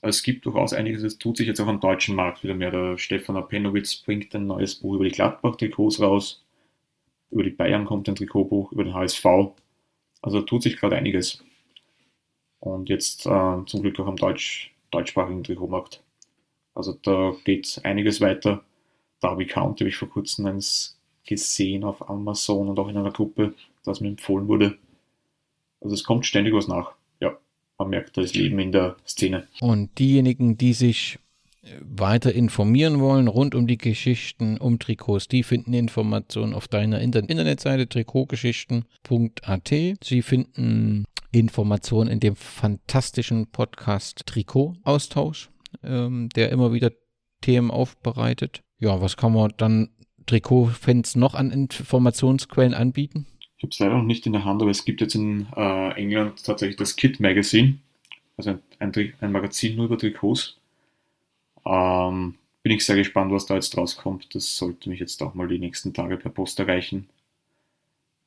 Speaker 4: Also es gibt durchaus einiges, es tut sich jetzt auch am deutschen Markt wieder mehr. Der Stefan Apenowitz bringt ein neues Buch über die Gladbach-Trikots raus. Über die Bayern kommt ein Trikotbuch, über den HSV. Also tut sich gerade einiges. Und jetzt äh, zum Glück auch am Deutsch, deutschsprachigen Trikotmarkt. Also da geht einiges weiter. Derby County habe ich vor kurzem eins gesehen auf Amazon und auch in einer Gruppe, das mir empfohlen wurde. Also es kommt ständig was nach. Ja, man merkt, da ist Leben in der Szene.
Speaker 1: Und diejenigen, die sich weiter informieren wollen rund um die Geschichten um Trikots, die finden Informationen auf deiner Internetseite trikotgeschichten.at. Sie finden Informationen in dem fantastischen Podcast Trikot-Austausch, ähm, der immer wieder Themen aufbereitet. Ja, was kann man dann Trikot-Fans noch an Informationsquellen anbieten?
Speaker 4: Ich habe es leider noch nicht in der Hand, aber es gibt jetzt in äh, England tatsächlich das Kit Magazine, also ein, ein, ein Magazin nur über Trikots. Ähm, bin ich sehr gespannt, was da jetzt rauskommt. Das sollte mich jetzt auch mal die nächsten Tage per Post erreichen.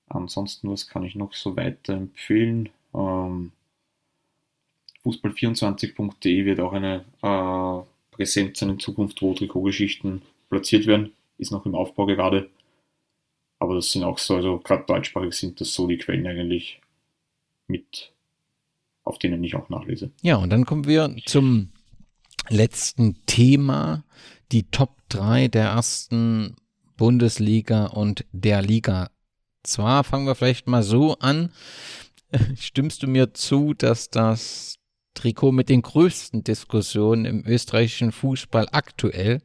Speaker 4: Ansonsten, was kann ich noch so weiterempfehlen? Ähm, Fußball24.de wird auch eine äh, Präsenz sein in Zukunft, wo Trikotgeschichten platziert werden. Ist noch im Aufbau gerade. Aber das sind auch so, also gerade deutschsprachig sind das so die Quellen eigentlich mit, auf denen ich auch nachlese.
Speaker 1: Ja, und dann kommen wir zum letzten Thema, die Top 3 der ersten Bundesliga und der Liga. Zwar fangen wir vielleicht mal so an. Stimmst du mir zu, dass das Trikot mit den größten Diskussionen im österreichischen Fußball aktuell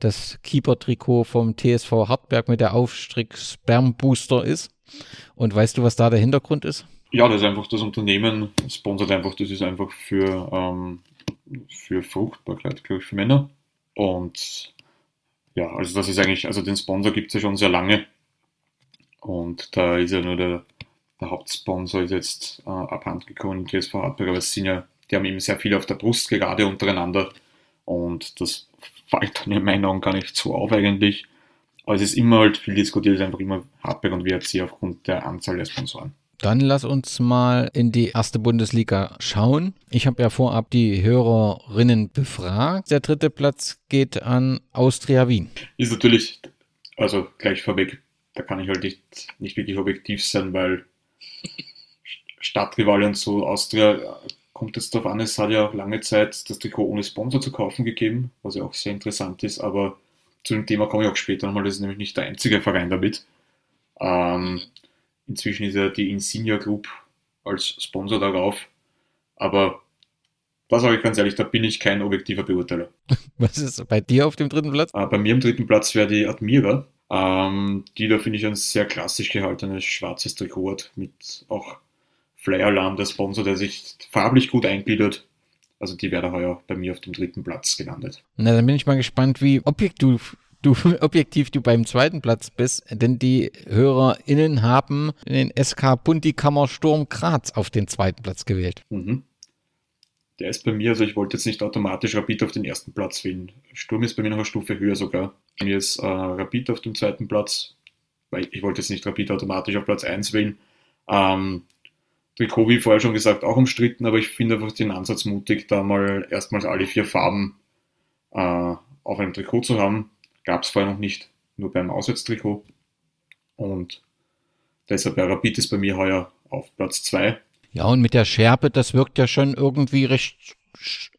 Speaker 1: das Keeper-Trikot vom TSV Hartberg mit der Aufstrick Sperm Booster ist? Und weißt du, was da der Hintergrund ist?
Speaker 4: Ja, das ist einfach das Unternehmen, sponsert einfach, das ist einfach für ähm, für Fruchtbarkeit, glaube ich, für Männer. Und ja, also das ist eigentlich, also den Sponsor gibt es ja schon sehr lange. Und da ist ja nur der, der Hauptsponsor ist jetzt äh, abhand gekommen, TSV Hartberg, aber es sind ja, die haben eben sehr viel auf der Brust gerade untereinander. Und das fällt dann in meinen Augen gar nicht so auf eigentlich. Aber es ist immer halt viel diskutiert, es ist einfach immer Hartberg und WRC aufgrund der Anzahl der Sponsoren.
Speaker 1: Dann lass uns mal in die erste Bundesliga schauen. Ich habe ja vorab die Hörerinnen befragt. Der dritte Platz geht an Austria Wien.
Speaker 4: Ist natürlich, also gleich vorweg, da kann ich halt nicht, nicht wirklich objektiv sein, weil Stadtrivale und so, Austria kommt jetzt darauf an, es hat ja auch lange Zeit das Trikot ohne Sponsor zu kaufen gegeben, was ja auch sehr interessant ist, aber zu dem Thema komme ich auch später nochmal, das ist nämlich nicht der einzige Verein damit. Ähm, Inzwischen ist ja die Insignia Group als Sponsor darauf. Aber da sage ich ganz ehrlich, da bin ich kein objektiver Beurteiler.
Speaker 1: Was ist bei dir auf dem dritten Platz?
Speaker 4: Äh, bei mir am dritten Platz wäre die Admira. Ähm, die da finde ich ein sehr klassisch gehaltenes schwarzes Trikot hat, mit auch Flyer-Alarm, der Sponsor, der sich farblich gut eingliedert. Also die wäre heuer bei mir auf dem dritten Platz gelandet.
Speaker 1: Na, dann bin ich mal gespannt, wie objektiv du objektiv du beim zweiten Platz bist, denn die HörerInnen haben den SK Buntikammer Sturm Graz auf den zweiten Platz gewählt.
Speaker 4: Mhm. Der ist bei mir, also ich wollte jetzt nicht automatisch Rapid auf den ersten Platz wählen. Sturm ist bei mir noch eine Stufe höher sogar. Bei mir ist äh, Rapid auf dem zweiten Platz, weil ich wollte jetzt nicht Rapid automatisch auf Platz 1 wählen. Ähm, Trikot, wie vorher schon gesagt, auch umstritten, aber ich finde einfach den Ansatz mutig, da mal erstmals alle vier Farben äh, auf einem Trikot zu haben gab es vorher noch nicht, nur beim Auswärtstrikot. Und deshalb bei Rapid ist bei mir heuer auf Platz 2.
Speaker 1: Ja, und mit der Schärpe, das wirkt ja schon irgendwie recht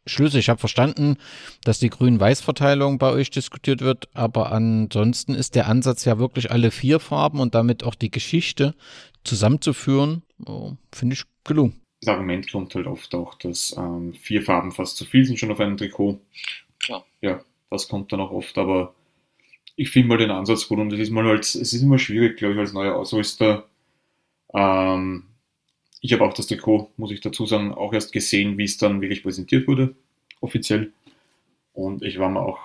Speaker 1: schlüssig. Ich habe verstanden, dass die Grün-Weiß-Verteilung bei euch diskutiert wird, aber ansonsten ist der Ansatz ja wirklich alle vier Farben und damit auch die Geschichte zusammenzuführen, oh, finde ich gelungen.
Speaker 4: Das Argument kommt halt oft auch, dass ähm, vier Farben fast zu viel sind schon auf einem Trikot. Klar. Ja, das kommt dann auch oft, aber ich finde mal den Ansatz gut und es ist mal halt, es ist immer schwierig, glaube ich, als neuer Ausrüster. Ähm, ich habe auch das Trikot, muss ich dazu sagen, auch erst gesehen, wie es dann wirklich präsentiert wurde, offiziell. Und ich war mir auch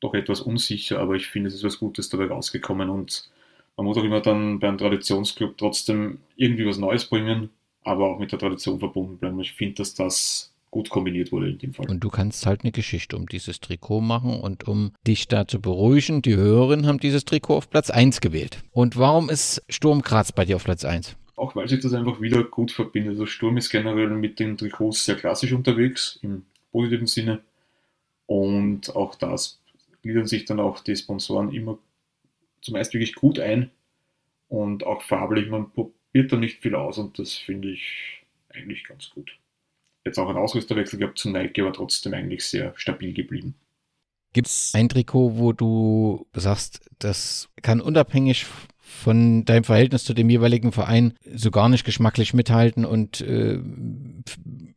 Speaker 4: doch etwas unsicher, aber ich finde, es ist was Gutes dabei rausgekommen und man muss auch immer dann beim Traditionsclub trotzdem irgendwie was Neues bringen, aber auch mit der Tradition verbunden bleiben. Ich finde, dass das gut kombiniert wurde in dem Fall.
Speaker 1: Und du kannst halt eine Geschichte um dieses Trikot machen und um dich da zu beruhigen, die Hörerinnen haben dieses Trikot auf Platz 1 gewählt. Und warum ist Sturm Graz bei dir auf Platz 1?
Speaker 4: Auch weil sich das einfach wieder gut verbindet. Also Sturm ist generell mit den Trikots sehr klassisch unterwegs, im positiven Sinne. Und auch das gliedern sich dann auch die Sponsoren immer zumeist wirklich gut ein und auch farblich. Man probiert da nicht viel aus und das finde ich eigentlich ganz gut jetzt auch einen Ausrüsterwechsel gehabt zu Nike, aber trotzdem eigentlich sehr stabil geblieben.
Speaker 1: Gibt es ein Trikot, wo du sagst, das kann unabhängig von deinem Verhältnis zu dem jeweiligen Verein so gar nicht geschmacklich mithalten und äh,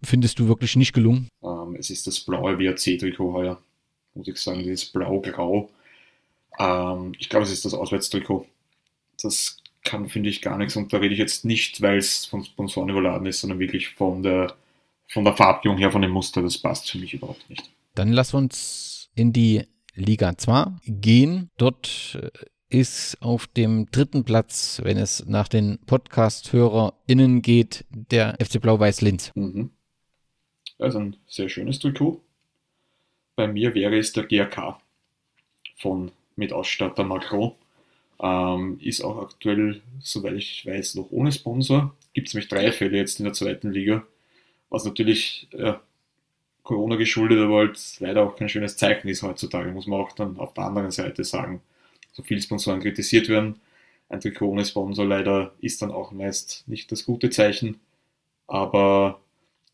Speaker 1: findest du wirklich nicht gelungen?
Speaker 4: Ähm, es ist das blaue WRC-Trikot heuer, muss ich sagen, dieses blau-grau. Ähm, ich glaube, es ist das Auswärtstrikot. Das kann, finde ich, gar nichts und da rede ich jetzt nicht, weil es von Sponsoren überladen ist, sondern wirklich von der von der Farbgebung her, von dem Muster, das passt für mich überhaupt nicht.
Speaker 1: Dann lass uns in die Liga 2 gehen. Dort äh, ist auf dem dritten Platz, wenn es nach den Podcast-HörerInnen geht, der FC Blau-Weiß Linz.
Speaker 4: Mhm. Also ein sehr schönes Trikot. Bei mir wäre es der GRK von Mitausstatter Macron. Ähm, ist auch aktuell, soweit ich weiß, noch ohne Sponsor. Gibt es nämlich drei Fälle jetzt in der zweiten Liga was natürlich ja, Corona geschuldet, aber halt leider auch kein schönes Zeichen ist heutzutage, muss man auch dann auf der anderen Seite sagen. So viele Sponsoren kritisiert werden. Ein Trikot ohne Sponsor leider ist dann auch meist nicht das gute Zeichen, aber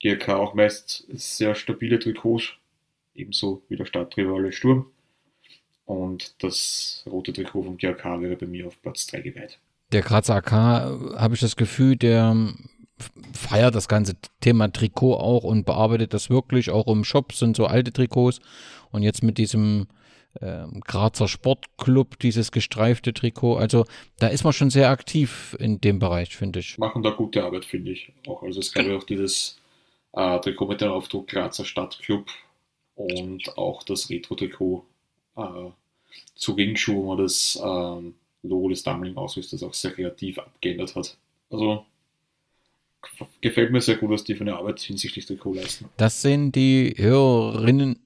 Speaker 4: GRK auch meist sehr stabile Trikots, ebenso wie der Stadtrivale Sturm. Und das rote Trikot vom GRK wäre bei mir auf Platz 3 geweiht.
Speaker 1: Der Grazer AK, habe ich das Gefühl, der feiert das ganze Thema Trikot auch und bearbeitet das wirklich. Auch im Shop sind so alte Trikots. Und jetzt mit diesem äh, Grazer Sportclub, dieses gestreifte Trikot. Also da ist man schon sehr aktiv in dem Bereich, finde ich.
Speaker 4: Machen da gute Arbeit, finde ich. Auch, also es gab ja auch dieses äh, Trikot mit dem Aufdruck Grazer Stadtclub und auch das Retro-Trikot äh, zu Ringschuh, wo man das ähm, Logo des Dumbling Ausrüsters auch sehr kreativ abgeändert hat. Also gefällt mir sehr gut, was die für eine Arbeit hinsichtlich Trikot leisten.
Speaker 1: Das sehen die Hörerinnen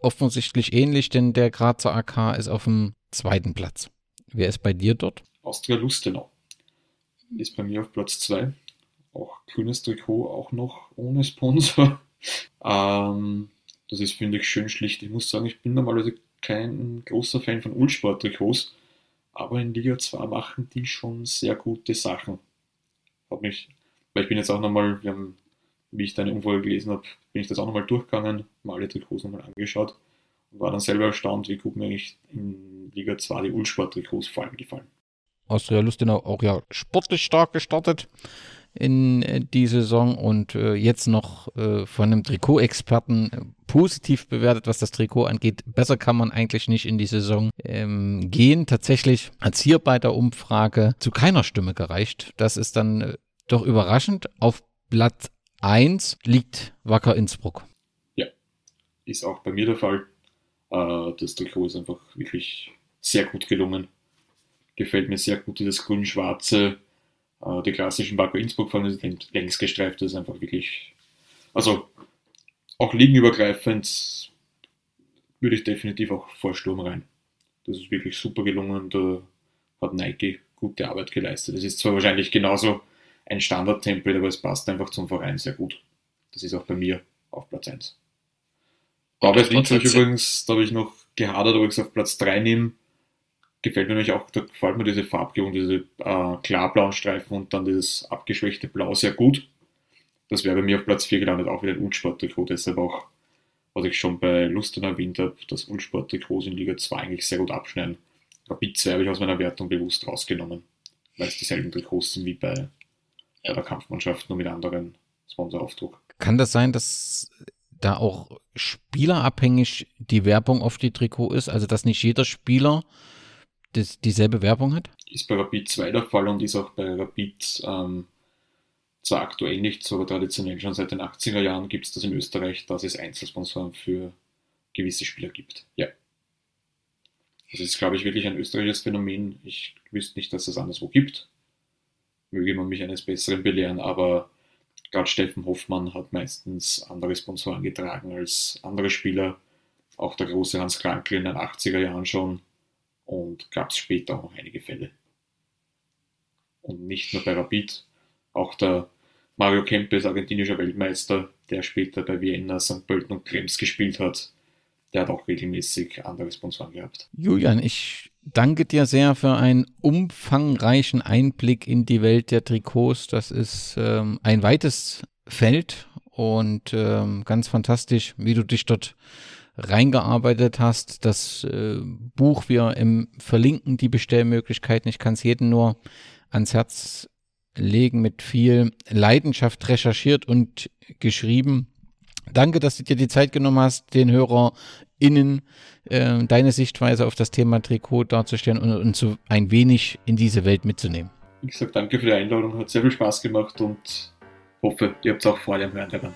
Speaker 1: offensichtlich ähnlich, denn der Grazer AK ist auf dem zweiten Platz. Wer ist bei dir dort?
Speaker 4: Austria Lustenau ist bei mir auf Platz 2. Auch grünes Trikot, auch noch ohne Sponsor. ähm, das ist, finde ich, schön schlicht. Ich muss sagen, ich bin normalerweise kein großer Fan von Ulsport-Trikots, aber in Liga 2 machen die schon sehr gute Sachen. Hat mich weil ich bin jetzt auch nochmal, wir haben, wie ich deine Umfrage gelesen habe, bin ich das auch nochmal durchgegangen, mal alle Trikots nochmal angeschaut und war dann selber erstaunt, wie gut mir eigentlich in Liga 2 die Ulsport-Trikots vor allem gefallen.
Speaker 1: Austria Lustenau auch ja sportlich stark gestartet in äh, die Saison und äh, jetzt noch äh, von einem Trikotexperten positiv bewertet, was das Trikot angeht. Besser kann man eigentlich nicht in die Saison ähm, gehen. Tatsächlich hat es hier bei der Umfrage zu keiner Stimme gereicht. Das ist dann äh, doch überraschend, auf Platz 1 liegt Wacker Innsbruck.
Speaker 4: Ja, ist auch bei mir der Fall. Äh, das Trikot ist einfach wirklich sehr gut gelungen. Gefällt mir sehr gut, dieses grün-schwarze, äh, die klassischen Wacker Innsbruck-Farben, längs gestreift, das ist einfach wirklich, also auch liegenübergreifend würde ich definitiv auch vor Sturm rein. Das ist wirklich super gelungen, da hat Nike gute Arbeit geleistet. Das ist zwar wahrscheinlich genauso ein Standard-Template, aber es passt einfach zum Verein sehr gut. Das ist auch bei mir auf Platz 1. Bauweiß Linz habe ich übrigens, da habe ich noch gehadert, ob ich es auf Platz 3 nehme. Gefällt mir nämlich auch, da gefällt mir diese Farbgebung, diese äh, klarblauen Streifen und dann dieses abgeschwächte Blau sehr gut. Das wäre bei mir auf Platz 4 gelandet, auch wieder ein Ulsport-Trikot, deshalb auch, was ich schon bei Lusten erwähnt habe, dass Ulsport-Trikots in Liga 2 eigentlich sehr gut abschneiden. Rapid 2 habe ich aus meiner Wertung bewusst rausgenommen, weil es dieselben Trikots sind wie bei ja, der Kampfmannschaft, nur mit anderen Sponsoraufdruck.
Speaker 1: Kann das sein, dass da auch spielerabhängig die Werbung auf die Trikot ist? Also, dass nicht jeder Spieler das, dieselbe Werbung hat?
Speaker 4: Ist bei Rapid 2 der Fall und ist auch bei Rapid ähm, zwar aktuell nicht so, aber traditionell schon seit den 80er Jahren gibt es das in Österreich, dass es Einzelsponsoren für gewisse Spieler gibt. Ja. Das ist, glaube ich, wirklich ein österreichisches Phänomen. Ich wüsste nicht, dass es anderswo gibt. Möge man mich eines Besseren belehren, aber gerade Steffen Hoffmann hat meistens andere Sponsoren getragen als andere Spieler. Auch der große Hans Krankl in den 80er Jahren schon. Und gab es später auch noch einige Fälle. Und nicht nur bei Rapid, auch der Mario Kempes, argentinischer Weltmeister, der später bei Vienna, St. Pölten und Krems gespielt hat, der hat auch regelmäßig andere Sponsoren gehabt.
Speaker 1: Julian, ich danke dir sehr für einen umfangreichen Einblick in die Welt der Trikots. Das ist ähm, ein weites Feld und ähm, ganz fantastisch, wie du dich dort reingearbeitet hast. Das äh, Buch wir im verlinken die Bestellmöglichkeiten. Ich kann es jedem nur ans Herz legen, mit viel Leidenschaft recherchiert und geschrieben. Danke, dass du dir die Zeit genommen hast, den HörerInnen äh, deine Sichtweise auf das Thema Trikot darzustellen und uns so ein wenig in diese Welt mitzunehmen.
Speaker 4: Wie gesagt, danke für die Einladung, hat sehr viel Spaß gemacht und hoffe, ihr habt auch Freude am Hören daran.